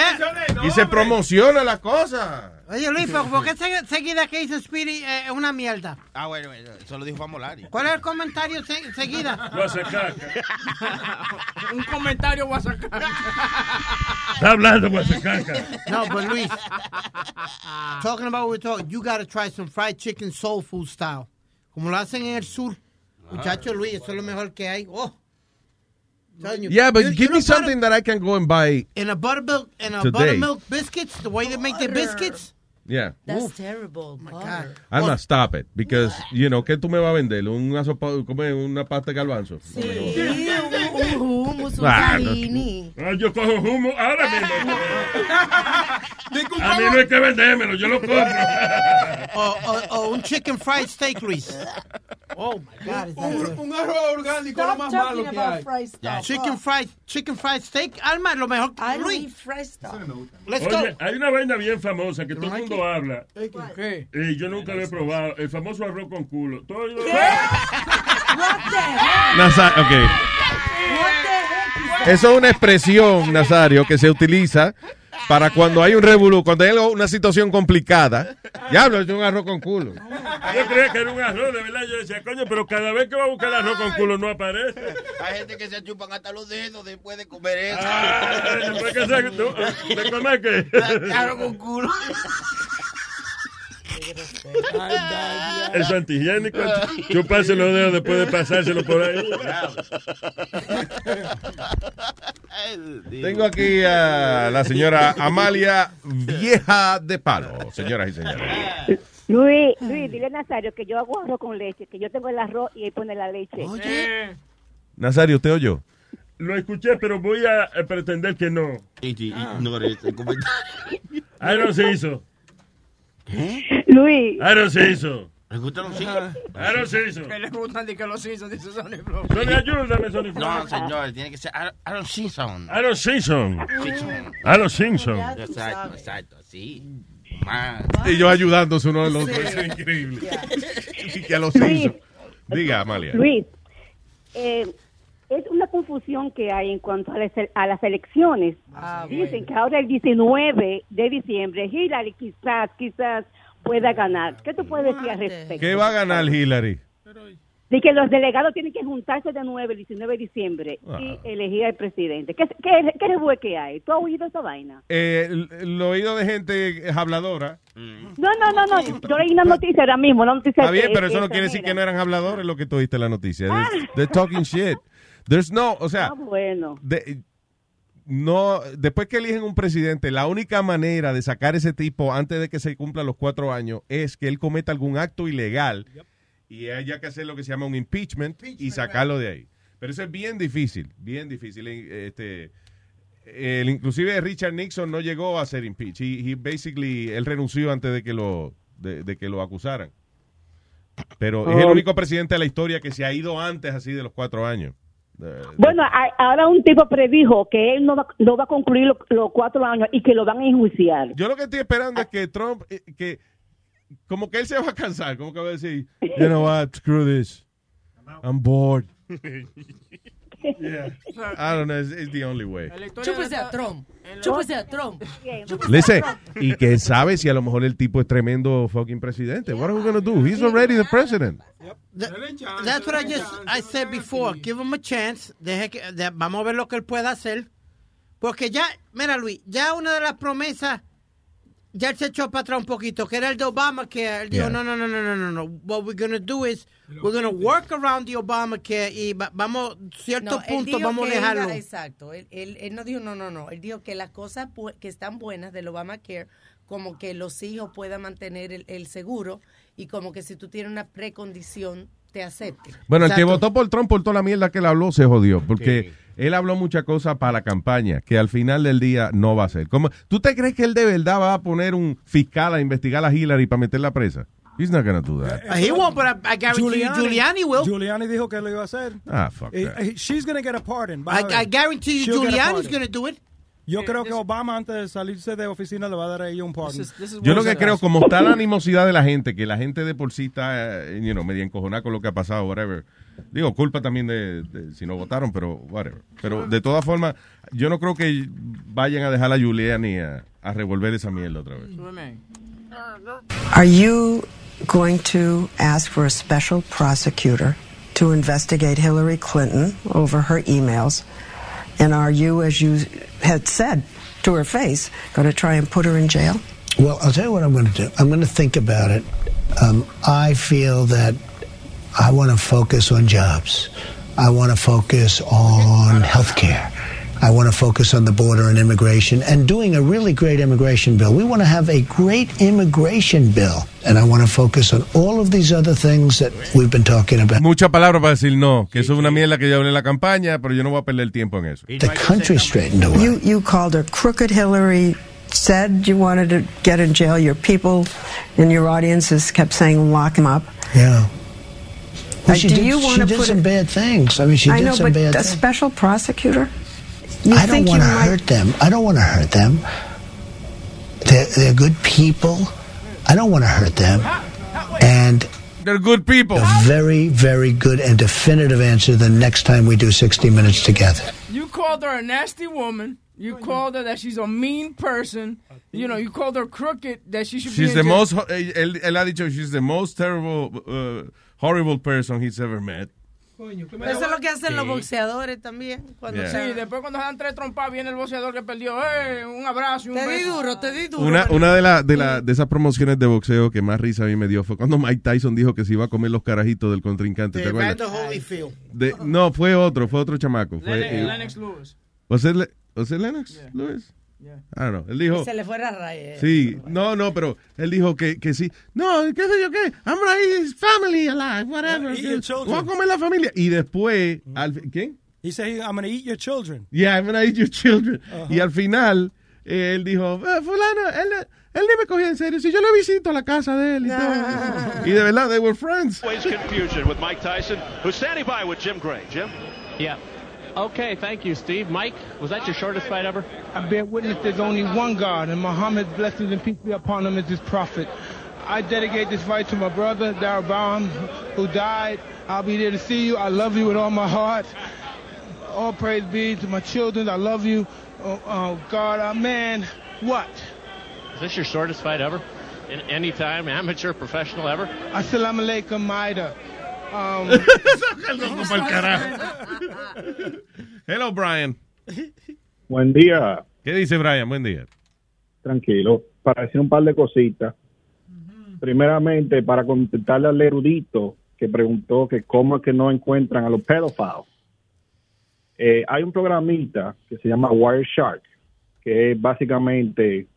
Y se promociona la cosa. Oye, Luis, ¿por por qué [laughs] se- seguida que dice Speedy eh, es una mierda? Ah, bueno, eso lo dijo Famolari. ¿Cuál es el comentario se- seguida? [laughs] Guasacaca. [laughs] Un comentario guasacaca. Está hablando Guasacaca. No, but Luis, talking about what we're talking, you gotta try some fried chicken soul food style. Como lo hacen en el sur. Muchacho Luis, eso es lo mejor que hay. Oh. You. Yeah, but You- you give me know butter- something that I can go and buy. In a buttermilk, in a Today. buttermilk biscuits, the way they make the biscuits. Yeah. That's terrible. butter. Alma, stop it. Because, you know, ¿qué tú me vas a vender? ¿Una sopa, come una pasta de garbanzo? Sí, un, un un Ah. Ah, yo cojo humo ahora mismo. [laughs] A mí no hay que vendérmelo, yo lo compro. o, o- o un chicken fried steak, Luis. Oh my God. Un, arroz orgánico lo más malo que hay. Chicken fried, chicken fried steak. Alma, lo mejor. I don't Luis. eat fresh stuff. Let's go. Oye, hay una vaina bien famosa que todo el mundo habla. ¿Qué? Y yo nunca lo he probado. El famoso arroz con culo. Todo Nasa- ok. Eso es una expresión, Nazario, que se utiliza para cuando hay un revolú, cuando hay una situación complicada. Ya hablo de un arroz con culo. Yo creía que era un arroz, de verdad. Yo decía, coño, pero cada vez que va a buscar arroz con culo no aparece. Hay gente que se chupan hasta los dedos después de comer eso. Ah, después que se- ¿tú- ¿De comer qué? Claro, con culo. Eso antihigiénico. Chuparse los dedos después de pasárselo por ahí. Tengo aquí a la señora Amalia Vieja de Palo, señoras y señores. Luis, Luis, dile a Nazario que yo hago arroz con leche, que yo tengo el arroz y él pone la leche. Nazario, ¿usted oyó? Lo escuché, pero voy a pretender que no. Ignore ese comentario. I don't say so. Luis. I don't say so. ¿Le gustan los hijos? Don't say so. Que le gustan de que los hizo, dice Sonny Flow. Sonny, ayúdame, Sonny Flow. No, señor, tiene que ser Aaron- Simpson. Aaron Simpson. Simpson. Aaron Simpson. Exacto, exacto, sí. Más. Ellos ayudándose uno al otro, es increíble. [laughs] Y que a los Simpsons. Diga, Amalia. Luis, eh, es una confusión que hay en cuanto a las, a las elecciones. Dicen que ahora el 19 de diciembre Hillary quizás, quizás pueda ganar. ¿Qué tú puedes decir al respecto? ¿Qué va a ganar Hillary? De que los delegados tienen que juntarse de nuevo el 19 de diciembre Ah. y elegir al presidente. ¿Qué, qué, qué revuelo que hay? ¿Tú has oído esa vaina? Eh, el- lo oído de gente habladora. No, no, no, no. Yo leí una noticia ahora mismo, una noticia Está bien, que- pero eso no quiere decir que no eran habladores lo que tú oíste en la noticia. They're, they're [laughs] talking shit. There's no, o sea, Ah, bueno. de- no, después que eligen un presidente, la única manera de sacar ese tipo antes de que se cumplan los cuatro años es que él cometa algún acto ilegal y haya que hacer lo que se llama un impeachment, y sacarlo de ahí. Pero eso es bien difícil, bien difícil. Este, el, inclusive Richard Nixon no llegó a ser impeached. He, he basically, él renunció antes de que lo, de, de que lo acusaran. Pero es el Oh. único presidente de la historia que se ha ido antes así de los cuatro años. Bueno, a- ahora un tipo predijo que él no va, no va a concluir lo- los cuatro años y que lo van a enjuiciar. Yo lo que estoy esperando es que Trump, eh, que como que él se va a cansar, como que va a decir, [laughs] you know what, screw this, I'm bored. [laughs] Yeah. I don't know, it's, it's the only way. Chúpese a Trump. Chúpese a Trump. Listen, y quién sabe si a lo mejor el tipo es tremendo fucking presidente. What are we gonna do? He's already the president. Th- That's what I just I said before. Give him a chance. Deje que, de- vamos a ver lo que él pueda hacer. Porque ya, mira Luis, ya una de las promesas, ya él se echó para atrás un poquito, que era el de Obama, que él dijo, Yeah. no, no, no, no, no, no, no. What we're going to do is, we're going to work around the Obamacare y va- vamos, ciertos No, puntos vamos a dejarlo. exacto. Él, él- él no dijo no, no, no. Él dijo que las cosas que están buenas del Obamacare, como que los hijos puedan mantener el, el seguro y como que si tú tienes una precondición, te acepten. Bueno, el que votó por Trump por toda la mierda que él habló se jodió, porque él habló muchas cosas para la campaña que al final del día no va a hacer. ¿Cómo- ¿Tú te crees que él de verdad va a poner un fiscal a investigar a Hillary para meterla presa? He's not gonna do that. Uh, he won't, but I, I guarantee you, Giuliani will. Giuliani dijo que lo iba a hacer. Ah, fuck Eh, that. eh, She's going to get a pardon. I, I guarantee you, Giuliani's to do it. Yo creo que Obama antes de salirse de oficina le va a dar a ella un pardon. Yo lo que creo, como está la animosidad de la gente, que la gente de por sí está, eh, you know, media encojonada con lo que ha pasado, whatever. Digo, culpa también de, de si no votaron, pero whatever. Pero de todas formas, yo no creo que vayan a dejar a Giuliani a, a revolver esa mierda otra vez. Are you going to ask for a special prosecutor to investigate Hillary Clinton over her emails? And are you, as you had said to her face, going to try and put her in jail? Well, I'll tell you what I'm going to do. I'm going to think about it. Um, I feel that I want to focus on jobs. I want to focus on health care. I want to focus on the border and immigration and doing a really great immigration bill. We want to have a great immigration bill. And I want to focus on all of these other things that we've been talking about. Muchas palabras para decir no, que eso es una mierda que yo hablé en la campaña, pero yo no voy a perder el tiempo en eso. The country straightened away. You, you called her crooked Hillary, said you wanted to get in jail. Your people in your audiences kept saying lock him up. Yeah. Well, she do did, you she wanna did put some it- bad things. I mean, she I did know, some but bad a things. special prosecutor? You I don't want to might- hurt them. I don't want to hurt them. They're, they're good people. I don't want to hurt them. And they're good people. A very, very good and definitive answer the next time we do 60 Minutes together. You called her a nasty woman. You called her that she's a mean person. You know, you called her crooked, that she should She's be the jail. most, él, él ha dicho, she's the most terrible, uh, horrible person he's ever met. Eso es lo que hacen los boxeadores también. Cuando Yeah. se- Sí, después cuando se dan tres trompas viene el boxeador que perdió. ¡Eh! Un abrazo y un Te di duro, te di duro. Una, una de, la, de, la, de esas promociones de boxeo que más risa a mí me dio fue cuando Mike Tyson dijo que se iba a comer los carajitos del contrincante. ¿Te acuerdas? De- no, fue otro, fue otro chamaco. Fue, Lennox, eh, Lennox Lewis. ¿Was it, Le- was it Lewis? I don't know. Él dijo. Se le fue la raya. Sí, no, no, pero él dijo que, que sí. No, qué sé yo qué. I'm gonna eat his family alive, whatever. Eat your children. Voy a comer la familia. Y después, al fi- ¿quién? He said, I'm going to eat your children. Yeah, I'm gonna eat your children. Y al final, eh, él dijo, "Eh, fulano, él, él ni me cogía en serio. Si yo lo visito a la casa de él y todo. y de verdad, they were friends. Always confusion with Mike Tyson, who's standing by with Jim Gray. Jim? Yeah. Okay, thank you, Steve. Mike, was that your shortest fight ever? I bear witness there's only one God, and Muhammad's blessings and peace be upon him as his prophet. I dedicate this fight to my brother, Darabam, who died. I'll be there to see you. I love you with all my heart. All praise be to my children. I love you. Oh, oh God, uh, man, what? Is this your shortest fight ever? In any time, amateur, professional ever? Assalamu alaikum, Maida. Um, [laughs] Hello, Brian. Buen día. ¿Qué dice Brian? Buen día. Tranquilo. Para decir un par de cositas. Primeramente, para contestarle al erudito que preguntó que cómo es que no encuentran a los pedophiles. Eh, hay un programita que se llama Wireshark, que básicamente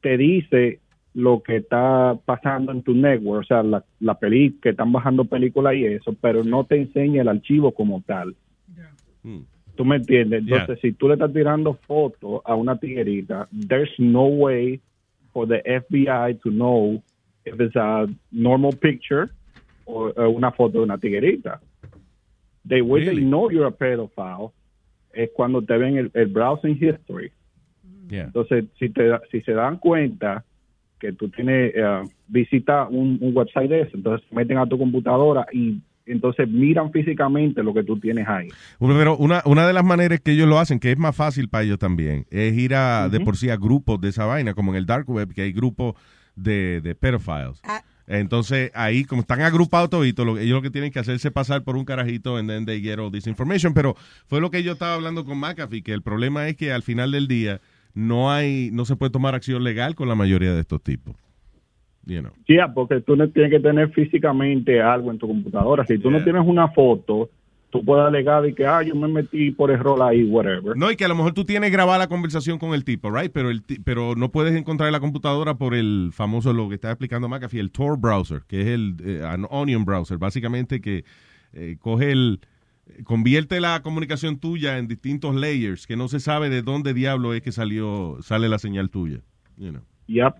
te dice lo que está pasando en tu network, o sea, la, la peli que están bajando películas y eso, pero no te enseña el archivo como tal. ¿Tú me entiendes? Yeah. Entonces, si tú le estás tirando fotos a una tiguerita, there's no way for the FBI to know if it's a normal picture o una foto de una tiguerita. The way they know you're a pedophile es cuando te ven el, el browsing history. Yeah. Entonces, si, te, da- si se dan cuenta que tú tienes, eh, visita un, un website de eso, entonces meten a tu computadora y entonces miran físicamente lo que tú tienes ahí. Pero una, una de las maneras que ellos lo hacen, que es más fácil para ellos también, es ir a, de por sí a grupos de esa vaina, como en el Dark Web, que hay grupos de, de pedophiles. Entonces, ahí, como están agrupados toditos, lo- ellos lo que tienen que hacerse pasar por un carajito and then they get all this information. Pero fue lo que yo estaba hablando con McAfee, que el problema es que al final del día no hay, no se puede tomar acción legal con la mayoría de estos tipos. You know. Ya, porque tú no tienes que tener físicamente algo en tu computadora. Si tú no tienes una foto, tú puedes alegar de que, ah, yo me metí por error ahí, whatever. No, y que a lo mejor tú tienes grabada la conversación con el tipo, right? Pero el pero no puedes encontrar en la computadora por el famoso, lo que está explicando McAfee, el Tor browser, que es el eh, an Onion browser, básicamente que eh, coge el convierte la comunicación tuya en distintos layers que no se sabe de dónde diablo es que salió sale la señal tuya. You know. Yep.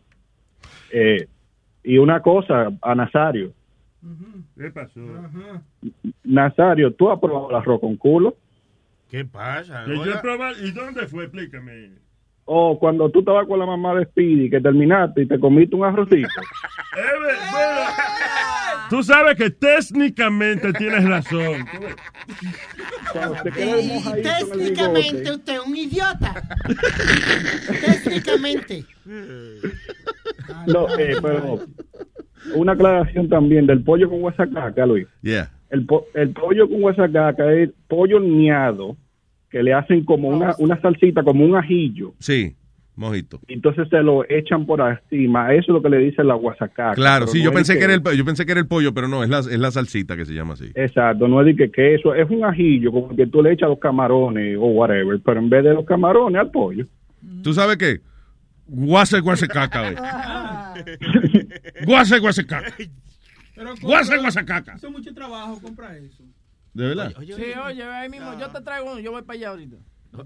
Eh, y una cosa, a Nazario. ¿Qué pasó? Nazario, ¿tú has probado el arroz con culo? ¿Qué pasa? Que yo Oiga. he probado- ¿Y dónde fue? Explícame. O cuando tú estabas con la mamá de Speedy, que terminaste y te comiste un arrocito. [laughs] Tú sabes que técnicamente tienes razón. Y técnicamente usted es un idiota. técnicamente. [laughs] No, eh, pero una aclaración también del pollo con guasacaca, Luis. Yeah. El, po- el pollo con guasacaca es pollo horneado que le hacen como una, una salsita, como un ajillo. Sí, mojito. Entonces se lo echan por encima. Eso es lo que le dice la guasacaca. Claro, sí, no yo pensé que era el yo pensé que era el pollo, pero no, es la, es la salsita que se llama así. Exacto, no es de que queso, es un ajillo, como que tú le echas los camarones o whatever, pero en vez de los camarones al pollo. ¿Tú sabes qué? Guase, guase, caca, güey. [laughs] Guase, guase, caca. Guase, guase, caca. Eso es mucho trabajo, compra eso. ¿De verdad? Sí, oye, ahí mismo, yo te traigo uno, yo voy para allá ahorita.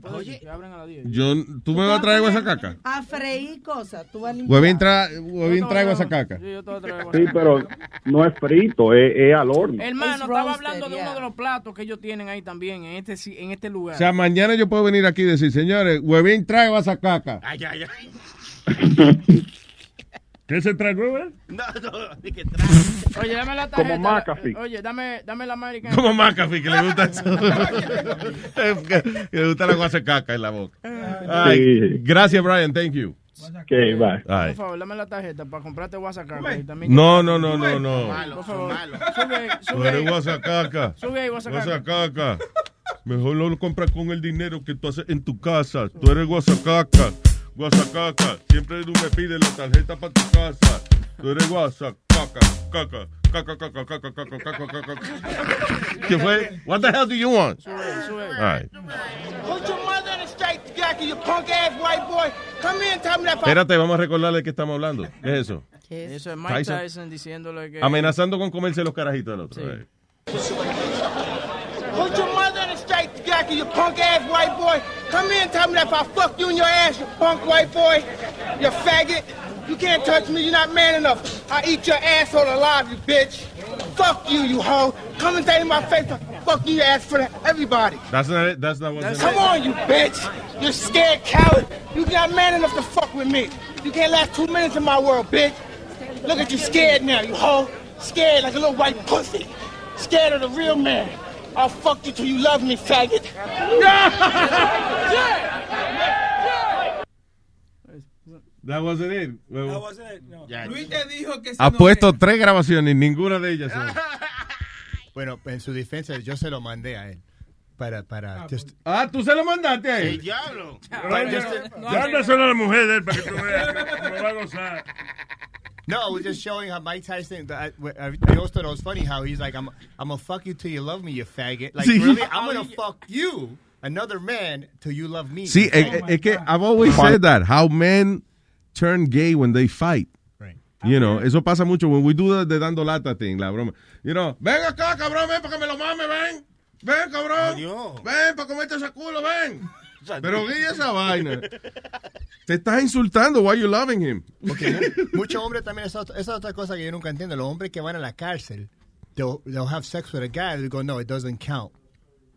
Oye, que abren a las 10. Yo, ¿Tú me vas a traer guasacaca? A freír cosas. Tú vas a limpiar. Huevín, tra huevín trae guasacaca. Sí, yo te pero no es frito, es, es al horno. Hermano, estaba hablando de uno de los platos que ellos tienen ahí también, en este, si- en este lugar. O sea, mañana yo puedo venir aquí y decir, señores, Huevín trae guasacaca. Ay, ay, ay. [laughs] ¿Qué se trae nuevo? eh? No, no, [laughs] ni que Oye, dame la Como tarjeta. McAfee. Oye, dame, dame la americana. Como McAfee, que le gusta eso. que, [laughs] [laughs] que le gusta la guasacaca en la boca. Ay, Sí. Gracias, Brian. Thank you. Ok, bye. Por Ay. favor, dame la tarjeta para comprarte guasacaca. No, no, no, no, no. Por favor, sube, Tú sube eres ahí. guasacaca. Sube ahí, guasacaca. Guasacaca. Mejor lo compras con el dinero que tú haces en tu casa. Tú eres guasacaca. Guasacaca. Siempre tú me pides la tarjeta para tu casa. Tú eres guasacaca. Caca. Caca, caca, caca, caca, caca, caca, caca. ¿Qué fue? What the hell do you want? Sube, sube. All right. Put your mother in a straight jacket, you punk ass white boy. Come here and tell me that. Espérate, vamos a recordarle de qué estamos hablando. ¿Qué es eso? Eso es Mike Tyson. Tyson, diciéndole que... Amenazando con comerse los carajitos del otro. Eh. Put your mother in a straight jacket, you punk ass white boy. Come here and tell me that if I fuck you in your ass, you punk white boy, you faggot. You can't touch me, you're not man enough. I eat your asshole alive, you bitch. Fuck you, you hoe. Come and say in my face, fuck you, your ass for that. everybody. That's not it. That's not what's in Come it. on, you bitch. You scared coward. You not man enough to fuck with me. You can't last two minutes in my world, bitch. Look at you scared now, you hoe. Scared like a little white pussy. Scared of the real man. I'll fuck you till you love me, faggot. That wasn't it. Well, Luis te dijo que Ha puesto tres grabaciones y ninguna de ellas. [laughs] Bueno, en su defensa, yo se lo mandé a él. Para, para, just, Ah, tú se lo mandaste a El él. diablo. But just- Dándaselo a la mujer de él para que tú veas me va a gozar. No, I was just showing how Mike Tyson. I, I, I always thought it was funny how he's like, "I'm, I'm gonna fuck you till you love me, you faggot." Like, Sí. really, I'm gonna fuck you, another man, till you love me. Sí, es, es- es que I've always said that. How men turn gay when they fight. Right. You know, eso pasa mucho when we do the, the dando lata thing, la broma. You know, ven acá, cabrón, ven para que me lo mame, ven. Ven, cabrón. Adiós. Ven para comerte ese culo, ven. Pero guía esa vaina. Te estás insultando. Why you loving him? Porque [laughs] mu- muchos hombres también, esa, esa es otra cosa que yo nunca entiendo. Los hombres que van a la cárcel, they'll, they'll have sex with a guy, they go, no, it doesn't count.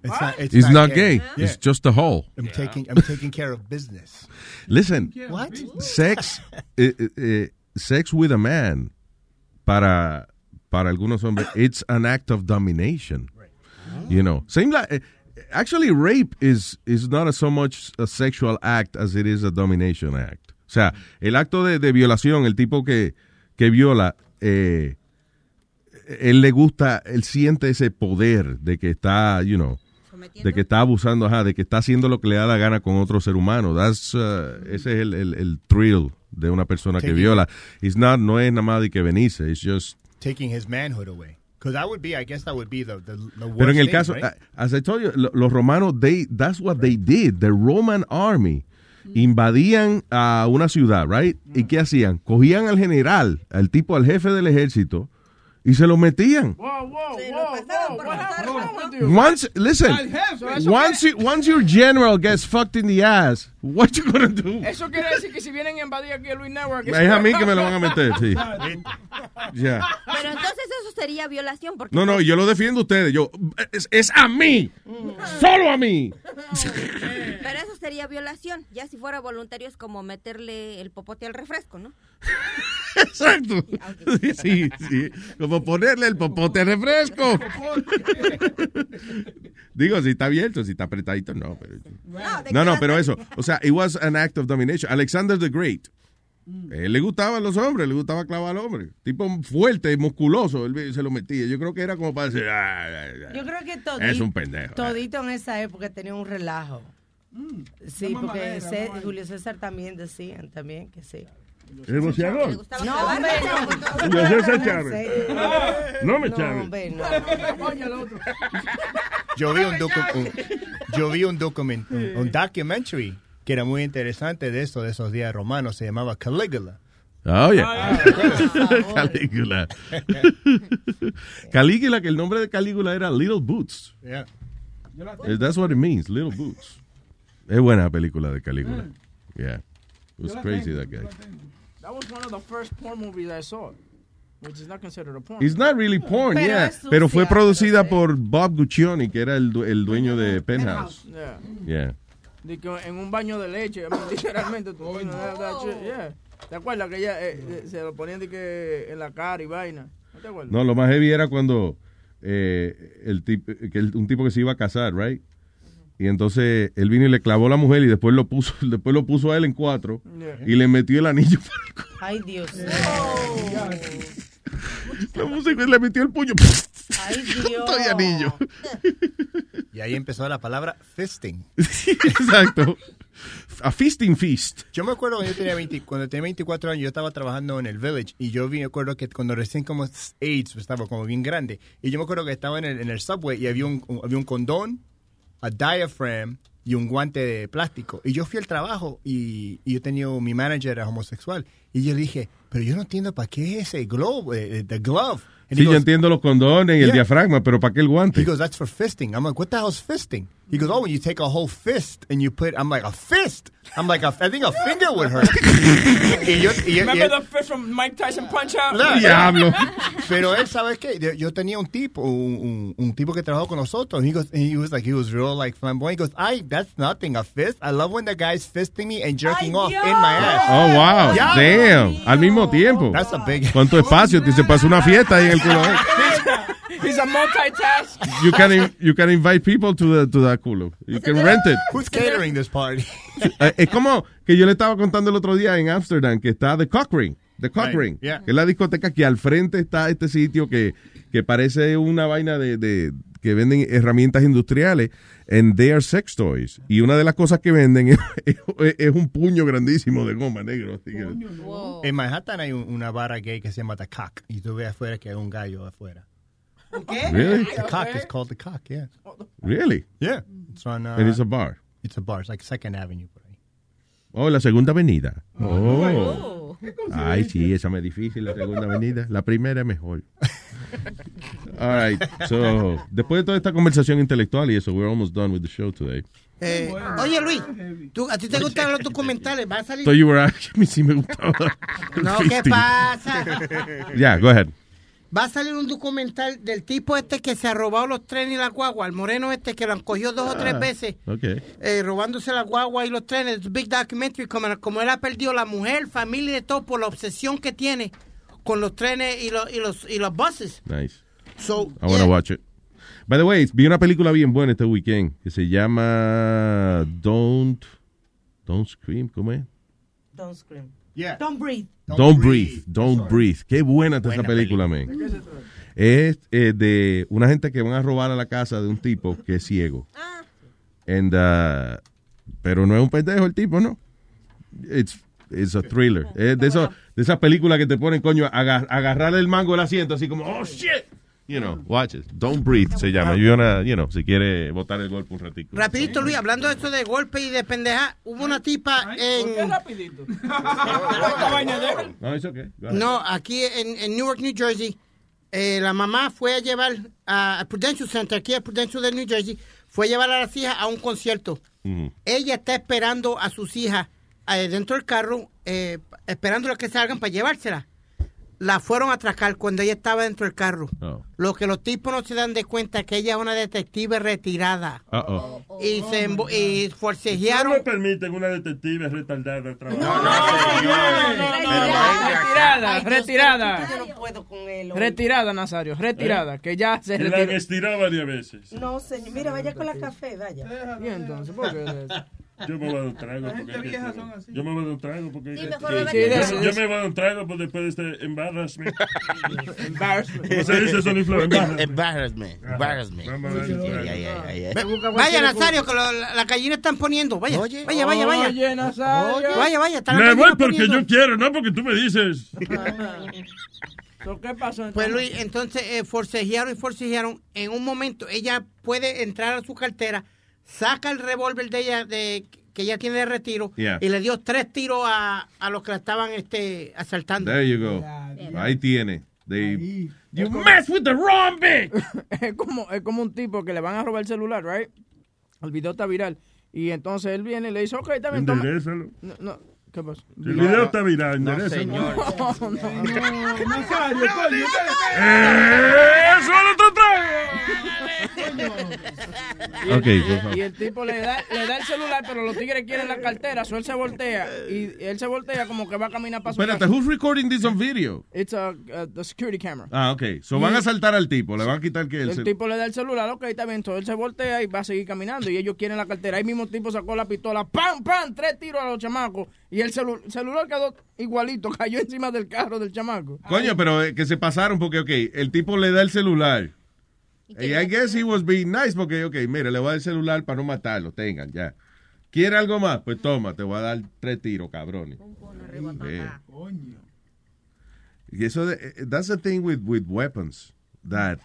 It's not, it's It's not gay. Yeah. It's just a hole. I'm taking, I'm taking care of business. Listen, What? sex, eh, eh, eh, sex with a man, para, para algunos hombres, it's an act of domination. You know, same like, eh, actually, rape is is not a, so much a sexual act as it is a domination act. O sea, el acto de, de violación, el tipo que, que viola, eh, él le gusta, él siente ese poder de que está, you know, de que está abusando, ajá, de que está haciendo lo que le da la gana con otro ser humano. That's, uh, ese es el, el, el thrill de una persona que Taking- viola. It's not, no es nada más de que venirse, it's just... Taking his manhood away. Because that would be, I guess that would be the, the, the worst Pero en el thing, caso, right? as I told you, lo- los romanos, they, that's what they did. The Roman army invadían a una ciudad, right? ¿Y qué hacían? Cogían al general, al tipo, al jefe del ejército, y se lo metían. With you? Once, listen, once, you, once your general gets fucked in the ass, what you gonna do? Eso quiere decir que si vienen a invadir aquí el Luis Network... Es a mí que me lo [laughs] van a meter, sí. Ya. Pero entonces eso sería violación porque No, no, yo lo defiendo a ustedes. Yo, es, es a mí. Solo a mí. pero eso sería violación. Ya si fuera voluntario es como meterle el popote al refresco, ¿no? Exacto. Sí, sí. Como ponerle el popote refresco. Digo, si está abierto, si está apretadito, no. Pero, no, no, pero eso. O sea, it was an act of domination. Alexander the Great. Él le gustaban los hombres, le gustaba clavar al hombre. Tipo fuerte, musculoso, él se lo metía. Yo creo que era como para decir, "Ah, ah, ah". Yo creo que todito, Es un pendejo. todito en esa época tenía un relajo. Sí, Una porque. Julio César también decían también que sí. ¿El boxeador? No, hombre, [laughs] no. Julio César Chávez. No me No, Chávez. hombre, no. Yo vi un, un- yo vi un, document, un, un documentary que era muy interesante de eso, de esos días romanos, se llamaba Caligula. Oh, yeah. [laughs] Calígula. [laughs] Calígula, que el nombre de Calígula era Little Boots. Yeah. That's what it means, Little Boots. Es buena película de Calígula. Mm. Yeah. It was Yo crazy that guy. That was one of the first porn movies I saw, which is not considered a porn. It's not really porn, Pero yeah. sucia, Pero fue pero producida por Bob Guccione, que era el, du- el dueño de Penthouse. Yeah. Yeah. De que en un baño de leche, [laughs] literalmente. Tú, that shit, yeah. ¿Te acuerdas que ella eh, eh, se lo ponían de que en la cara y vaina? ¿No te acuerdas? No, lo más heavy era cuando eh, el tipo, que el- un tipo que se iba a casar, right? Y entonces él vino y le clavó a la mujer y después lo puso, [laughs] después lo puso a él en cuatro Yeah. y le metió el anillo. Ay, Dios mío. Y le metió el puño. Ay, [laughs] Dios. Todo anillo. Y ahí empezó la palabra fisting. [laughs] Exacto. A feasting feast. Yo me acuerdo cuando yo tenía 20 cuando tenía 24 años, yo estaba trabajando en el Village y yo vi, me acuerdo que cuando recién como AIDS estaba como bien grande y yo me acuerdo que estaba en el, en el subway y había un, un- había un condón, a diaphragm y un guante de plástico. Y yo fui al trabajo y, yo tenía mi manager homosexual y yo le dije, pero yo no entiendo para qué es ese glove, eh, eh, the glove. And Sí, he yo goes, entiendo los condones y el diafragma, pero ¿para qué el guante? He goes, that's for fisting. I'm like, what the hell's fisting? He goes, oh, when you take a whole fist and you put, I'm like, a fist? I'm like, a, I think a finger would hurt. [laughs] y yo, y Remember the fish from Mike Tyson Punch Out? No. Pero él, ¿sabes qué? Yo- tenía un tipo, un, un, un tipo que trabajó con nosotros. And he goes, and he was like, he was real like flamboyant. He goes, I, that's nothing, a fist. I love when the guy's fisting me and jerking off in my ass. Oh, wow. Yeah. Damn. Al mismo tiempo. That's a big- ¿Cuánto espacio? Te se pasó una fiesta ahí en el culo. ¿eh? He's a multitask. You can, you can invite people to, the, to that culo. You can rent it. Who's catering this party? Eh, Es como que yo le estaba contando el otro día en Amsterdam que está The Cock Ring. The Cock Right, Ring. yeah. Que es la discoteca que al frente está este sitio que, que parece una vaina de, de- que venden herramientas industriales. And they are sex toys. Y una de las cosas que venden es, [laughs] es- es un puño grandísimo de goma negro. así que- En Manhattan hay un- una barra gay que se llama The Cock. Y tú ves afuera que hay un gallo afuera. ¿Qué? Really? The Cock is called The Cock, yeah. Really? Yeah. It's on, uh, And it's a bar. It's a bar. It's like Second Avenue. Oh, la segunda avenida. Oh. Ay, sí, esa me es difícil, la segunda avenida. La primera es mejor. All right. So, después de toda esta conversación intelectual y eso, we're almost done with the show today. Eh, oye, Luis, ¿tú, ¿a ti te gustan los documentales? ¿Va a salir? So you were asking me si me gustaba. [laughs] No, ¿qué pasa? [laughs] Yeah, go ahead. Va a salir un documental del tipo este que se ha robado los trenes y la guagua, el moreno este que lo han cogido dos o tres Ah, veces, Okay. eh, robándose la guagua y los trenes. Big documentary, como, como él ha perdido la mujer, familia y de todo por la obsesión que tiene con los trenes y los, y los, y los buses. Nice. So, I want to watch it. By the way, vi una película bien buena este weekend que se llama Don't Don't Scream, ¿cómo es? Don't scream. Yeah. Don't breathe. Don't, breathe. Don't breathe. Qué buena está esa película, man. Es eh, de una gente que van a robar a la casa de un tipo que es ciego. And, uh, pero no es un pendejo el tipo, ¿no? It's, it's a thriller. Es de, eso, de esas películas que te ponen, coño, agar, agarrar el mango del asiento, así como, oh, shit. You know, watch it. Don't breathe se llama. You, wanna, you know, si quiere botar el golpe un ratito. rapidito, Luis, hablando de esto de golpe y de pendeja, hubo una tipa en... rapidito? [laughs] Vaina de- No, it's okay. No, aquí en, en Newark, New Jersey, eh, la mamá fue a llevar a, Prudential Center, aquí a Prudential de New Jersey, fue a llevar a las hijas a un concierto. Ujú. Ella está esperando a sus hijas dentro del carro, eh, esperando a que salgan para llevárselas. La fueron a atracar cuando ella estaba dentro del carro. Oh. Lo que los tipos no se dan de cuenta es que ella es una detective retirada. Uh-oh. Y se embo- y No forcejearon. me permiten una detective retardada trabajar. Retirada, retirada. No puedo con él. hoy. Retirada, Nazario, retirada, que ya se la retiró. varias veces. No, señor. Mira, vaya con la café, vaya. Y entonces, ¿por qué? Yo me voy a dar un trago. Porque yo me voy a dar un trago porque Sí, mejor yo- me voy a dar un trago por después de este embarrassment. Embarrassment. ¿Cómo se dice, Sony Flow? Embarrassment. Embarrassment. Embarrassment. Vaya, Nazario, que lo- la, la gallina están poniendo. Vaya, vaya, vaya, vaya. Oye, Nazario. Vaya, vaya, Me voy porque poniendo. yo quiero, no porque tú me dices. So, ¿Qué pasó Pues entonces? Luis, entonces eh, forcejearon y forcejearon. En un momento ella puede entrar a su cartera, saca el revólver de ella de que ella tiene de retiro Yeah. y le dio tres tiros a, a los que la estaban este, asaltando. There you go. Ahí tiene. They, You mess with the wrong bitch. [laughs] es como, es como un tipo que le van a robar el celular, right? El video está viral. Y entonces él viene y le dice, ok, está bien, toma. No, no, ¿qué pasa? Si el video está viral, enderezalo. No, no, no. Nazario, coño, ¡Eso lo Y el, Ok, y- por favor. y el tipo le da, le da el celular, pero los tigres quieren la cartera, so él se voltea y él se voltea como que va a caminar para su Espérate, casa. who's recording this on video? It's a, uh, the security camera. Ah, ok. So Y- van a saltar al tipo, le van a quitar que El, el... tipo le da el celular, ok, está bien, entonces él se voltea y va a seguir caminando y ellos quieren la cartera. Ahí mismo el tipo sacó la pistola, ¡pam, pam! Tres tiros a los chamacos y el celu- celular quedó igualito, [laughs] cayó encima del carro del chamaco. Coño, pero eh, que se pasaron porque, ok, el tipo le da el celular. Y I guess he was being nice porque, ok, mire, le voy a dar el celular para no matarlo, tengan, ya. ¿Quiere algo más? Pues toma, te voy a dar tres tiros, cabrones. Sí. Y eso, de, eh, that's the thing with, with weapons, that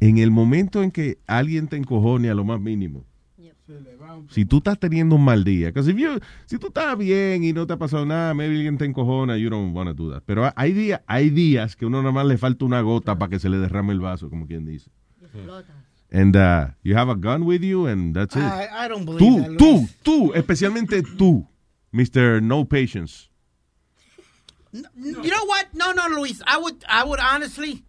en el momento en que alguien te encojone a lo más mínimo, si tú estás teniendo un mal día, because if you- si tú estás bien y no te ha pasado nada, maybe alguien te encojona, you don't want to do that. Pero hay días, hay días que uno nada más le falta una gota para que se le derrame el vaso, como quien dice. And uh, you have a gun with you and that's it. I, I don't believe tú, that, tú, tú, especialmente tú, Mr. No Patience. You know what? No, no, Luis. I would, I would honestly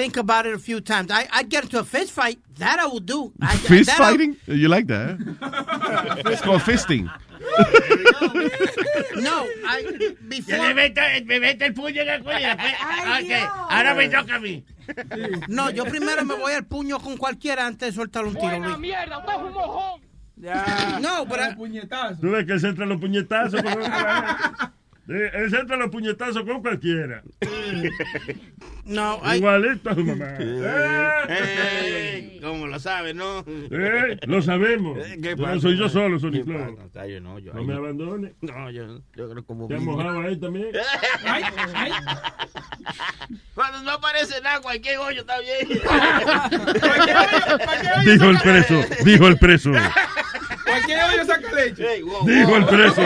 think about it a few times. I, I'd get into a fist fight. That I would do. I, [laughs] Fist that I- fighting? You like that? eh? [laughs] It's called fisting. [laughs] no, I, before. me meto, me meto el puño en el cuello. después- ok, ahora me toca a mí. No, yo primero me voy al puño con cualquiera antes de soltar un tiro, Luis. mierda! ¡Usted es un mojón! No, pero... puñetazo. Tú ves que él se entra los puñetazos entra los puñetazos con cualquiera. [laughs] No, Igualito a su mamá. Ey, ¿Cómo lo sabe, no? Eh, lo sabemos. ¿Qué No, pasa? soy yo solo, ¿Qué Sonic Flow. yo no, yo- No ay, me abandone. No, yo, yo creo como ¿Te has mojado ahí también? [laughs] Cuando no aparece nada, cualquier hoyo está bien. [laughs] Dijo el preso, dijo el preso. Cualquier hoyo saca leche. Dijo el preso.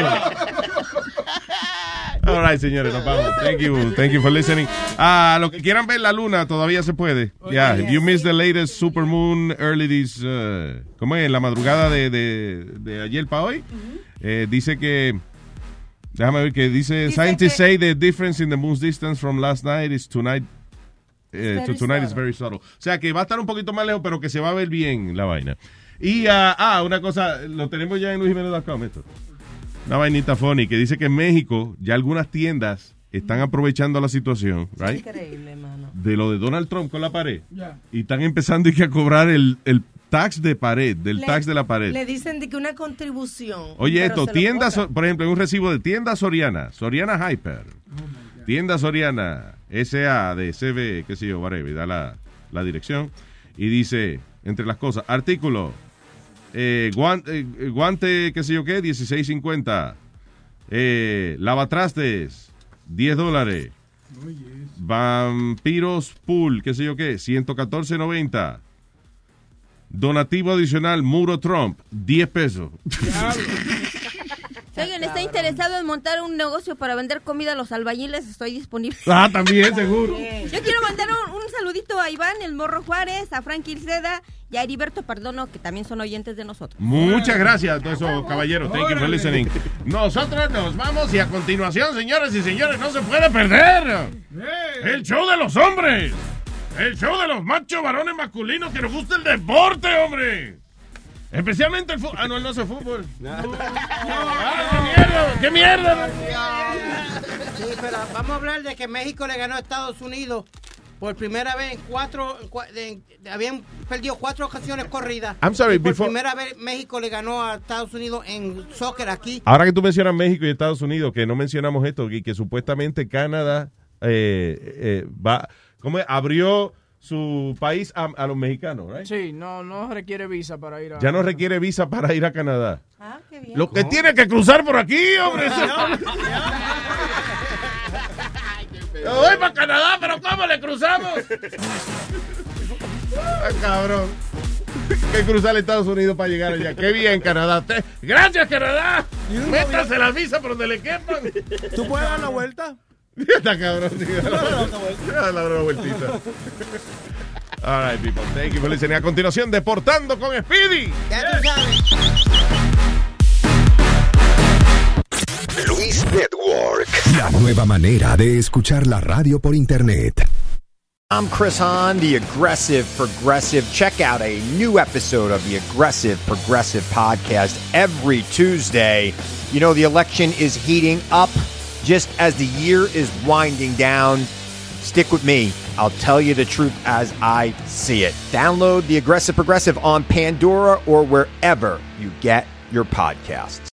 All right, señores, nos vamos. Thank you, thank you for listening. Ah, lo que quieran ver la luna todavía se puede. Yeah, if you missed the latest supermoon early this, uh, ¿cómo es? La madrugada de, de, de ayer para hoy. Eh, dice que, déjame ver que dice, scientists say the difference in the moon's distance from last night is tonight. eh, to tonight is very subtle. O sea que va a estar un poquito más lejos, pero que se va a ver bien la vaina. Y, ah, ah, una cosa, lo tenemos ya en luisjimenez.com esto. Una vainita funny que dice que en México ya algunas tiendas están aprovechando la situación, right? Increíble, mano. De lo de Donald Trump con la pared. Y están empezando y que a cobrar el, el tax de pared, del Le- tax de la pared. Le dicen de que una contribución. Oye, esto, se lo tienda, cobran. so- por ejemplo, en un recibo de tienda Soriana, Soriana Hyper, tienda Soriana, SA de CB, qué sé yo, whatever, da la, la dirección, y dice, entre las cosas, artículo, eh, guante, eh, guante, qué sé yo qué, 16.50, eh, lavatrastes, 10 dólares, vampiros pool, qué sé yo qué, 114.90, donativo adicional, muro Trump, 10 pesos. [laughs] Si alguien está interesado en montar un negocio para vender comida a los albañiles, estoy disponible. [laughs] Ah, también, seguro. Yo quiero mandar un, un saludito a Iván, el Morro Juárez, a Frankie Ilceda y a Heriberto Perdono, que también son oyentes de nosotros. Muchas gracias a todos esos caballeros. Thank you for listening. Nosotros nos vamos y a continuación, señores y señores, no se puede perder el show de los hombres. El show de los machos varones masculinos que nos gusta el deporte, hombre. Especialmente el fútbol. Ah, no, él no hace fútbol. Ah, ¡Qué mierda! ¡Qué mierda! Sí, pero vamos a hablar de que México le ganó a Estados Unidos por primera vez en cuatro. en cua- en- habían perdido cuatro ocasiones corridas. I'm sorry, por before- primera vez México le ganó a Estados Unidos en soccer aquí. Ahora que tú mencionas México y Estados Unidos, que no mencionamos esto, y que supuestamente Canadá eh, eh, va, ¿cómo es? abrió su país a, a los mexicanos, right? Sí, no, no requiere visa para ir a... Ya no requiere visa para ir a Canadá. Ah, qué bien. Lo que tiene que cruzar por aquí, hombre. Voy para Canadá, pero ¿cómo le cruzamos? Ah, cabrón. Que cruzar a Estados Unidos para llegar allá. Qué bien, Canadá. Te- Gracias, Canadá. Métase la visa por donde le quepan. ¿Tú puedes dar la vuelta? [laughs] Está cabrón. dale una vueltita. All right, people. Thank you for listening. A continuación, Deportando con Speedy. Ya tú sabes. Luis Network. La nueva manera de escuchar la radio por internet. I'm Chris Hahn, the Aggressive Progressive. Check out a new episode of the Aggressive Progressive podcast every Tuesday. You know, the election is heating up just as the year is winding down. Stick with me. I'll tell you the truth as I see it. Download the Aggressive Progressive on Pandora or wherever you get your podcasts.